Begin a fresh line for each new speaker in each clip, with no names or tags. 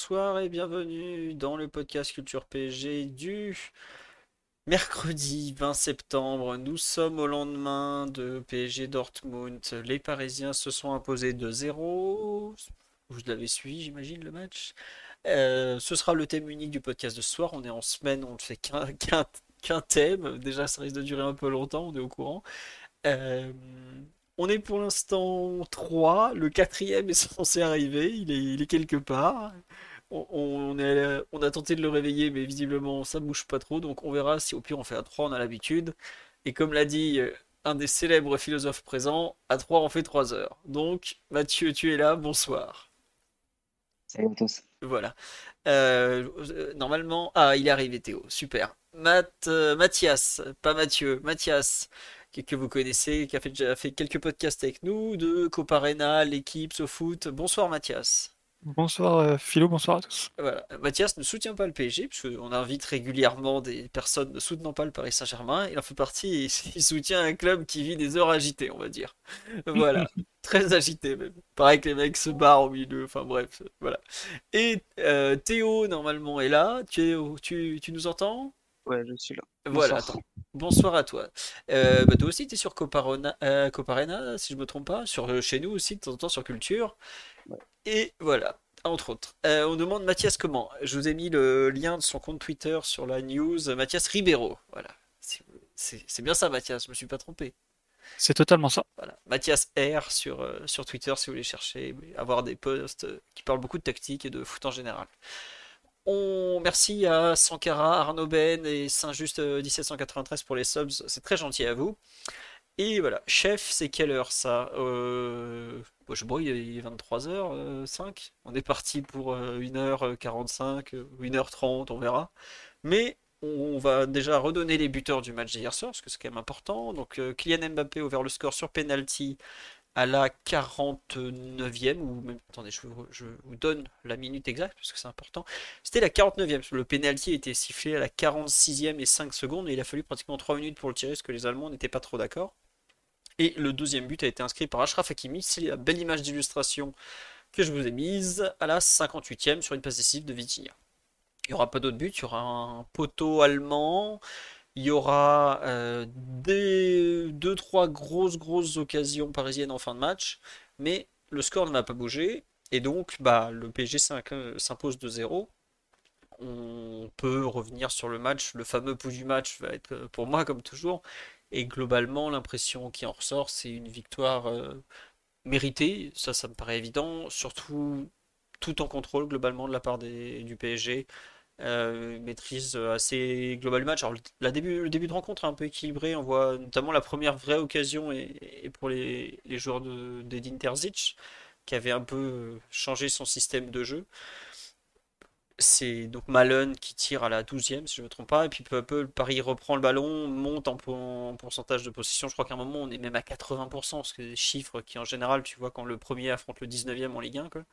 Bonsoir et bienvenue dans le podcast Culture PSG du mercredi 20 septembre. Nous sommes au lendemain de PSG Dortmund. Les Parisiens se sont imposés de 0 Vous l'avez suivi, j'imagine, le match. Euh, ce sera le thème unique du podcast de ce soir. On est en semaine, on ne fait qu'un thème. Déjà, ça risque de durer un peu longtemps, on est au courant. Euh, on est pour l'instant 3. Le quatrième est censé arriver. Il est, il est quelque part. On, on, est, on, a tenté de le réveiller, mais visiblement ça bouge pas trop. Donc on verra si au pire on fait à 3, on a l'habitude. Et comme l'a dit euh, un des célèbres philosophes présents, à 3 on fait 3 heures. Donc Mathieu, tu es là, bonsoir.
Salut à tous.
Voilà. Euh, normalement. Ah, il est arrivé Théo, super. Euh, Mathias, pas Mathieu, Mathias, que, vous connaissez, qui a fait, déjà fait quelques podcasts avec nous, de Coparena, l'équipe, foot. Bonsoir Mathias.
Bonsoir euh, Philo, bonsoir à tous.
Voilà. Mathias ne soutient pas le PSG, puisqu'on invite régulièrement des personnes ne soutenant pas le Paris Saint-Germain. Il en fait partie et il soutient un club qui vit des heures agitées, on va dire. Voilà, très agité même. Pareil que les mecs se barrent au milieu, enfin bref, voilà. Et euh, Théo, normalement, est là. Tu, es, tu, tu nous entends?
Ouais, je suis là.
Voilà,
Bonsoir.
attends. Bonsoir à toi. Euh, bah, toi aussi, tu es sur Coparona, euh, Coparena, si je me trompe pas, sur, euh, chez nous aussi, de temps en temps sur Culture. Et voilà, entre autres. Euh, on demande Mathias comment. Je vous ai mis le lien de son compte Twitter sur la news. Mathias Ribeiro. Voilà. C'est bien ça, Mathias, je me suis pas trompé.
C'est totalement ça.
Voilà. Mathias R sur, euh, sur Twitter si vous voulez chercher, avoir des posts qui parlent beaucoup de tactique et de foot en général. On... Merci à Sankara, Arnaud Ben et Saint-Just 1793 pour les subs, c'est très gentil à vous. Et voilà, chef, c'est quelle heure ça euh... bon, Je vois, il est 23h05. On est parti pour 1h45, 1h30, on verra. Mais on va déjà redonner les buteurs du match d'hier soir, parce que c'est quand même important. Donc euh, Kylian Mbappé ouvert le score sur penalty à la 49e, ou même, attendez, je vous, donne la minute exacte, parce que c'est important. C'était la 49e, le penalty était sifflé à la 46e et 5 secondes, et il a fallu pratiquement 3 minutes pour le tirer, parce que les Allemands n'étaient pas trop d'accord. Et le deuxième but a été inscrit par Ashraf Hakimi, c'est la belle image d'illustration que je vous ai mise à la 58e sur une passe décisive de Vitinha. Il n'y aura pas d'autres buts, il y aura un poteau allemand, il y aura euh, deux, trois grosses, grosses occasions parisiennes en fin de match, mais le score ne va pas bouger, et donc bah, le PSG s'impose de 0. On peut revenir sur le match, le fameux pouls du match va être pour moi comme toujours, et globalement l'impression qui en ressort c'est une victoire euh, méritée, ça ça me paraît évident, surtout tout en contrôle globalement de la part du PSG. Euh, maîtrise assez globale du match. Alors, le début de rencontre est un peu équilibré. On voit notamment la première vraie occasion et, pour les, les joueurs d'Edin de, Terzic qui avait un peu changé son système de jeu. C'est donc Malone qui tire à la 12e, si je ne me trompe pas, et puis peu à peu, Paris reprend le ballon, monte en, en pourcentage de possession. Je crois qu'à un moment, on est même à 80%, parce que des chiffres qui, en général, tu vois, quand le premier affronte le 19e en Ligue 1, quoi.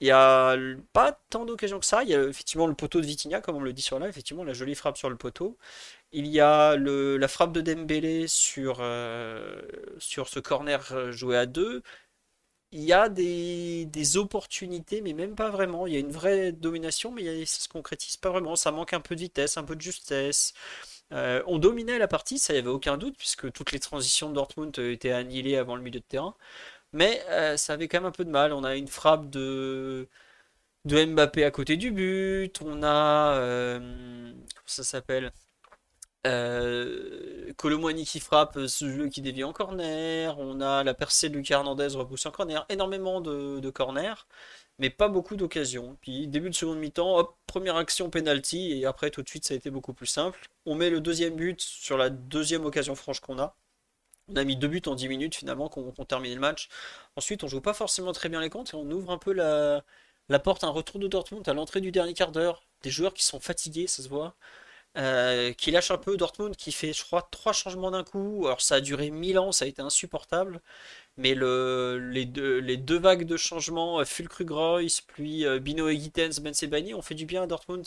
Il n'y a pas tant d'occasions que ça. Il y a effectivement le poteau de Vitinha, comme on le dit sur là, effectivement la jolie frappe sur le poteau. Il y a le, la frappe de Dembélé sur, euh, sur ce corner joué à deux. Il y a des, des, opportunités, mais même pas vraiment. Il y a une vraie domination, mais il y a, ça se concrétise pas vraiment. Ça manque un peu de vitesse, un peu de justesse. Euh, on dominait la partie, ça y avait aucun doute, puisque toutes les transitions de Dortmund étaient annihilées avant le milieu de terrain. Mais euh, ça avait quand même un peu de mal. On a une frappe de, de Mbappé à côté du but. On a. Euh, comment ça s'appelle? Euh, Colomwani qui frappe ce jeu qui dévie en corner. On a la percée de Lucas Hernandez repoussée en corner. Énormément de, de corners, mais pas beaucoup d'occasions. Puis début de seconde mi-temps, première action penalty. Et après, tout de suite, ça a été beaucoup plus simple. On met le deuxième but sur la deuxième occasion franche qu'on a. On a mis deux buts en 10 minutes finalement qu'on termine le match. Ensuite, on joue pas forcément très bien les comptes et on ouvre un peu la, la porte à un retour de Dortmund à l'entrée du dernier quart d'heure. Des joueurs qui sont fatigués, ça se voit. Euh, qui lâche un peu Dortmund, qui fait, je crois, trois changements d'un coup. Alors ça a duré mille ans, ça a été insupportable. Mais le, les, deux, vagues de changements, euh, Fulkrug Royce, puis euh, Bino et Gittens, Ben Sebani, ont fait du bien à Dortmund.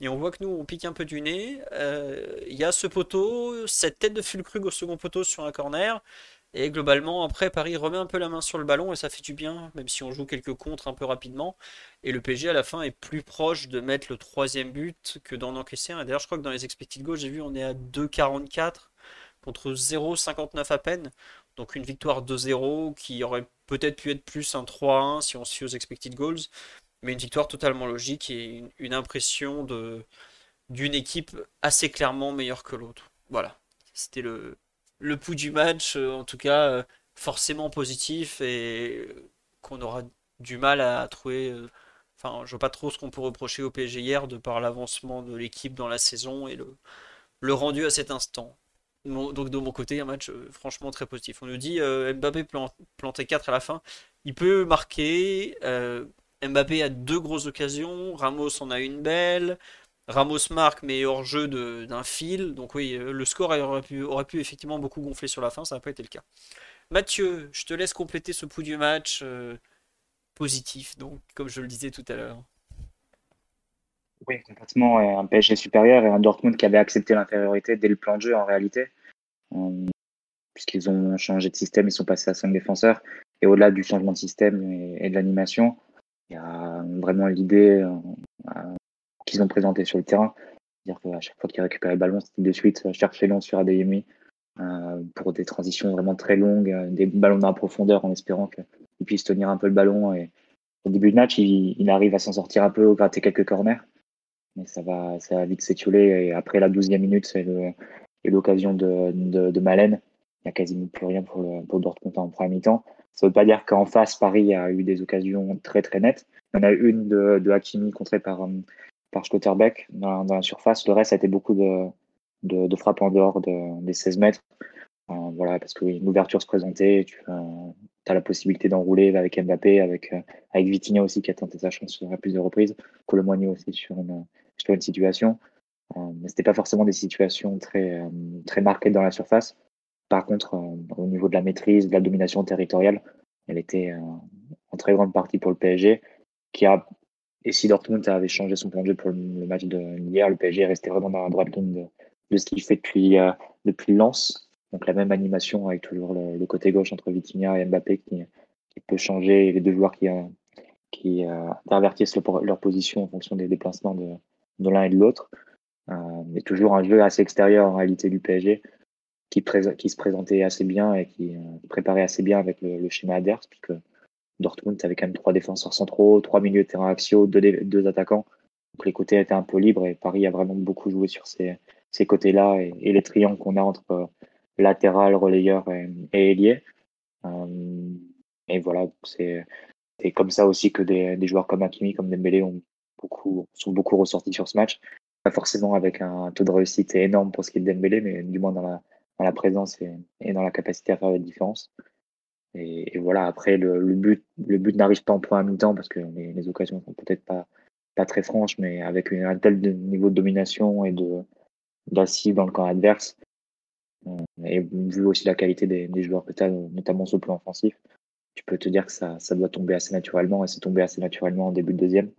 Et on voit que nous, on pique un peu du nez. Il y a ce poteau, cette tête de Fulkrug au second poteau sur un corner. Et globalement, après, Paris remet un peu la main sur le ballon et ça fait du bien, même si on joue quelques contres un peu rapidement. Et le PSG à la fin est plus proche de mettre le troisième but que d'en encaisser un. D'ailleurs, je crois que dans les expected goals, j'ai vu, on est à 2,44 contre 0,59 à peine. Donc une victoire 2-0 qui aurait peut-être pu être plus un 3-1 si on fie aux expected goals. Mais une victoire totalement logique et une, impression d'une équipe assez clairement meilleure que l'autre. Voilà. C'était le, le pouls du match, euh, en tout cas, euh, forcément positif et qu'on aura du mal à trouver. Euh, enfin, je vois pas trop ce qu'on peut reprocher au PSG hier de par l'avancement de l'équipe dans la saison et le, le rendu à cet instant. Donc de mon côté, un match franchement très positif. On nous dit Mbappé planté 4 à la fin. Il peut marquer. Mbappé a deux grosses occasions. Ramos en a une belle. Ramos marque, mais hors jeu d'un fil. Donc oui, euh, le score aurait pu, effectivement beaucoup gonfler sur la fin, ça n'a pas été le cas. Mathieu, je te laisse compléter ce pouls du match euh, positif, donc comme je le disais tout à l'heure.
Oui, complètement. Un PSG supérieur et un Dortmund qui avait accepté l'infériorité dès le plan de jeu en réalité. Euh, puisqu'ils ont changé de système, ils sont passés à 5 défenseurs. Et au-delà du changement de système et, de l'animation, il y a vraiment l'idée qu'ils ont présenté sur le terrain. C'est-à-dire qu'à chaque fois qu'ils récupéraient le ballon, c'était de suite euh, chercher long sur Adeyemi euh, pour des transitions vraiment très longues, euh, des ballons dans la profondeur en espérant qu'ils puissent tenir un peu le ballon. Au début de match, il, arrive à s'en sortir un peu, gratter quelques corners. Mais ça va, ça va vite s'étioler. Et après la 12e minute, c'est l'occasion de, de, Malène. Il n'y a quasiment plus rien pour, le, pour Dortmund en première mi-temps. Ça ne veut pas dire qu'en face, Paris a eu des occasions très très nettes. Il y en a une de, de Hakimi contrée par, par Schlotterbeck dans, la surface. Le reste, a été beaucoup de, de, frappes en dehors des 16 mètres. Euh, voilà, parce qu'une ouverture se présentait, tu euh, as la possibilité d'enrouler avec Mbappé, avec, euh, avec Vitinha aussi qui a tenté sa chance à plusieurs reprises, Colomboigny aussi sur une, sur une situation. mais c'était pas forcément des situations très, très marquées dans la surface. Par contre, au niveau de la maîtrise, de la domination territoriale, elle était en très grande partie pour le PSG, qui a et si Dortmund avait changé son plan de jeu pour le, match de hier, le PSG est resté vraiment dans la droite ligne de, ce qu'il fait depuis, euh, depuis Lens. Donc la même animation avec toujours le, côté gauche entre Vitinha et Mbappé qui, peut changer les deux joueurs qui, euh, qui euh, intervertissent leur, position en fonction des déplacements de, de l'un et de l'autre. mais toujours un jeu assez extérieur en réalité du PSG qui, se présentait assez bien et qui préparait assez bien avec le, schéma adverse puisque Dortmund avait quand même trois défenseurs centraux, trois milieux de terrain axiaux, deux, attaquants. Donc les côtés étaient un peu libres et Paris a vraiment beaucoup joué sur ces, côtés-là et, les triangles qu'on a entre euh, latéral, relayeur et, ailier. Euh, et voilà, c'est comme ça aussi que des, joueurs comme Hakimi, comme Dembélé ont beaucoup, sont beaucoup ressortis sur ce match. Pas forcément avec un taux de réussite énorme pour ce qui est de Dembélé, mais du moins dans la, dans la présence et, et, dans la capacité à faire la différence. Et, voilà, après, le, but, le but n'arrive pas en point à mi-temps parce que les, les occasions sont peut-être pas, pas très franches, mais avec un tel niveau de domination et de d'assise dans le camp adverse, euh, et vu aussi la qualité des, des joueurs que tu as, notamment sur le plan offensif, tu peux te dire que ça, ça doit tomber assez naturellement, et c'est tombé assez naturellement en début de deuxième.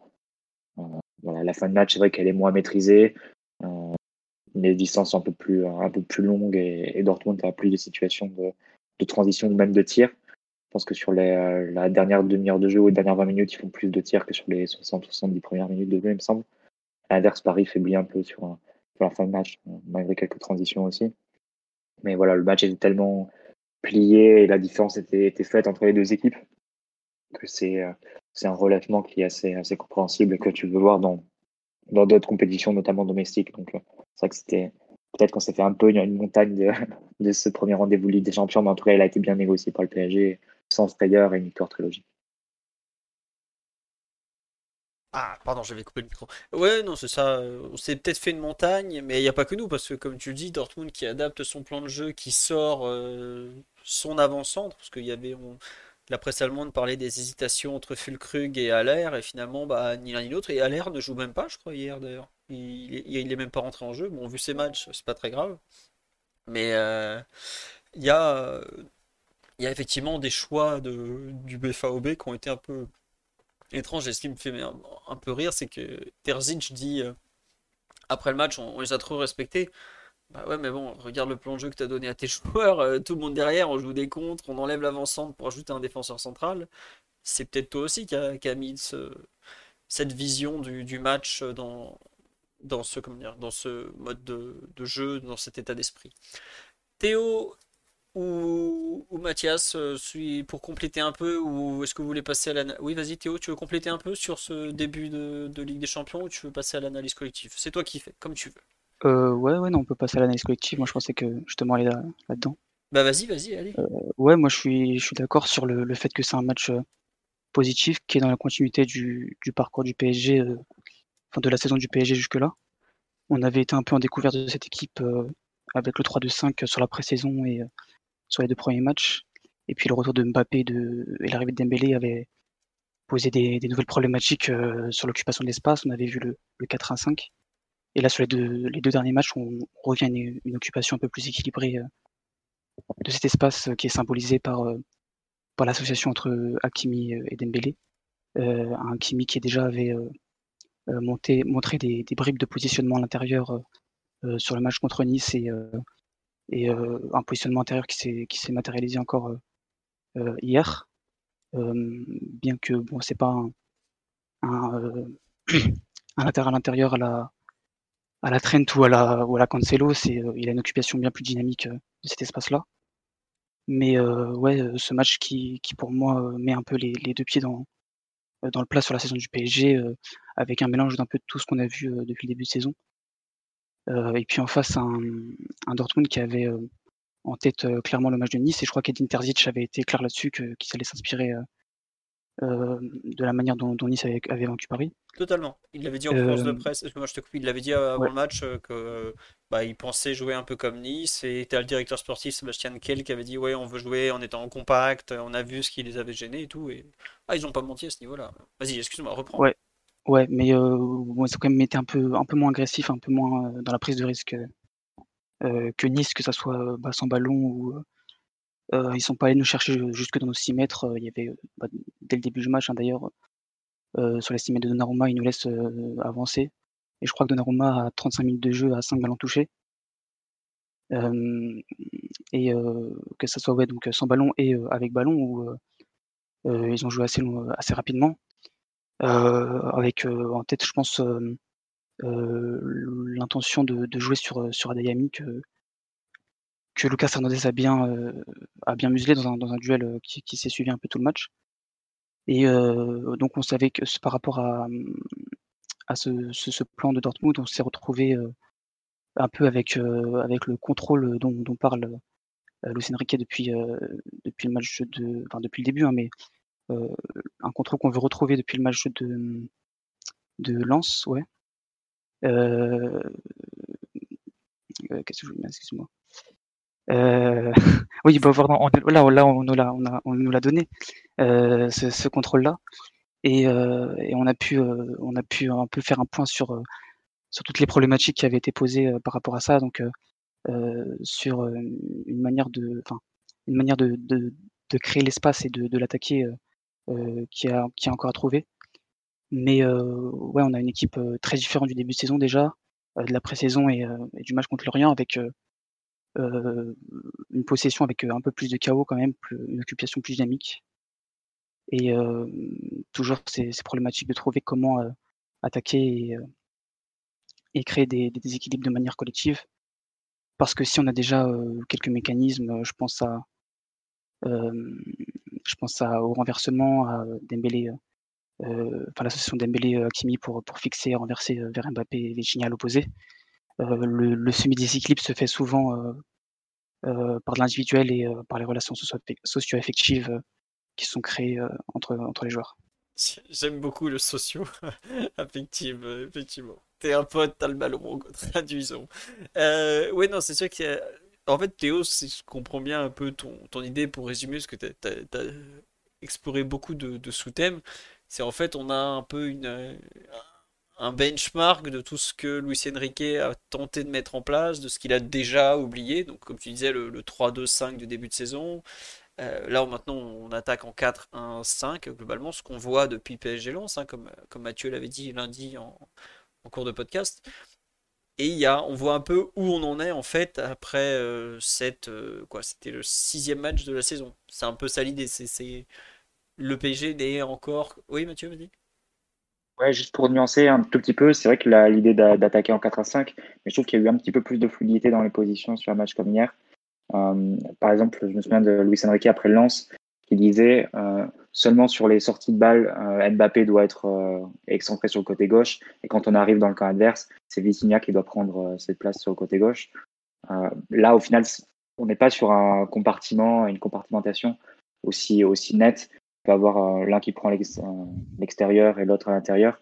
Euh, voilà, la fin de match, c'est vrai qu'elle est moins maîtrisée. Euh, les distances sont un peu plus, un peu plus longues et, et Dortmund a plus de situations de, de transition ou même de tir. Pense que sur euh, la dernière demi-heure de jeu ou les dernières 20 minutes, ils font plus de tirs que sur les 60-70 premières minutes de jeu, il me semble. À Paris faiblit un peu sur, la fin de match, euh, malgré quelques transitions aussi. Mais voilà, le match était tellement plié et la différence était, faite entre les deux équipes que c'est euh, un relèvement qui est assez, assez compréhensible et que tu veux voir dans dans d'autres compétitions, notamment domestiques. Donc, c'est vrai que c'était peut-être qu'on s'est fait un peu une, montagne de, de ce premier rendez-vous Ligue des Champions, mais en tout cas, il a été bien négocié par le PSG sans frayeur et une victoire très logique.
Ah, pardon, j'avais coupé le micro. Ouais, non, c'est ça. On s'est peut-être fait une montagne, mais il n'y a pas que nous, parce que comme tu le dis, Dortmund qui adapte son plan de jeu, qui sort euh, son avant-centre, parce qu'il y avait, la presse allemande parlait des hésitations entre Füllkrug et Haller, et finalement, bah, ni l'un ni l'autre. Et Haller ne joue même pas, je crois, hier d'ailleurs. Il, il, il est même pas rentré en jeu. Bon, vu ses matchs, c'est pas très grave. Mais euh, il y a, il y a effectivement des choix de, du BFAOB qui ont été un peu étranges. Et ce qui me fait un, peu rire, c'est que Terzic dit euh, après le match, on, les a trop respectés. Bah ouais, mais bon, regarde le plan de jeu que tu as donné à tes joueurs, euh, tout le monde derrière, on joue des contres, on enlève l'avant-centre pour ajouter un défenseur central. C'est peut-être toi aussi qui a, mis ce- cette vision du, match dans, dans ce, comment dire, dans ce mode de, de jeu, dans cet état d'esprit. Théo ou, ou Mathias, euh, suis- pour compléter un peu, ou est-ce que vous voulez passer à l'analyse? Oui, vas-y Théo, tu veux compléter un peu sur ce début de, de Ligue des Champions ou tu veux passer à l'analyse collective? C'est toi qui fais, comme tu veux.
Euh, ouais, ouais, non, on peut passer à l'analyse collective. Moi, je pensais que justement aller là, là-dedans.
Bah vas-y, vas-y, allez.
Ouais, moi, je suis, je suis d'accord sur le, le fait que c'est un match euh, positif qui est dans la continuité du, du parcours du PSG, euh, enfin de la saison du PSG jusque-là. On avait été un peu en découverte de cette équipe euh, avec le 3-2-5 sur la pré-saison et euh, sur les deux premiers matchs. Et puis le retour de Mbappé et l'arrivée de Dembélé avait posé des, nouvelles problématiques euh, sur l'occupation de l'espace. On avait vu le, le 4-1-5. Et là, sur les deux, derniers matchs, on, revient à une, occupation un peu plus équilibrée euh, de cet espace euh, qui est symbolisé par, par l'association entre Hakimi et Dembélé. Un Hakimi qui déjà avait montré des, des bribes de positionnement à l'intérieur sur le match contre Nice et, et euh, un positionnement intérieur qui s'est matérialisé encore euh, euh, hier. Bien que bon, c'est pas un, un, un intérieur à la à la Trent ou à la ou à la Cancelo, c'est il a une occupation bien plus dynamique de cet espace-là. Mais euh, ouais, ce match qui, qui pour moi met un peu les, les deux pieds dans, dans le plat sur la saison du PSG, avec un mélange d'un peu de tout ce qu'on a vu depuis le début de saison. Euh, et puis en face, un, un Dortmund qui avait euh, en tête euh, clairement le match de Nice, et je crois qu'Edin Terzic avait été clair là-dessus, qu'il allait s'inspirer euh, de la manière dont, dont Nice avait, avait vaincu Paris.
Totalement. Il l'avait dit en conférence de presse, excuse-moi, je te coupe, il l'avait dit avant
ouais,
le match que bah, il pensait jouer un peu comme Nice et t'as le directeur sportif Sébastien Kell qui avait dit ouais on veut jouer en étant en compact, on a vu ce qui les avait gênés et tout et ah ils ont pas menti à ce niveau-là. Vas-y, excuse-moi, reprends.
ouais, ouais, mais euh, bon, quand même été un peu, un peu moins agressif, un peu moins euh, dans la prise de risque euh, que Nice, que ça soit bah, sans ballon ou ils sont pas allés nous chercher jusque dans nos 6 mètres. Il y avait bah, dès le début du match, hein, d'ailleurs, sur les 6 mètres de Donnarumma, il nous laisse euh, avancer. Et je crois que Donnarumma a 35 minutes de jeu à 5 ballons touchés. Et que ça soit ouais, donc sans ballon et avec ballon, où ils ont joué assez, long- assez rapidement. Euh, avec euh, en tête, je pense, euh, l'intention de, de jouer sur, sur Adeyemi que, que Lucas Hernandez a bien, a bien muselé dans un, dans un duel qui, qui s'est suivi un peu tout le match. Et euh, donc on savait que par rapport à, à ce, ce, plan de Dortmund, on s'est retrouvé euh, un peu avec, euh, avec le contrôle dont, dont parle Luis Enrique depuis, depuis le match de, enfin depuis le début, hein, mais un contrôle qu'on veut retrouver depuis le match de, de Lens, ouais. Euh, euh, Qu'est-ce que je dire, excuse-moi. Euh, oui, bah, voilà, on, là, là, on nous l'a, on a- on nous l'a donné, euh, ce, contrôle-là, et, euh, et on a pu, euh, on a pu un peu faire un point sur, euh, sur toutes les problématiques qui avaient été posées euh, par rapport à ça, donc euh, euh, sur euh, une manière de, enfin, une manière de, de, créer l'espace et de, l'attaquer euh, euh, qui a, qui a encore à trouver. Mais euh, ouais, on a une équipe euh, très différente du début de saison déjà, euh, de la pré-saison et, euh, du match contre l'Orient avec euh, euh, une possession avec euh, un peu plus de chaos quand même, une occupation plus dynamique. Et euh, toujours ces, ces problématiques de trouver comment euh, attaquer et, euh, et créer des, des déséquilibres de manière collective. Parce que si on a déjà euh, quelques mécanismes, euh, je pense à, euh, je pense à, au renversement, à Dembélé, euh, enfin l'association Dembélé-Hakimi pour, pour fixer et renverser euh, vers Mbappé et Vitinha à l'opposé. Euh, le, le semi-déséquilibre se fait souvent euh, euh, par l'individuel et euh, par les relations socio- socio-affectives euh, qui sont créées euh, entre, entre les joueurs.
J'aime beaucoup le socio. effectivement, effectivement. T'es un pote, t'as le ballon, traduisons. Euh, ouais, non, c'est sûr que. En fait, Théo, si je comprends bien un peu ton, ton idée pour résumer, parce que t'as as, exploré beaucoup de, sous-thèmes, c'est en fait, on a un peu une, un benchmark de tout ce que Luis Enrique a tenté de mettre en place, de ce qu'il a déjà oublié. Donc, comme tu disais, le, le 3-2-5 du début de saison, euh, là, maintenant, on attaque en 4-1-5, globalement, ce qu'on voit depuis PSG Lens, hein, comme, comme Mathieu l'avait dit lundi en, cours de podcast. Et il y a, on voit un peu où on en est, en fait, après euh, cette. Euh, quoi, c'était le sixième match de la saison. C'est un peu ça l'idée. C'est, le PSG n'est encore. Oui, Mathieu, vas-y.
Ouais, juste pour nuancer un tout petit peu, c'est vrai que l'idée d'attaquer en 4 5, mais je trouve qu'il y a eu un petit peu plus de fluidité dans les positions sur un match comme hier. Euh, par exemple, je me souviens de Luis Enrique après le lance qui disait euh, seulement sur les sorties de balles, euh, Mbappé doit être excentré sur le côté gauche. Et quand on arrive dans le camp adverse, c'est Vitinha qui doit prendre cette place sur le côté gauche. là, au final, on n'est pas sur un compartiment, une compartimentation aussi, aussi nette. On peut avoir l'un qui prend l'extérieur et l'autre à l'intérieur,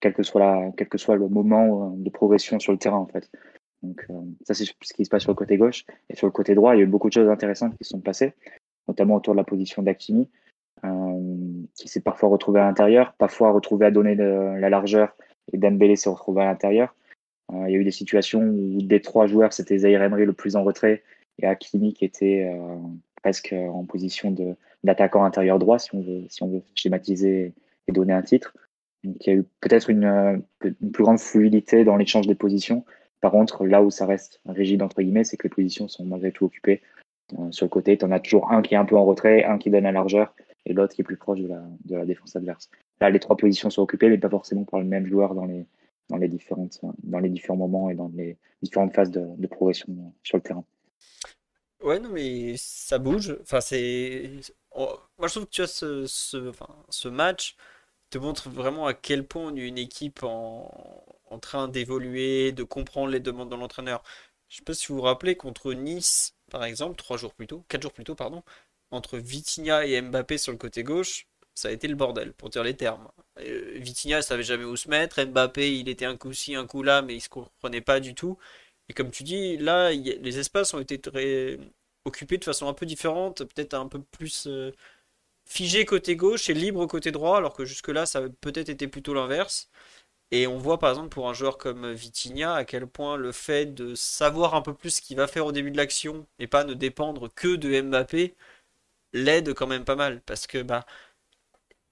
quel, que soit le moment de progression sur le terrain, en fait. Donc, euh, ça, c'est ce qui se passe sur le côté gauche. Et sur le côté droit, il y a eu beaucoup de choses intéressantes qui se sont passées, notamment autour de la position d'Akimi, euh, qui s'est parfois retrouvé à l'intérieur, parfois retrouvé à donner de, la largeur, et Dembélé s'est retrouvé à l'intérieur. Euh, il y a eu des situations où des trois joueurs, c'était Zaire Emery le plus en retrait, et Hakimi qui était euh, presque en position d'attaquant intérieur droit, si on, veut, si on veut schématiser et donner un titre. Donc, il y a eu peut-être une, une, plus grande fluidité dans l'échange des positions par contre, là où ça reste rigide, entre guillemets, c'est que les positions sont malgré tout occupées. Euh, sur le côté, tu en as toujours un qui est un peu en retrait, un qui donne la largeur, et l'autre qui est plus proche de la, de la défense adverse. Là, les trois positions sont occupées, mais pas forcément par le même joueur dans les, dans les, différentes, dans les différents moments et dans les différentes phases de, progression sur le terrain.
Ouais, non, mais ça bouge. Enfin, c'est. Moi, je trouve que ce, ce, enfin, ce match te montre vraiment à quel point on est une équipe en, en train d'évoluer, de comprendre les demandes de l'entraîneur. Je ne sais pas si vous vous rappelez, contre Nice, par exemple, trois jours plus tôt, quatre jours plus tôt, pardon, entre Vitinha et Mbappé sur le côté gauche, ça a été le bordel, pour dire les termes. Euh, Vitinha ne savait jamais où se mettre, Mbappé, il était un coup ci, un coup là, mais il se comprenait pas du tout. Et comme tu dis, là, les espaces ont été très occupés de façon un peu différente, peut-être un peu plus euh, figé côté gauche et libre côté droit, alors que jusque-là, ça avait peut-être été plutôt l'inverse. Et on voit par exemple pour un joueur comme Vitinha à quel point le fait de savoir un peu plus ce qu'il va faire au début de l'action et pas ne dépendre que de Mbappé l'aide quand même pas mal parce que bah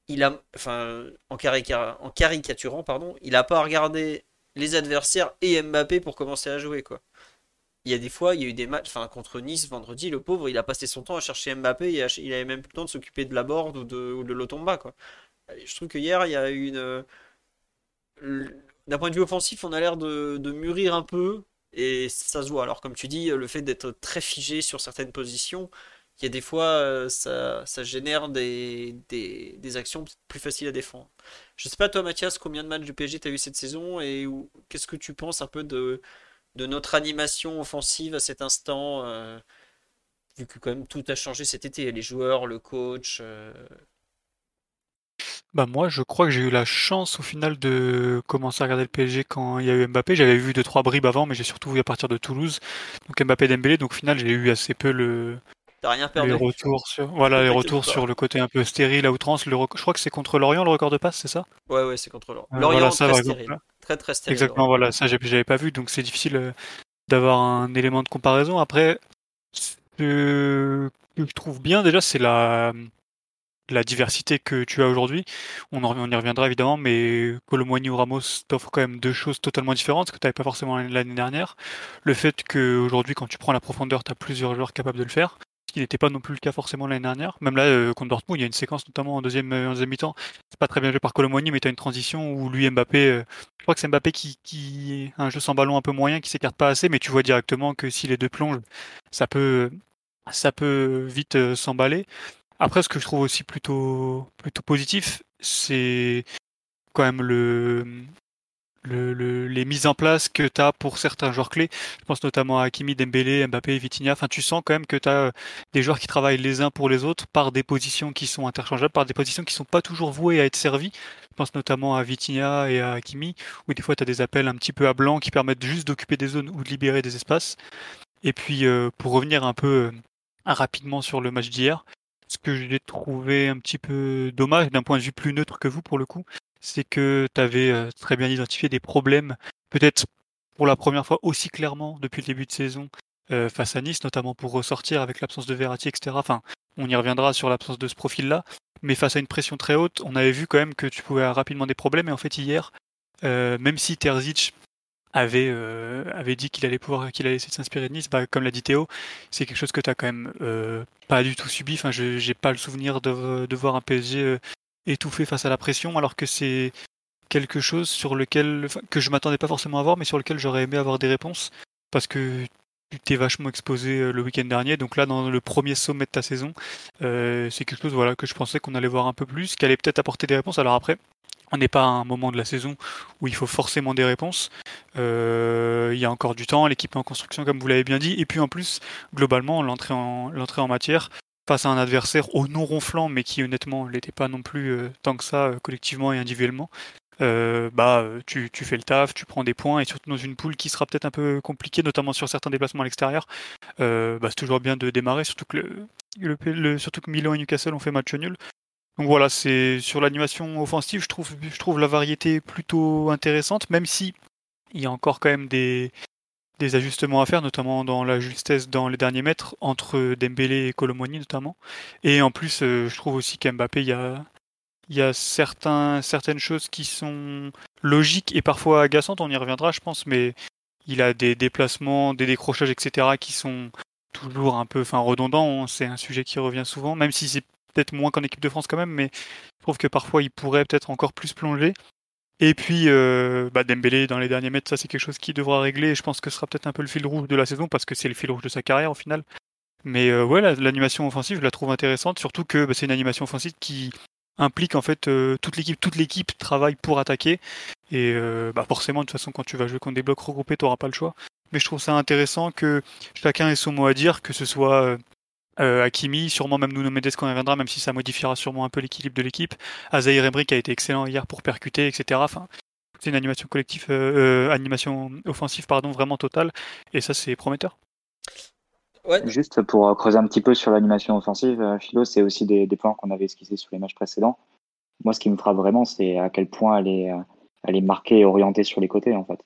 il a enfin en, caricaturant pardon, il a pas regardé les adversaires et Mbappé pour commencer à jouer quoi. Il y a des fois, il y a eu des matchs, enfin contre Nice vendredi, le pauvre, il a passé son temps à chercher Mbappé et il avait même plus le temps de s'occuper de la board ou de, ou de l'Otomba quoi. Je trouve que hier, il y a eu une d'un point de vue offensif, on a l'air de, mûrir un peu et ça se voit. Alors, comme tu dis, le fait d'être très figé sur certaines positions, il y a des fois, euh, ça, génère des, des, actions plus faciles à défendre. Je sais pas, toi, Mathias, combien de matchs du PSG tu as eu cette saison et qu'est-ce que tu penses un peu de, de notre animation offensive à cet instant, euh, vu que quand même tout a changé cet été, les joueurs, le coach. Euh,
bah moi, je crois que j'ai eu la chance au final de commencer à regarder le PSG quand il y a eu Mbappé. J'avais vu deux trois bribes avant, mais j'ai surtout vu à partir de Toulouse. Donc Mbappé Dembélé. Donc au final, j'ai eu assez peu le
rien perdu.
les retours sur voilà les retours sur le côté un peu stérile à outrance. Le Je crois que c'est contre Lorient le record de passe, c'est ça?
Ouais ouais, c'est contre Lorient. Lorient très, stérile. très très stérile.
Exactement, voilà, ça j'avais pas vu, donc c'est difficile euh, d'avoir un élément de comparaison. Après, ce que je trouve bien déjà, c'est la la diversité que tu as aujourd'hui. On, on, y reviendra évidemment, mais Colomboigny ou Ramos t'offrent quand même deux choses totalement différentes que tu n'avais pas forcément l'année dernière. Le fait qu'aujourd'hui, quand tu prends la profondeur, tu as plusieurs joueurs capables de le faire, ce qui n'était pas non plus le cas forcément l'année dernière. Même là, euh, contre Dortmund, il y a une séquence notamment en deuxième, deuxième mi-temps. C'est pas très bien joué par Colomboigny, mais tu as une transition où lui, Mbappé, euh, je crois que c'est Mbappé qui, qui un jeu sans ballon un peu moyen, qui s'écarte pas assez, mais tu vois directement que si les deux plongent, ça peut ça peut vite euh, s'emballer. Après, ce que je trouve aussi plutôt, plutôt positif, c'est quand même le, le, les mises en place que tu as pour certains joueurs clés. Je pense notamment à Hakimi, Dembélé, Mbappé, Vitinha. Enfin, tu sens quand même que tu as des joueurs qui travaillent les uns pour les autres par des positions qui sont interchangeables, par des positions qui sont pas toujours vouées à être servies. Je pense notamment à Vitinha et à Hakimi, où des fois tu as des appels un petit peu à blanc qui permettent juste d'occuper des zones ou de libérer des espaces. Et puis, pour revenir un peu rapidement sur le match d'hier, ce que j'ai trouvé un petit peu dommage d'un point de vue plus neutre que vous pour le coup, c'est que tu avais euh, très bien identifié des problèmes, peut-être pour la première fois aussi clairement depuis le début de saison euh, face à Nice, notamment pour ressortir avec l'absence de Verratti, etc. Enfin, on y reviendra sur l'absence de ce profil-là, mais face à une pression très haute, on avait vu quand même que tu pouvais avoir rapidement des problèmes, et en fait hier, euh, même si Terzic avait, dit qu'il allait pouvoir qu'il allait essayer de s'inspirer de Nice, bah, comme l'a dit Théo, c'est quelque chose que tu as quand même pas du tout subi. Enfin, je j'ai pas le souvenir de, de voir un PSG étouffé face à la pression, alors que c'est quelque chose sur lequel que je m'attendais pas forcément à voir, mais sur lequel j'aurais aimé avoir des réponses, parce que tu t'es vachement exposé euh, le week-end dernier, donc là dans le premier sommet de ta saison, euh, c'est quelque chose voilà que je pensais qu'on allait voir un peu plus, qui allait peut-être apporter des réponses. Alors après, on n'est pas à un moment de la saison où il faut forcément des réponses. Euh, il y a encore du temps, l'équipe est en construction comme vous l'avez bien dit, et puis en plus globalement l'entrée en l'entrée en matière face à un adversaire au non ronflant, mais qui honnêtement l'était pas non plus euh, tant que ça euh, collectivement et individuellement, euh, bah tu, fais le taf, tu prends des points et surtout dans une poule qui sera peut-être un peu compliquée, notamment sur certains déplacements à l'extérieur, bah, c'est toujours bien de démarrer, surtout que surtout que Milan et Newcastle ont fait match nul. Donc voilà, c'est sur l'animation offensive, je trouve, je trouve la variété plutôt intéressante, même si il y a encore quand même des, des ajustements à faire, notamment dans la justesse dans les derniers mètres, entre Dembélé et Colomoni notamment. Et en plus, euh, je trouve aussi qu'Mbappé, il y a, il y a certaines choses qui sont logiques et parfois agaçantes, on y reviendra je pense, mais il a des déplacements, des décrochages, etc. qui sont toujours un peu enfin, redondants, c'est un sujet qui revient souvent, même si c'est peut-être moins qu'en équipe de France quand même, mais je trouve que parfois il pourrait peut-être encore plus plonger. Et puis, euh, bah Dembélé dans les derniers mètres, ça c'est quelque chose qui devra régler. Je pense que ce sera peut-être un peu le fil rouge de la saison parce que c'est le fil rouge de sa carrière au final. Mais euh, ouais, l'animation offensive, je la trouve intéressante, surtout que bah, c'est une animation offensive qui implique en fait euh, toute l'équipe. Toute l'équipe travaille pour attaquer. Et euh, bah, forcément, de toute façon, quand tu vas jouer contre des blocs regroupés, tu n'auras pas le choix. Mais je trouve ça intéressant que chacun ait son mot à dire, que ce soit euh, Hakimi, sûrement même Nuno Mendes quand il reviendra, même si ça modifiera sûrement un peu l'équilibre de l'équipe. Azaïr Emery qui a été excellent hier pour percuter, etc. Enfin, c'est une animation collective, euh, euh, animation offensive pardon, vraiment totale, et ça c'est prometteur.
Juste pour creuser un petit peu sur l'animation offensive, Philo, c'est aussi des, des, plans qu'on avait esquissés sur les matchs précédents. Moi, ce qui me frappe vraiment, c'est à quel point elle est, elle est marquée et orientée sur les côtés, en fait.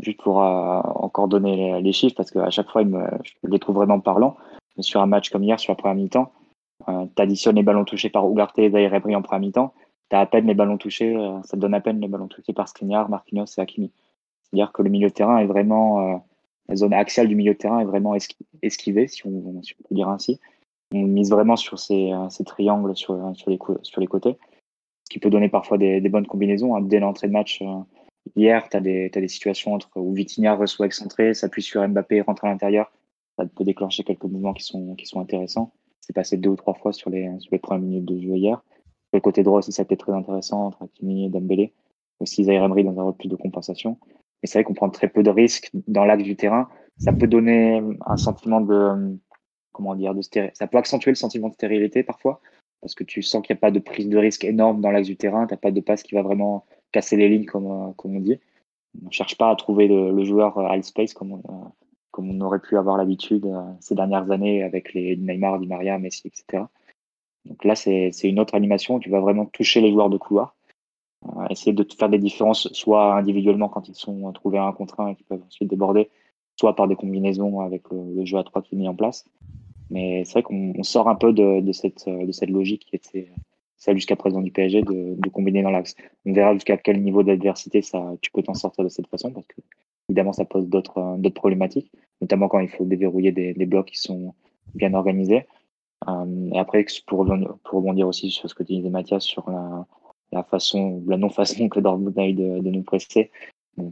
Juste pour encore donner les, chiffres, parce qu'à chaque fois, me, je les trouve vraiment parlants sur un match comme hier, sur la première mi-temps, euh, tu additionnes les ballons touchés par Ugarte et Zaire en première mi-temps, tu as à peine les ballons touchés, euh, ça te donne à peine les ballons touchés par Skriniar, Marquinhos et Hakimi. C'est-à-dire que le milieu de terrain est vraiment, euh, la zone axiale du milieu de terrain est vraiment esquivée, si on, peut dire ainsi. On mise vraiment sur ces, ces triangles sur, sur, les, sur les côtés, ce qui peut donner parfois des, bonnes combinaisons. Hein. Dès l'entrée de match, hier, tu as, as des situations entre où Vitinha reçoit excentré, s'appuie sur Mbappé, rentre à l'intérieur, ça peut déclencher quelques mouvements qui sont, qui sont intéressants. C'est passé deux ou trois fois sur les, sur les premières minutes de jeu hier. Le côté droit aussi, ça a été très intéressant entre Hakimi et Dembélé. Aussi Zaire Emery dans un rôle plus de compensation. Mais c'est vrai qu'on prend très peu de risques dans l'axe du terrain. Ça peut donner un sentiment de, comment dire, de. Ça peut accentuer le sentiment de stérilité parfois, parce que tu sens qu'il n'y a pas de prise de risque énorme dans l'axe du terrain. Tu n'as pas de passe qui va vraiment casser les lignes, comme, comme on dit. On ne cherche pas à trouver le, joueur all space, comme on, comme on aurait pu avoir l'habitude euh, ces dernières années avec les Neymar, Di Maria, Messi, etc. Donc là, c'est une autre animation tu vas vraiment toucher les joueurs de couloir, euh, essayer de faire des différences, soit individuellement quand ils sont trouvés un contre un et qui peuvent ensuite déborder, soit par des combinaisons avec le, jeu à trois qui est mis en place. Mais c'est vrai qu'on sort un peu de, cette, de cette logique qui était celle jusqu'à présent du PSG de, de combiner dans l'axe. On verra jusqu'à quel niveau d'adversité ça tu peux t'en sortir de cette façon parce que évidemment ça pose d'autres d'autres problématiques notamment quand il faut déverrouiller des, blocs qui sont bien organisés. Euh, et après, pour, rebondir aussi sur ce que disait Mathias sur la, façon, la non-façon que Dortmund a eu de, de nous presser,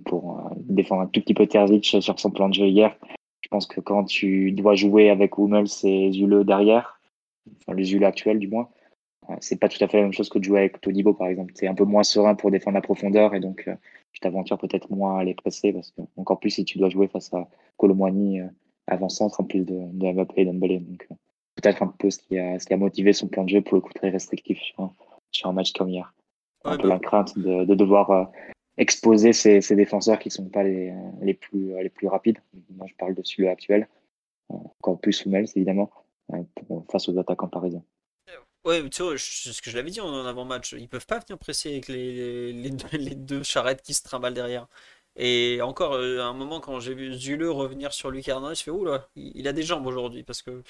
pour euh, défendre un tout petit peu Terzic sur son plan de jeu hier, je pense que quand tu dois jouer avec Hummels et Zule derrière, enfin les Zule actuels du moins, c'est pas tout à fait la même chose que de jouer avec Todibo, par exemple. C'est un peu moins serein pour défendre la profondeur et donc tu t'aventures peut-être moins à les presser parce que, encore plus si tu dois jouer face à Colomwani avant-centre en plus de, de Mbappé et Dembélé. Donc, peut-être un peu ce qui, a, ce qui a motivé son plan de jeu pour le coup très restrictif sur, sur un match comme hier. un peu bah la crainte de, de devoir exposer ces, ces, défenseurs qui ne sont pas les, les, plus, les plus rapides. Moi, je parle de celui actuel. Encore plus Soumels, évidemment, face aux attaquants parisiens.
Ouais, tu vois, ce que je l'avais dit en avant-match, ils peuvent pas venir presser avec les, les, deux, les, deux, charrettes qui se trimballent derrière. Et encore, à un moment, quand j'ai vu Zuleux revenir sur Lucas Hernandez, je fais, oula, il a des jambes aujourd'hui, parce que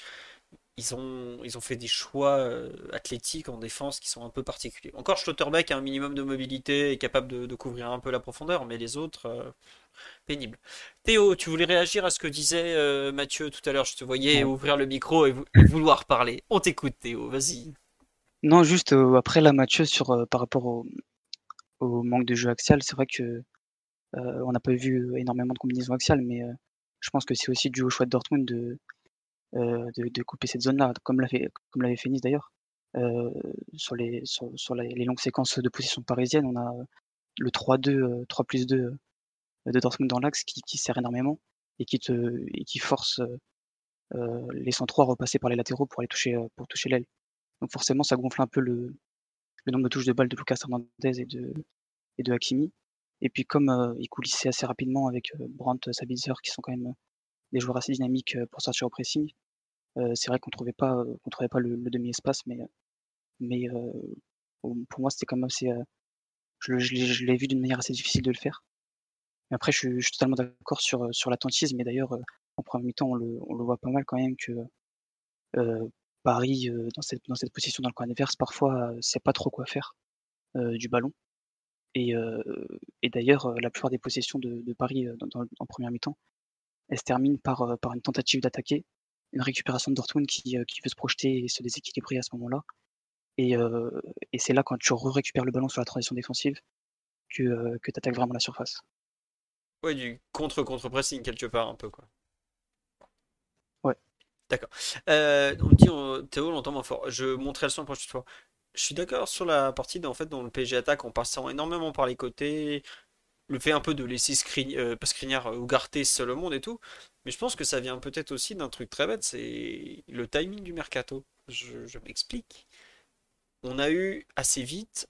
ils ont, ils ont fait des choix euh, athlétiques en défense qui sont un peu particuliers. Encore Schlotterbeck a un minimum de mobilité et capable de, couvrir un peu la profondeur, mais les autres, euh, pénibles. Théo, tu voulais réagir à ce que disait euh, Mathieu tout à l'heure Je te voyais ouvrir le micro et, vouloir parler. On t'écoute, Théo, vas-y.
Non, juste après là, Mathieu, sur, par rapport au, manque de jeu axial, c'est vrai que on n'a pas vu énormément de combinaisons axiales, mais je pense que c'est aussi dû au choix de Dortmund de euh, de, couper cette zone-là, comme l'avait comme l'avait fait d'ailleurs. Euh, sur les sur, les, longues séquences de position parisienne, on a le 3-2, 3 euh, plus 2 de Dortmund dans l'axe qui, sert énormément et qui te et qui force les centraux à repasser par les latéraux pour aller toucher pour toucher l'aile. Donc forcément, ça gonfle un peu le, nombre de touches de balles de Lucas Hernandez et de Hakimi. Et puis comme il coulissait assez rapidement avec Brandt, Sabitzer, qui sont quand même des joueurs assez dynamiques pour sortir au pressing. c'est vrai qu'on trouvait pas, on trouvait pas le, demi-espace, mais, mais pour moi c'était quand même assez. je, l'ai vu d'une manière assez difficile de le faire. Mais après, je, suis totalement d'accord sur, sur l'attentisme. Et d'ailleurs, en premier mi-temps, on le, on le, voit pas mal quand même que Paris, dans, cette, dans cette position dans le coin adverse, parfois, sait pas trop quoi faire du ballon. Et, d'ailleurs, la plupart des possessions de, Paris en première mi-temps, elle se termine par, euh, une tentative d'attaquer, une récupération de Dortmund qui, euh, qui veut se projeter et se déséquilibrer à ce moment-là. Et, euh, et c'est là, quand tu récupères le ballon sur la transition défensive, que, que tu attaques vraiment la surface.
Ouais, du contre-contre-pressing quelque part, un peu, quoi. D'accord. on dit, Théo, l'entend moins fort. Je montrerai le son la prochaine fois. Je suis d'accord sur la partie en fait, dans le PSG attaque en passant énormément par les côtés, le fait un peu de laisser screen, euh, Skriniar, euh, Ugarte seul au monde et tout. Mais je pense que ça vient peut-être aussi d'un truc très bête, c'est le timing du mercato. Je, m'explique. On a eu assez vite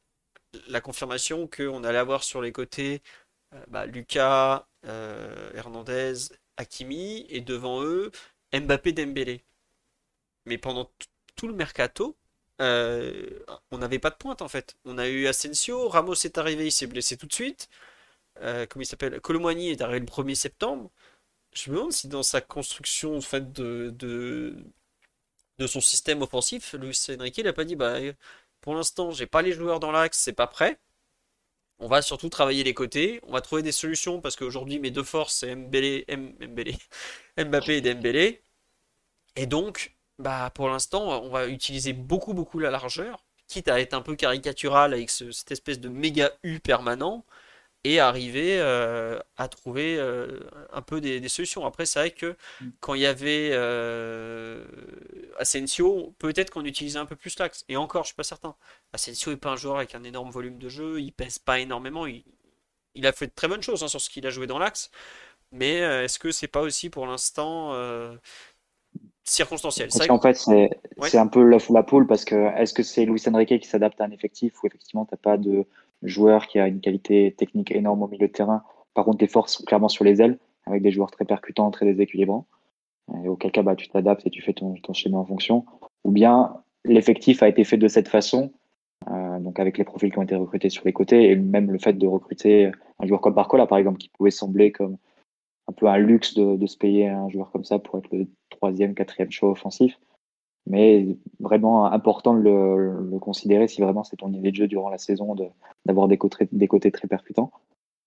la confirmation qu'on allait avoir sur les côtés euh, bah, Lucas, Hernandez, Hakimi, et devant eux, Mbappé Dembélé. Mais pendant tout le mercato, on n'avait pas de pointe en fait. On a eu Asensio, Ramos est arrivé, il s'est blessé tout de suite. Euh, il s'appelle? Colomani est arrivé le 1er septembre. Je me demande si dans sa construction en fait, de, de, son système offensif, Luis Enrique n'a pas dit bah, pour l'instant, j'ai pas les joueurs dans l'axe, c'est pas prêt. On va surtout travailler les côtés. On va trouver des solutions parce qu'aujourd'hui, mes deux forces, c'est Mbappé et Dembélé. Et donc, bah, pour l'instant, on va utiliser beaucoup, beaucoup la largeur, quitte à être un peu caricatural avec cette espèce de méga U permanent et arriver euh, à trouver euh, un peu des, solutions. Après, c'est vrai que mm. quand il y avait euh, Asensio, peut-être qu'on utilisait un peu plus l'axe. Et encore, je suis pas certain. Asensio n'est pas un joueur avec un énorme volume de jeu, il pèse pas énormément. Il, a fait de très bonnes choses hein, sur ce qu'il a joué dans l'axe. Mais est-ce que c'est pas aussi pour l'instant circonstanciel?
En fait, c'est un peu l'œuf ou la poule parce que est-ce que c'est Luis Enrique qui s'adapte à un effectif où effectivement tu n'as pas de joueur qui a une qualité technique énorme au milieu de terrain. Par contre, tes forces sont clairement sur les ailes, avec des joueurs très percutants, très déséquilibrants. Et auquel cas, bah, tu t'adaptes et tu fais ton, ton, schéma en fonction. Ou bien l'effectif a été fait de cette façon, euh, donc avec les profils qui ont été recrutés sur les côtés, et même le fait de recruter un joueur comme Barcola, par exemple, qui pouvait sembler comme un peu un luxe de, de se payer un joueur comme ça pour être le troisième, quatrième choix offensif mais vraiment important de le, considérer si vraiment c'est ton idée de jeu durant la saison d'avoir des, côtés, des côtés très percutants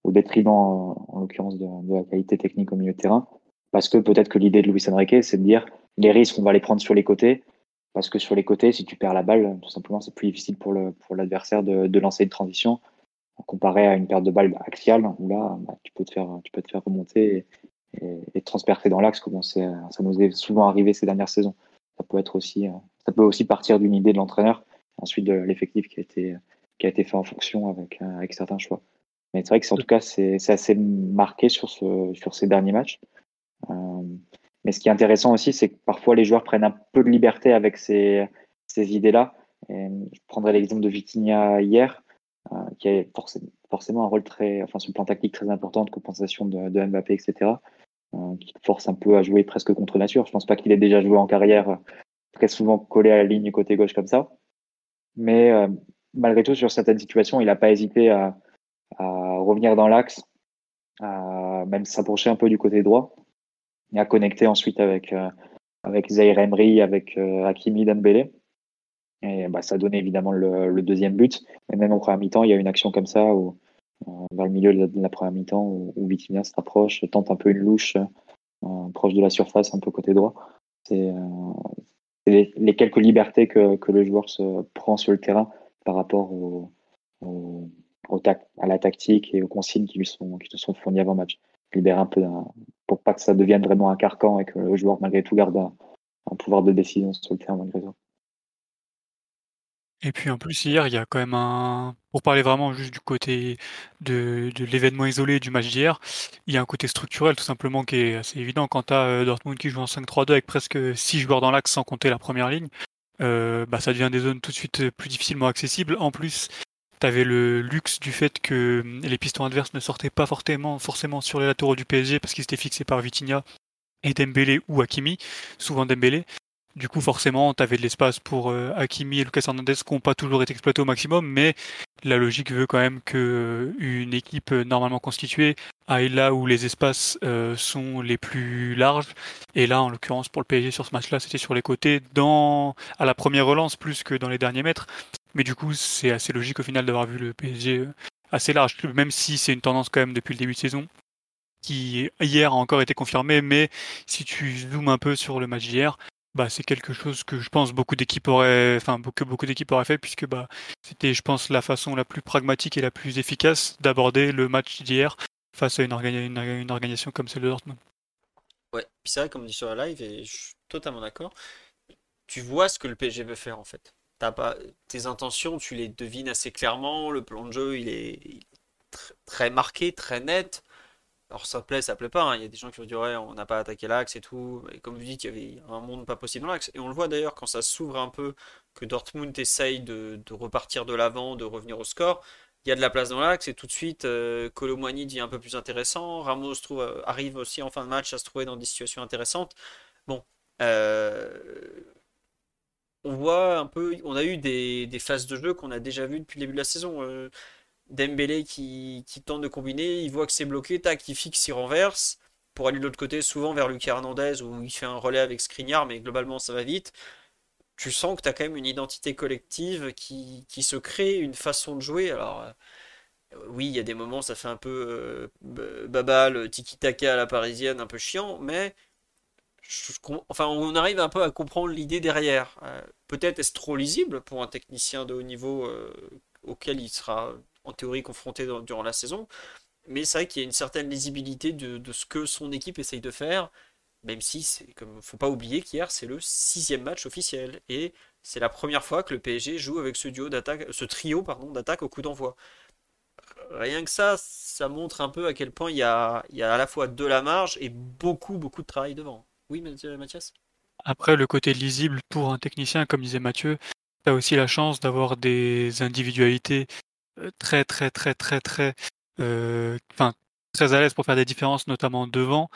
au détriment en, l'occurrence de, la qualité technique au milieu de terrain. Parce que peut-être que l'idée de Luis Enrique c'est de dire les risques on va les prendre sur les côtés. Parce que sur les côtés si tu perds la balle tout simplement c'est plus difficile pour le pour l'adversaire de, de, lancer une transition. Comparé à une perte de balle axiale où là bah, tu peux te faire tu peux te faire remonter et, et transpercer dans l'axe comme ça nous est souvent arrivé ces dernières saisons ça peut être aussi, euh, ça peut aussi partir d'une idée de l'entraîneur, ensuite de l'effectif qui a été qui a été fait en fonction avec avec certains choix. Mais c'est vrai que en tout cas c'est assez marqué sur ce sur ces derniers matchs. mais ce qui est intéressant aussi, c'est que parfois les joueurs prennent un peu de liberté avec ces ces idées-là. Je prendrai l'exemple de Vitinha hier, qui a forcément un rôle très, enfin, sur le plan tactique très important de compensation de Mbappé, etc. Euh, qui force un peu à jouer presque contre nature. Je pense pas qu'il ait déjà joué en carrière euh, très souvent collé à la ligne côté gauche comme ça. Mais euh, malgré tout, sur certaines situations, il n'a pas hésité à, revenir dans l'axe, à même s'approcher un peu du côté droit et à connecter ensuite avec, avec Zaire avec Hakimi Dembélé. Et bah, ça a donné évidemment le, le deuxième but. Et même en première mi-temps, il y a une action comme ça où vers le milieu de la, première mi-temps où, où se rapproche, tente un peu une louche euh, proche de la surface, un peu côté droit. C'est euh, les, quelques libertés que, le joueur se prend sur le terrain par rapport à la tactique et aux consignes qui lui sont, sont fournies avant match. Libérer un peu pour pas que ça devienne vraiment un carcan et que le joueur malgré tout garde un, un pouvoir de décision sur le terrain malgré tout.
Et puis en plus hier, il y a quand même un pour parler vraiment juste du côté de de l'événement isolé du match d'hier, il y a un côté structurel tout simplement qui est assez évident. Quand tu as, euh, Dortmund qui joue en 5-3-2 avec presque 6 joueurs dans l'axe sans compter la première ligne, euh, bah, ça devient des zones tout de suite plus difficilement accessibles. En plus, tu avais le luxe du fait que hum, les pistons adverses ne sortaient pas forcément forcément sur les latéraux du PSG parce qu'ils étaient fixés par Vitinha et Dembélé ou Hakimi, souvent Dembélé. Du coup, forcément, tu avais de l'espace pour euh, Hakimi et Lucas Hernandez qui n'ont pas toujours été exploités au maximum, mais la logique veut quand même que euh, une équipe normalement constituée aille là où les espaces euh, sont les plus larges. Et là, en l'occurrence, pour le PSG sur ce match-là, c'était sur les côtés, dans à la première relance plus que dans les derniers mètres. Mais du coup, c'est assez logique au final d'avoir vu le PSG assez large, même si c'est une tendance quand même depuis le début de saison qui hier a encore été confirmée, mais si tu zoomes un peu sur le match d'hier, bah, c'est quelque chose que je pense beaucoup d'équipes auraient, enfin que beaucoup d'équipes auraient fait puisque bah c'était, je pense, la façon la plus pragmatique et la plus efficace d'aborder le match d'hier face à une, organisation comme celle de Dortmund.
Ouais, puis c'est vrai comme dit sur la live et je suis totalement d'accord. Tu vois ce que le PSG veut faire en fait. T'as pas tes intentions, tu les devines assez clairement. Le plan de jeu, il est, très marqué, très net. Alors ça plaît, ça plaît pas. Hein. Il y a des gens qui vont dire ouais, on n'a pas attaqué l'axe et tout. Et comme vous dites, il y avait un monde pas possible dans l'axe. Et on le voit d'ailleurs quand ça s'ouvre un peu, que Dortmund essaye de, repartir de l'avant, de revenir au score. Il y a de la place dans l'axe et tout de suite, euh, dit un peu plus intéressant. Ramos trouve, euh, arrive aussi en fin de match à se trouver dans des situations intéressantes. Bon, euh, on voit un peu, on a eu des, des phases de jeu qu'on a déjà vues depuis le début de la saison. Euh, Dembélé qui, tente de combiner, il voit que c'est bloqué, tac, il fixe, il renverse pour aller de l'autre côté, souvent vers Lucas Hernandez où il fait un relais avec Skriniar, mais globalement ça va vite. Tu sens que tu as quand même une identité collective qui, se crée, une façon de jouer. Alors, euh, oui, il y a des moments, ça fait un peu euh, babal, tiki-taka à la parisienne, un peu chiant, mais enfin, on arrive un peu à comprendre l'idée derrière. Euh, peut-être est-ce trop lisible pour un technicien de haut niveau auquel il sera en théorie confronté durant la saison. Mais c'est vrai qu'il y a une certaine lisibilité de, ce que son équipe essaye de faire, même si comme faut pas oublier qu'hier c'est le sixième match officiel et c'est la première fois que le PSG joue avec ce duo d'attaque, ce trio d'attaque au coup d'envoi. Rien que ça, ça montre un peu à quel point il y a, il y a à la fois de la marge et beaucoup beaucoup de travail devant. Oui, Mathias?
Après, le côté lisible pour un technicien, comme disait Mathieu, tu as aussi la chance d'avoir des individualités très très très très très euh, enfin très à l'aise pour faire des différences notamment devant.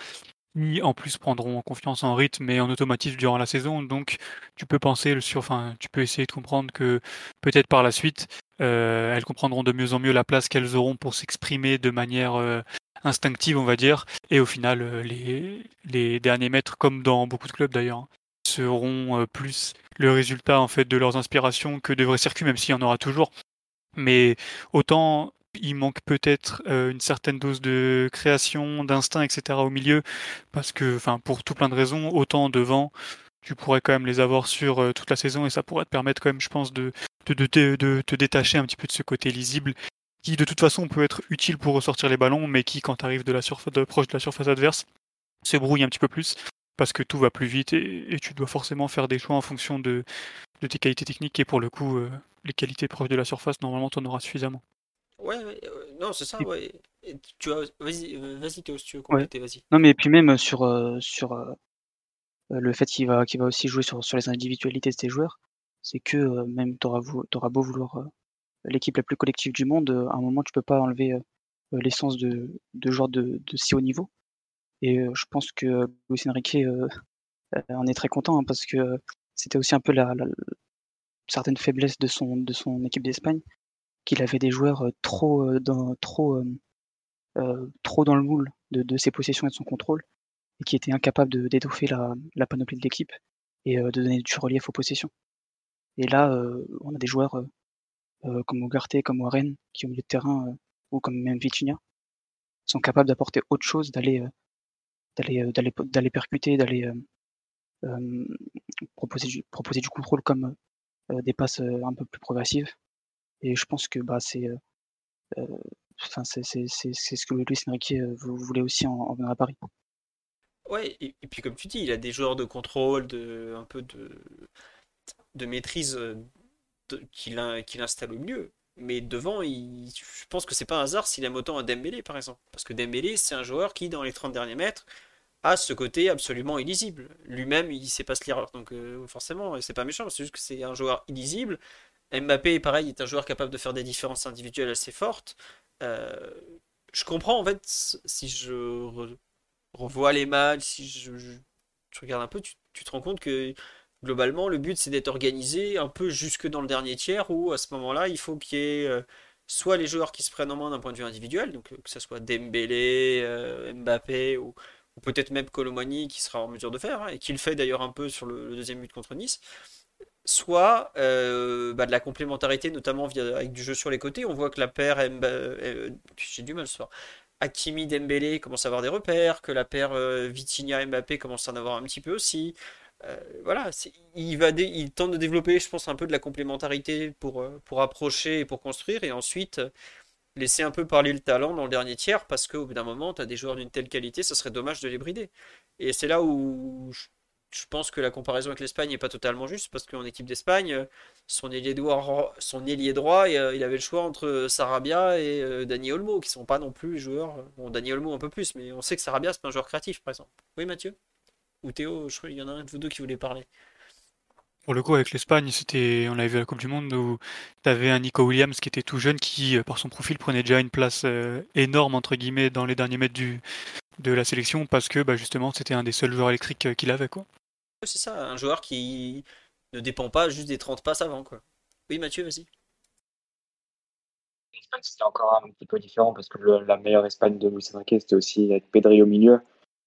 Qui en plus prendront confiance en rythme et en automatisme durant la saison. Donc tu peux penser sur enfin tu peux essayer de comprendre que peut-être par la suite euh, elles comprendront de mieux en mieux la place qu'elles auront pour s'exprimer de manière instinctive on va dire. Et au final les les derniers mètres comme dans beaucoup de clubs d'ailleurs hein, seront plus le résultat en fait de leurs inspirations que de vrais circuits même s'il y en aura toujours mais autant il manque peut-être euh, une certaine dose de création, d'instinct, etc. au milieu, parce que, enfin, pour tout plein de raisons, autant devant, tu pourrais quand même les avoir sur euh, toute la saison et ça pourrait te permettre quand même, je pense, de, te détacher un petit peu de ce côté lisible qui de toute façon peut être utile pour ressortir les ballons, mais qui quand tu arrives de la surface, proche de la surface adverse, se brouille un petit peu plus parce que tout va plus vite et, tu dois forcément faire des choix en fonction de, de tes qualités techniques et pour le coup, euh, les qualités proches de la surface, normalement, tu en auras suffisamment.
Ouais, non, c'est ça, ouais. tu vas-y, vas-y Théo, si tu veux compléter, vas-y.
Non, mais puis même sur, sur le fait qu'il va, qu'il va aussi jouer sur, sur les individualités de ses joueurs, c'est que même tu auras, beau vouloir l'équipe la plus collective du monde, à un moment, tu peux pas enlever l'essence de, de joueurs de, de si haut niveau. Et je pense que Luis Enrique en est très content hein, parce que c'était aussi un peu la, certaine faiblesse de son, équipe d'Espagne, qu'il avait des joueurs trop, dans, trop, trop dans le moule de, ses possessions et de son contrôle, et qui étaient incapables d'étoffer la, la, panoplie de l'équipe et de donner du relief aux possessions. Et là, on a des joueurs comme Ugarte, comme Warren, qui ont milieu de terrain, ou comme même Vitinha, sont capables d'apporter autre chose, d'aller percuter, d'aller proposer du contrôle comme des passes un peu plus progressives. Et je pense que bah c'est c'est ce que Luis Enrique voulait aussi en, en venir à Paris.
Ouais, et, puis comme tu dis, il a des joueurs de contrôle, de un peu de de maîtrise qu'il installe au milieu. Mais devant, il, je pense que c'est pas un hasard s'il aime autant un Dembélé, par exemple. Parce que Dembélé, c'est un joueur qui, dans les 30 derniers mètres, a ce côté absolument illisible. Lui-même, il sait pas se lire. Donc, euh, forcément, c'est pas méchant, c'est juste que c'est un joueur illisible. Mbappé, pareil, est un joueur capable de faire des différences individuelles assez fortes. Euh, je comprends, en fait, si je revois les matchs, si je, regarde un peu, tu, te rends compte que globalement, le but c'est d'être organisé un peu jusque dans le dernier tiers où à ce moment-là, il faut qu'il y ait euh, soit les joueurs qui se prennent en main d'un point de vue individuel, donc euh, que ce soit Dembélé, Mbappé ou, peut-être même Colomani qui sera en mesure de faire, hein, et qui le fait d'ailleurs un peu sur le, deuxième but contre Nice, soit bah, de la complémentarité, notamment avec du jeu sur les côtés. On voit que la paire, j'ai du mal ce soir, Hakimi Dembélé commence à avoir des repères, que la paire Vitinha Mbappé commence à en avoir un petit peu aussi. Euh, voilà, il, va il tente de développer, je pense, un peu de la complémentarité pour, euh, pour approcher et pour construire, et ensuite euh, laisser un peu parler le talent dans le dernier tiers, parce qu'au bout d'un moment, tu as des joueurs d'une telle qualité, ça serait dommage de les brider. Et c'est là où je, pense que la comparaison avec l'Espagne n'est pas totalement juste, parce qu'en équipe d'Espagne, son ailier droit, son ailier droit il avait le choix entre Sarabia et Dani Olmo, qui sont pas non plus joueurs. Bon, Dani Olmo un peu plus, mais on sait que Sarabia, c'est pas un joueur créatif, par exemple. Oui, Mathieu? Ou Théo, je crois qu'il y en a un de vous deux qui voulait parler.
Pour le coup, avec l'Espagne, c'était, on l'avait vu à la Coupe du Monde où tu avais un Nico Williams qui était tout jeune, qui, euh, par son profil, prenait déjà une place euh, énorme, entre guillemets, dans les derniers mètres du, de la sélection, parce que bah, justement, c'était un des seuls joueurs électriques euh, qu'il avait. Quoi.
C'est ça, un joueur qui ne dépend pas juste des 30 passes avant. Quoi. Oui, Mathieu, vas-y.
L'Espagne, c'était encore un petit peu différent, parce que la meilleure Espagne de Luis Enrique, c'était aussi avec Pedri au milieu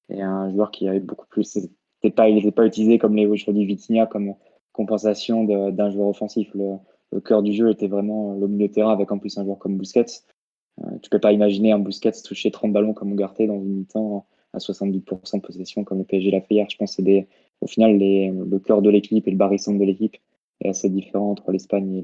et un joueur qui avait beaucoup plus. C'était pas, il n'était pas utilisé comme les aujourd'hui Vitinha comme compensation d'un joueur offensif. Le, cœur du jeu était vraiment le milieu de terrain avec en plus un joueur comme Busquets. Euh, tu peux pas imaginer un Busquets toucher 30 ballons comme Ugarte dans une mi-temps à 70% de possession comme le PSG l'a fait hier. Je pense que au final le cœur de l'équipe et le barisson de l'équipe est assez différent entre l'Espagne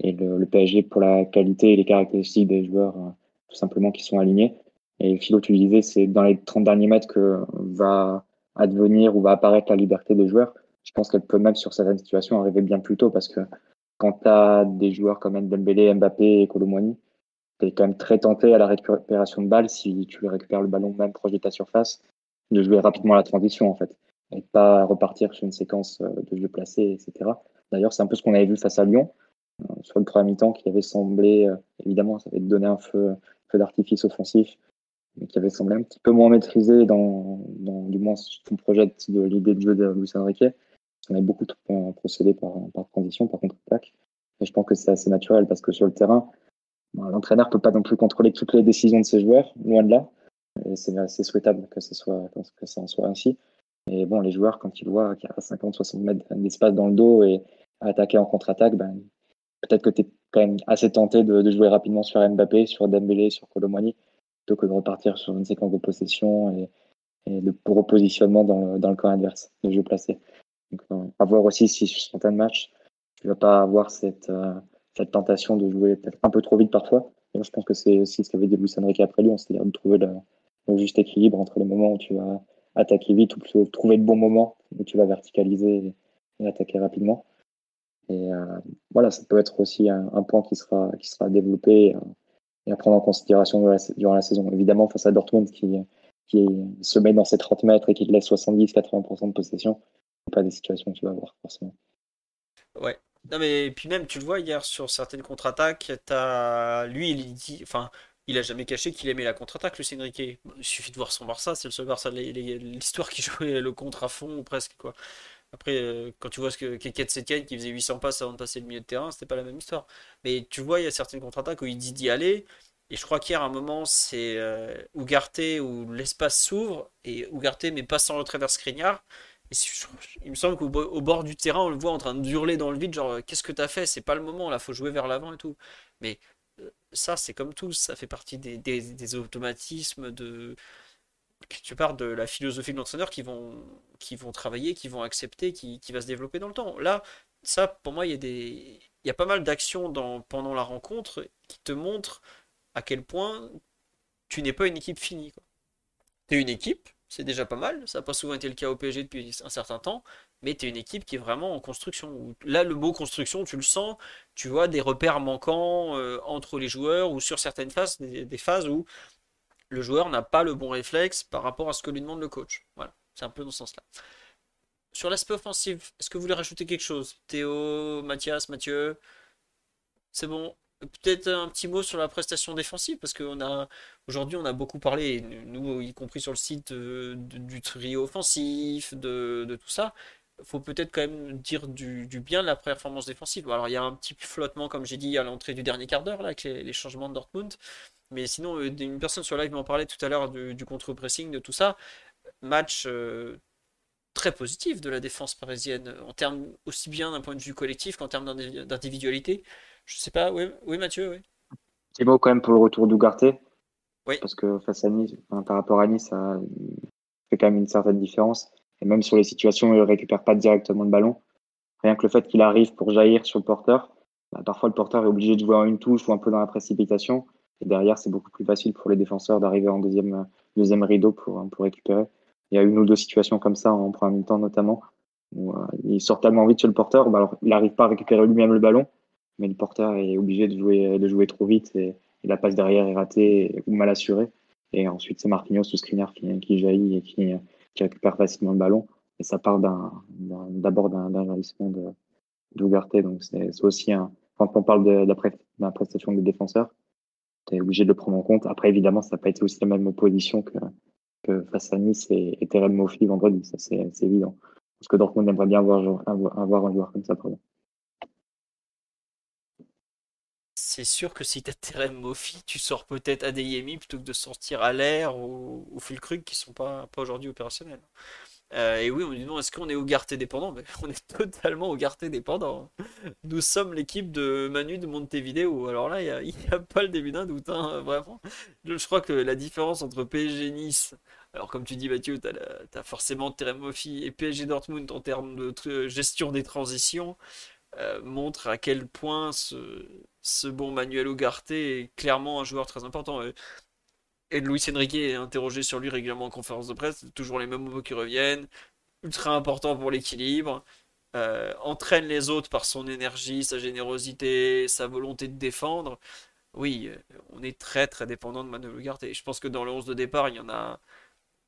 et le, PSG pour la qualité et les caractéristiques des joueurs euh, tout simplement qui sont alignés. Et Philo, tu disais, c'est dans les 30 derniers mètres que va advenir ou va apparaître la liberté des joueurs. Je pense qu'elle peut même, sur certaines situations, arriver bien plus tôt parce que quand tu as des joueurs comme Dembélé, Mbappé et Colomboigny, tu es quand même très tenté à la récupération de balles, si tu récupères le ballon même proche de ta surface, de jouer rapidement la transition en fait, et pas repartir sur une séquence euh, de jeu placé, etc. D'ailleurs, c'est un peu ce qu'on avait vu face à Lyon, euh, sur le premier mi-temps, qui avait semblé, euh, évidemment, ça avait donné un feu, feu d'artifice offensif, mais qui avait semblé un petit peu moins maîtrisé dans, dans du moins son projet de l'idée de jeu de Luis Enrique. On a beaucoup procédé par, par transition, par contre-attaque. Et je pense que c'est assez naturel parce que sur le terrain, l'entraîneur peut pas non plus contrôler toutes les décisions de ses joueurs, loin de là. Et c'est assez souhaitable que, ça en soit ainsi. Et bon, les joueurs, quand ils voient qu'il y a 50-60 mètres d'espace dans le dos et attaquer en contre-attaque, ben, peut-être que tu es quand même assez tenté de, jouer rapidement sur Mbappé, sur Dembélé, sur Colomani, plutôt que de repartir sur une séquence de possession et, de repositionnement dans le, dans le camp adverse, de jeu placé. Donc, euh, à voir aussi si sur certains matchs, tu vas pas avoir cette, euh, cette tentation de jouer peut-être un peu trop vite parfois. Je pense que c'est aussi ce qu'avait dit Luis Enrique après lui, c'est-à-dire de trouver le, juste équilibre entre les moments où tu vas attaquer vite ou plutôt trouver le bon moment où tu vas verticaliser et, attaquer rapidement. Et voilà, ça peut être aussi un, point qui sera, qui sera développé et à prendre en considération durant la, saison. Évidemment, face à Dortmund qui, qui se met dans ses 30 mètres et qui te laisse 70-80% de possession, pas des situations que tu vas voir forcément.
Ouais. Non mais puis même tu le vois hier sur certaines contre-attaques, t'as lui il dit, enfin il a jamais caché qu'il aimait la contre-attaque, le Enrique. il suffit de voir son Barça, c'est le seul Barça l'histoire qui jouait le contre à fond, ou presque. quoi. Après, euh, quand tu vois ce que Keket Setien qui faisait 800 passes avant de passer le milieu de terrain, c'était pas la même histoire. Mais tu vois, il y a certaines contre-attaques où il dit d'y aller. Et je crois qu'hier, à un moment, c'est euh, Ugarte où l'espace s'ouvre et Ugarte mais pas sans le travers Skriniar. Il me semble qu'au bord du terrain, on le voit en train de hurler dans le vide, genre qu'est-ce que t'as fait? C'est pas le moment, là, faut jouer vers l'avant et tout. Mais ça, c'est comme tout, ça fait partie des, automatismes de. Tu parles de la philosophie de l'entraîneur qui vont, qui vont travailler, qui vont accepter, qui, va se développer dans le temps. Là, ça, pour moi, il y a, des, il y a pas mal d'actions pendant la rencontre qui te montrent à quel point tu n'es pas une équipe finie. Tu es une équipe, c'est déjà pas mal. Ça n'a pas souvent été le cas au PSG depuis un certain temps, mais tu es une équipe qui est vraiment en construction. Là, le mot construction, tu le sens, tu vois des repères manquants euh, entre les joueurs ou sur certaines phases, des, phases où le joueur n'a pas le bon réflexe par rapport à ce que lui demande le coach. Voilà, c'est un peu dans ce sens-là. Sur l'aspect offensif, est-ce que vous voulez rajouter quelque chose? Théo, Mathias, Mathieu? C'est bon? Peut-être un petit mot sur la prestation défensive, parce qu'aujourd'hui a on a beaucoup parlé, nous y compris sur le site, euh, du trio offensif, de, tout ça faut peut-être quand même dire du, bien de la performance défensive. Alors il y a un petit flottement, comme j'ai dit, à l'entrée du dernier quart d'heure, avec les, changements de Dortmund. Mais sinon, euh, une personne sur live m'en parlait tout à l'heure du, contre-pressing, de tout ça. Match euh, très positif de la défense parisienne, en termes aussi bien d'un point de vue collectif qu'en termes d'individualité. Je sais pas, oui, oui Mathieu, oui.
C'est beau quand même pour le retour d'Ougarté. Oui. Parce que face à Nice, par rapport à Nice, ça fait quand même une certaine différence. Et même sur les situations où il ne récupère pas directement le ballon, rien que le fait qu'il arrive pour jaillir sur le porteur, bah, parfois le porteur est obligé de jouer en une touche ou un peu dans la précipitation. Et derrière, c'est beaucoup plus facile pour les défenseurs d'arriver en deuxième, deuxième rideau pour, pour récupérer. Il y a une ou deux situations comme ça en premier temps notamment, où euh, il sort tellement vite sur le porteur, bah, alors, il n'arrive pas à récupérer lui-même le ballon, mais le porteur est obligé de jouer, de jouer trop vite et, la passe derrière est ratée ou mal assurée. Et ensuite, c'est Marquinhos ou Skriniar qui, jaillit et qui, récupère facilement le ballon. Et ça part d'abord d'un jaillissement d'Ougarté. Donc c'est aussi un. Quand on parle de, de, la, prestation des défenseurs, tu es obligé de le prendre en compte. Après, évidemment, ça n'a pas été aussi la même opposition que, que face à Nice et, et Terem Mofi vendredi. Ça, c'est évident. Parce que Dortmund aimerait bien avoir, avoir un joueur comme ça. Pardon.
C'est sûr que si tu as Terem Mofi, tu sors peut-être Adeyemi plutôt que de sortir à l'air ou, ou Fulkrug qui sont pas, pas aujourd'hui opérationnels. Euh, et oui, on dit non, est-ce qu'on est Ougarté dépendant? Mais on est totalement Ougarté dépendant. Nous sommes l'équipe de Manu de Montevideo. Alors là, il n'y a, pas le début d'un doute, hein, vraiment. Je crois que la différence entre PSG Nice, alors comme tu dis Mathieu, tu as, forcément et PSG Dortmund en termes de gestion des transitions. Euh, montre à quel point ce, bon Manuel Ugarte est clairement un joueur très important. Et Luis Enrique est interrogé sur lui régulièrement en conférence de presse, toujours les mêmes mots qui reviennent, ultra important pour l'équilibre, euh, entraîne les autres par son énergie, sa générosité, sa volonté de défendre. Oui, euh, on est très très dépendant de Manuel Ugarte. Et je pense que dans le 11 de départ, il y en a,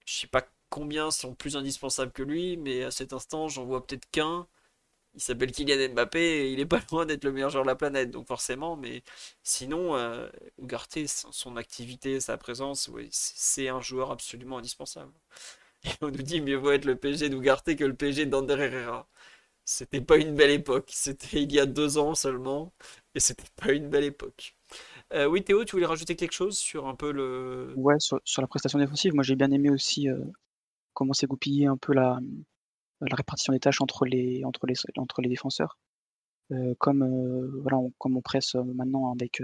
je sais pas combien sont plus indispensables que lui, mais à cet instant, j'en vois peut-être qu'un il s'appelle Kylian Mbappé et il est pas loin d'être le meilleur joueur de la planète, donc forcément, mais sinon, euh, Ugarte, son activité, sa présence, c'est un joueur absolument indispensable. Et on nous dit mieux vaut être le PSG d'Ugarte que le PSG d'Ander Herrera. C'était pas une belle époque, c'était il y a deux ans seulement, et c'était pas une belle époque. Euh, oui, Théo, tu voulais rajouter quelque chose sur un peu le.
Ouais, sur, la prestation défensive, moi j'ai bien aimé aussi euh, comment s'est goupillé un peu la, la répartition des tâches entre les, entre les, entre les défenseurs. Euh, comme, euh, voilà, on, comme on presse euh, maintenant avec,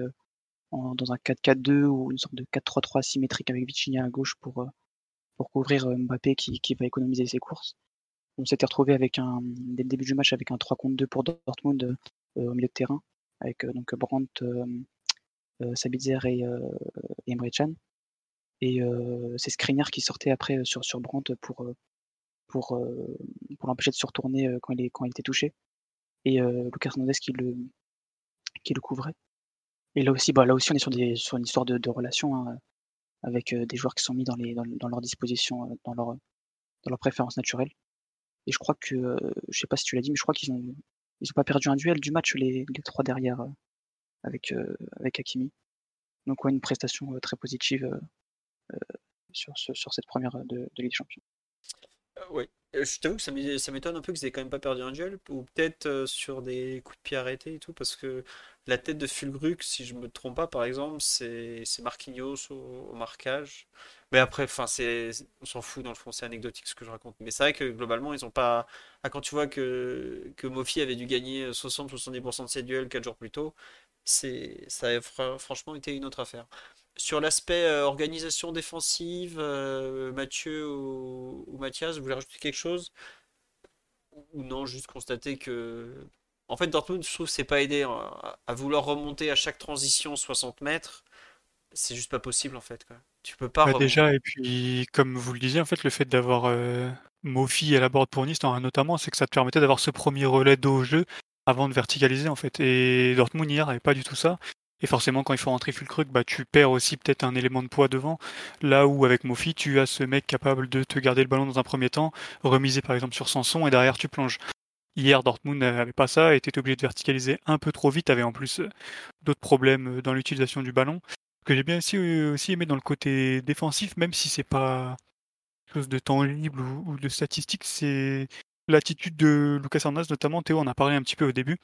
dans un 4-4-2 ou une sorte de 4-3-3 symétrique avec Vitinha à gauche pour, pour couvrir Mbappé qui, qui, va économiser ses courses. On s'était retrouvé avec un, dès le début du match avec un 3 contre 2 pour Dortmund au milieu de terrain, avec donc Brandt, Sabitzer et, et Emre. Et c'est Skriniar qui sortait après sur, sur Brandt pour, pour, pour l'empêcher de se retourner quand il, est, quand il était touché. et Lucas Hernandez qui le, qui le couvrait. Et là aussi, bah, là aussi, on est sur, des, sur une histoire de, de relation hein, avec des joueurs qui sont mis dans, les, dans, leur disposition, dans leur, dans leur préférence naturelle. Et je crois que, je sais pas si tu l'as dit, mais je crois qu'ils ont, ils ont pas perdu un duel du match les, les trois derrière avec, avec Hakimi. Donc ouais, une prestation très positive sur, ce, sur cette première de, de Ligue des Champions.
Oui, je t'avoue que ça m'étonne un peu qu'ils aient quand même pas perdu un duel, ou peut-être sur des coups de pied arrêtés et tout, parce que la tête de Fulgruc, si je me trompe pas, par exemple, c'est Marquinhos au, marquage. Mais après, on s'en fout dans le fond, c'est anecdotique ce que je raconte. Mais c'est vrai que globalement, ils ont pas. Ah, quand tu vois que, que Mofi avait dû gagner 60-70% de ses duels 4 jours plus tôt, ça a franchement été une autre affaire. Sur l'aspect euh, organisation défensive, euh, Mathieu ou, Mathias, vous voulez rajouter quelque chose? Ou non, juste constater que. En fait, Dortmund, je trouve, c'est pas aidé hein, à, vouloir remonter à chaque transition 60 mètres. C'est juste pas possible en fait. Quoi. Tu peux pas.
Bah, déjà, et puis comme vous le disiez, en fait, le fait d'avoir euh, Mofi à la board pour Nice, notamment, c'est que ça te permettait d'avoir ce premier relais d'eau au jeu avant de verticaliser en fait. Et Dortmund hier n'avait pas du tout ça. Et forcément, quand il faut rentrer Fulkrug, bah, tu perds aussi peut-être un élément de poids devant. Là où avec Mofi, tu as ce mec capable de te garder le ballon dans un premier temps, remiser par exemple sur Sanson et derrière tu plonges. Hier, Dortmund n'avait pas ça, était obligé de verticaliser un peu trop vite, avait en plus euh, d'autres problèmes euh, dans l'utilisation du ballon. Que j'ai bien aussi, euh, aussi aimé dans le côté défensif, même si c'est pas quelque chose de tangible ou, de statistique, c'est l'attitude de Lucas Hernandez, notamment Théo en a parlé un petit peu au début.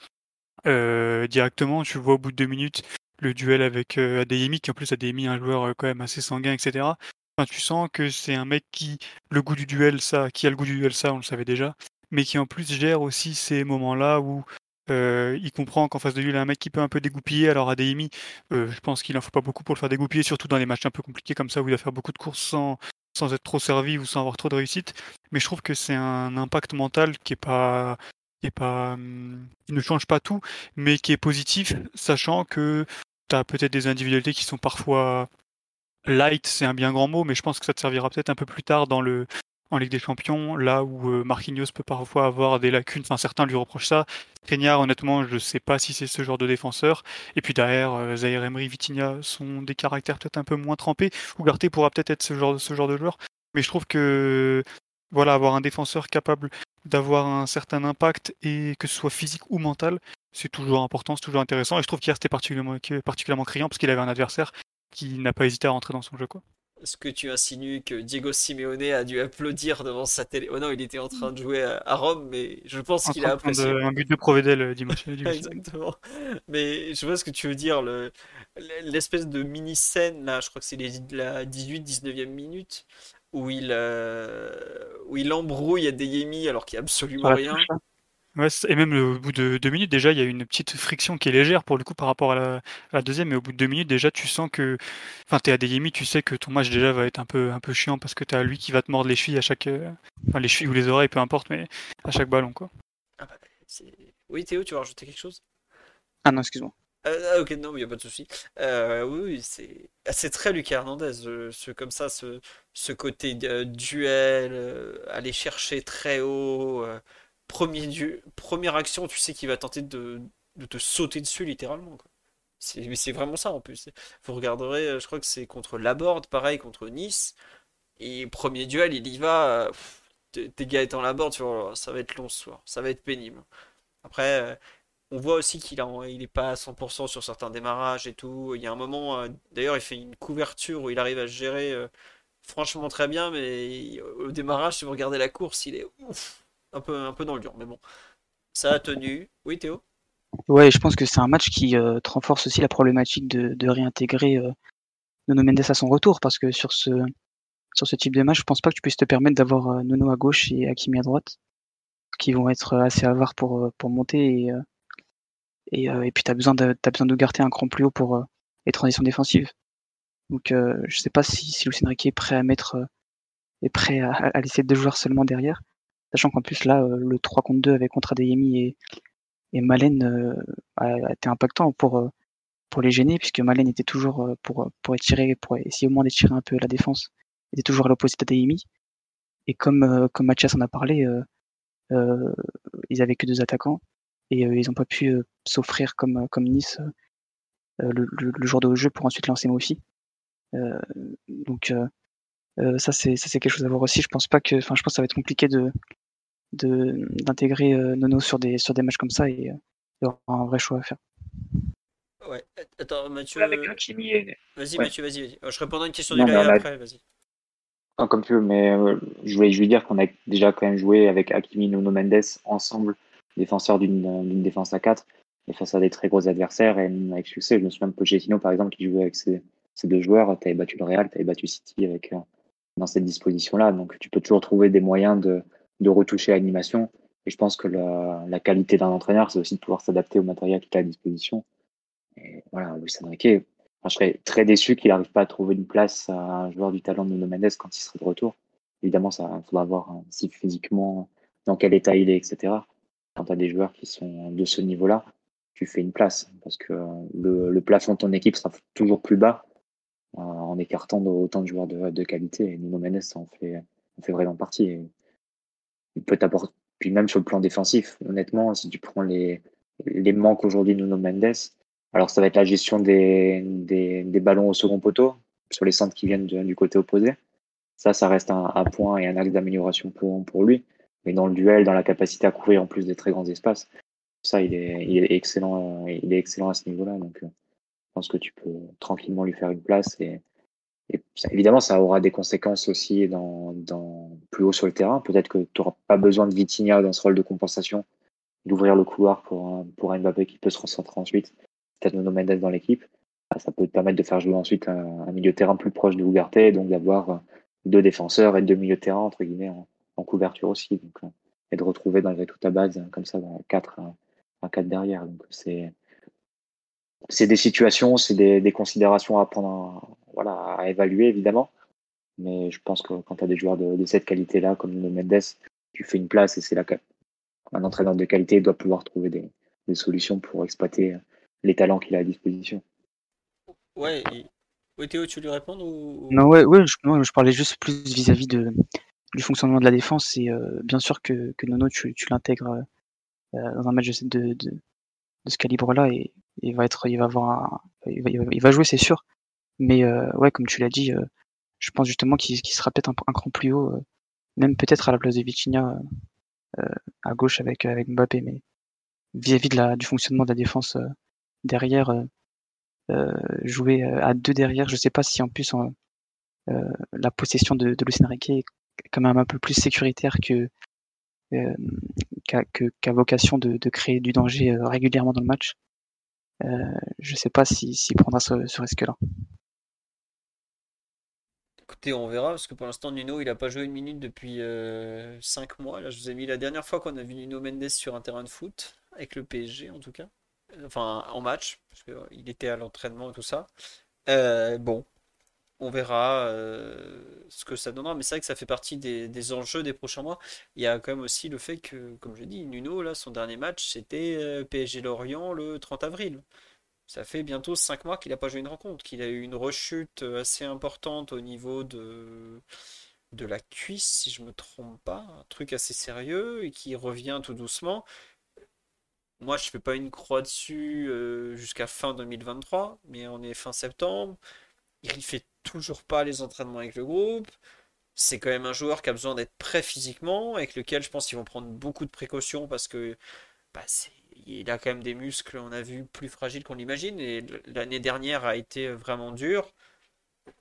directement, tu vois au bout de deux minutes, le duel avec euh, Adeyemi, qui en plus Adeyemi est un joueur euh, quand même assez sanguin, etc. Enfin, tu sens que c'est un mec qui, le goût du duel, ça, qui a le goût du duel, ça, on le savait déjà, mais qui en plus gère aussi ces moments-là où euh, il comprend qu'en face de lui, il a un mec qui peut un peu dégoupiller. Alors Adeyemi, euh, je pense qu'il en faut pas beaucoup pour le faire dégoupiller, surtout dans les matchs un peu compliqués comme ça où il va faire beaucoup de courses sans, sans être trop servi ou sans avoir trop de réussite. Mais je trouve que c'est un impact mental qui est pas qui pas qui ne change pas tout, mais qui est positif, sachant que peut-être des individualités qui sont parfois light, c'est un bien grand mot, mais je pense que ça te servira peut-être un peu plus tard dans le en Ligue des Champions, là où euh, Marquinhos peut parfois avoir des lacunes. Enfin, certains lui reprochent ça. Skriniar, honnêtement, je ne sais pas si c'est ce genre de défenseur. Et puis derrière, euh, Zaire Emery, Vitinha sont des caractères peut-être un peu moins trempés. Ougarté pourra peut-être être ce genre, ce genre de joueur. Mais je trouve que voilà, avoir un défenseur capable d'avoir un certain impact et que ce soit physique ou mental, c'est toujours important, c'est toujours intéressant. Et je trouve qu'hier c'était particulièrement, particulièrement criant parce qu'il avait un adversaire qui n'a pas hésité à rentrer dans son jeu. Quoi.
Est-ce que tu insinues que Diego Simeone a dû applaudir devant sa télé? Oh non, il était en train de jouer à Rome, mais je pense qu'il a apprécié.
un but de Provedel euh, dimanche.
Exactement. Mais je vois ce que tu veux dire. L'espèce de mini-scène, là, je crois que c'est la 18-19e minute, où il, euh, où il embrouille Adeyemi alors qu'il n'y a absolument rien.
Ouais, et même au bout de deux minutes, déjà, il y a une petite friction qui est légère pour le coup par rapport à la, deuxième. Mais au bout de deux minutes, déjà, tu sens que. Enfin, t'es à des limites, tu sais que ton match déjà va être un peu, un peu chiant parce que t'as lui qui va te mordre les chevilles à chaque. Euh, enfin, les chevilles ou les oreilles, peu importe, mais à chaque ballon, quoi.
Ah bah, oui, Théo, tu veux rajouter quelque chose?
Ah non, excuse-moi.
Euh, ah, ok, non, il n'y a pas de souci. Euh, oui, c'est c'est très Lucas Hernandez, ce, comme ça, ce, ce côté duel, aller chercher très haut premier du... première action, tu sais qu'il va tenter de... te sauter dessus littéralement. C'est... vraiment ça en plus. Vous regarderez, euh, je crois que c'est contre Laborde, pareil, contre Nice. Et premier duel, il y va. Euh, tes gars étant Laborde, tu vois, ça va être long ce soir, ça va être pénible. Après, euh, on voit aussi qu'il a... il est pas à 100% sur certains démarrages et tout. Il y a un moment, d'ailleurs, il fait une couverture où il arrive à se gérer franchement très bien, mais au démarrage, si vous regardez la course, il est ouf un peu, un peu dans le dur. Mais bon, ça a tenu. Oui, Théo?
Ouais, je pense que c'est un match qui euh, renforce aussi la problématique de, réintégrer euh, Nuno Mendes à son retour, parce que sur ce, type de match, je pense pas que tu puisses te permettre d'avoir euh, Nuno à gauche et Hakimi à droite, qui vont être assez avares pour, pour monter. Et, et puis tu as besoin de, as besoin de garder un cran plus haut pour les transitions défensives. Donc je sais pas si, si Lucien Riquet est prêt à mettre est prêt à, à laisser deux joueurs seulement derrière. Sachant qu'en plus, là, euh, le 3 contre 2 avec contre Adeyemi et, et Malen euh, a, été impactant pour, euh, pour les gêner, puisque Malen était toujours pour, pour étirer, pour essayer au moins d'étirer un peu la défense, était toujours à l'opposé d'Adeyemi. Et comme, comme Mathias en a parlé, ils avaient que deux attaquants. Et ils n'ont pas pu s'offrir comme, comme Nice le, le, jour de jeu pour ensuite lancer Mofi. donc ça c'est ça c'est quelque chose à voir aussi. Je pense pas que, enfin je pense que ça va être compliqué de d'intégrer Nono sur des sur des matchs comme ça et il y aura un vrai choix à faire.
Ouais, attends Mathieu.
Vas-y
Mathieu, vas-y, vas-y. Je répondrai à une question du gars après, vas-y.
comme tu veux, mais je, voulais, je voulais dire qu'on a déjà quand même joué avec Hakimi, Nuno Mendes ensemble, défenseurs d'une défense à 4 et face à des très gros adversaires et avec succès. Je me souviens de Pochettino par exemple qui jouait avec ces, deux joueurs. Tu avais battu le Real, tu avais battu City avec, dans cette disposition-là. Donc tu peux toujours trouver des moyens de, retoucher l'animation. Et je pense que la, la qualité d'un entraîneur, c'est aussi de pouvoir s'adapter au matériel qui est à disposition. Et voilà, Luis Enrique, je serais très déçu qu'il n'arrive pas à trouver une place à un joueur du talent de Nuno Mendes quand il serait de retour. Évidemment, ça faudra voir hein, si physiquement, dans quel état il est, etc. Quand tu as des joueurs qui sont de ce niveau-là, tu fais une place parce que le, le plafond de ton équipe sera toujours plus bas euh, en écartant autant de joueurs de, qualité. Et Nuno Mendes, ça en fait, en fait vraiment partie. il peut t'apporter, puis même sur le plan défensif, honnêtement, si tu prends les, manques aujourd'hui de Nuno Mendes, alors ça va être la gestion des, ballons au second poteau sur les centres qui viennent du côté opposé. Ça, ça reste un, point et un axe d'amélioration pour lui. Mais dans le duel, dans la capacité à couvrir en plus des très grands espaces, ça, il est, excellent, il est excellent à ce niveau-là. Donc, euh, je pense que tu peux tranquillement lui faire une place et, et évidemment, ça aura des conséquences aussi dans, plus haut sur le terrain. Peut-être que tu n'auras pas besoin de Vitinha dans ce rôle de compensation, d'ouvrir le couloir pour, pour un Mbappé qui peut se recentrer ensuite peut-être Nuno Mendes dans l'équipe, bah, ça peut te permettre de faire jouer ensuite un, milieu de terrain plus proche de Ugarte, donc d'avoir deux défenseurs et deux milieux de terrain, entre guillemets, couverture aussi. Donc, euh, et de retrouver malgré tout ta base, comme ça, dans 4, un 4 derrière. Donc c'est c'est des situations, c'est des, des, considérations à prendre, voilà, à évaluer évidemment. Mais je pense que quand tu as des joueurs de, de cette qualité-là, comme Nuno Mendes, tu fais une place et c'est là qu'un entraîneur de qualité doit pouvoir trouver des, des solutions pour exploiter les talents qu'il a à disposition.
Ouais, et... Théo, tu lui réponds ou...
Non, ouais, ouais je, je parlais juste plus vis-à-vis de, du fonctionnement de la défense. Et euh, bien sûr que, que Nono, tu, tu l'intègres euh, dans un match de, de, de, ce calibre-là et il va être, il va avoir, il, va, il, va, jouer, c'est sûr. Mais euh, ouais, comme tu l'as dit, euh, je pense justement qu'il sera peut-être un, un, cran plus haut, euh, même peut-être à la place de Vitinha à gauche avec avec Mbappé, mais vis-à-vis -vis de la, du fonctionnement de la défense derrière, euh, euh, jouer euh, à deux derrière. Je sais pas si en plus la possession de, de Lucien Riquet quand même un peu plus sécuritaire que qu'a vocation de, créer du danger régulièrement dans le match. Euh, je sais pas s'il si, prendra ce, risque-là.
Écoutez, on verra, parce que pour l'instant, Nuno, il a pas joué une minute depuis 5 mois. Là, je vous ai mis la dernière fois qu'on a vu Nuno Mendes sur un terrain de foot, avec le PSG en tout cas enfin en match, parce qu'il était à l'entraînement et tout ça. Euh, bon, on verra euh, ce que ça donnera, mais c'est vrai que ça fait partie des, enjeux des prochains mois. Il y a quand même aussi le fait que, comme je dis, Nuno, là, son dernier match, c'était euh, PSG Lorient le 30 avril. Ça fait bientôt 5 mois qu'il n'a pas joué une rencontre, qu'il a eu une rechute assez importante au niveau de, la cuisse, si je me trompe pas, un truc assez sérieux, et qui revient tout doucement. Moi, je fais pas une croix dessus euh, jusqu'à fin 2023, mais on est fin septembre. Il fait toujours pas les entraînements avec le groupe. C'est quand même un joueur qui a besoin d'être prêt physiquement, avec lequel je pense qu'ils vont prendre beaucoup de précautions parce que bah, il a quand même des muscles, on a vu, plus fragiles qu'on l'imagine. Et l'année dernière a été vraiment dure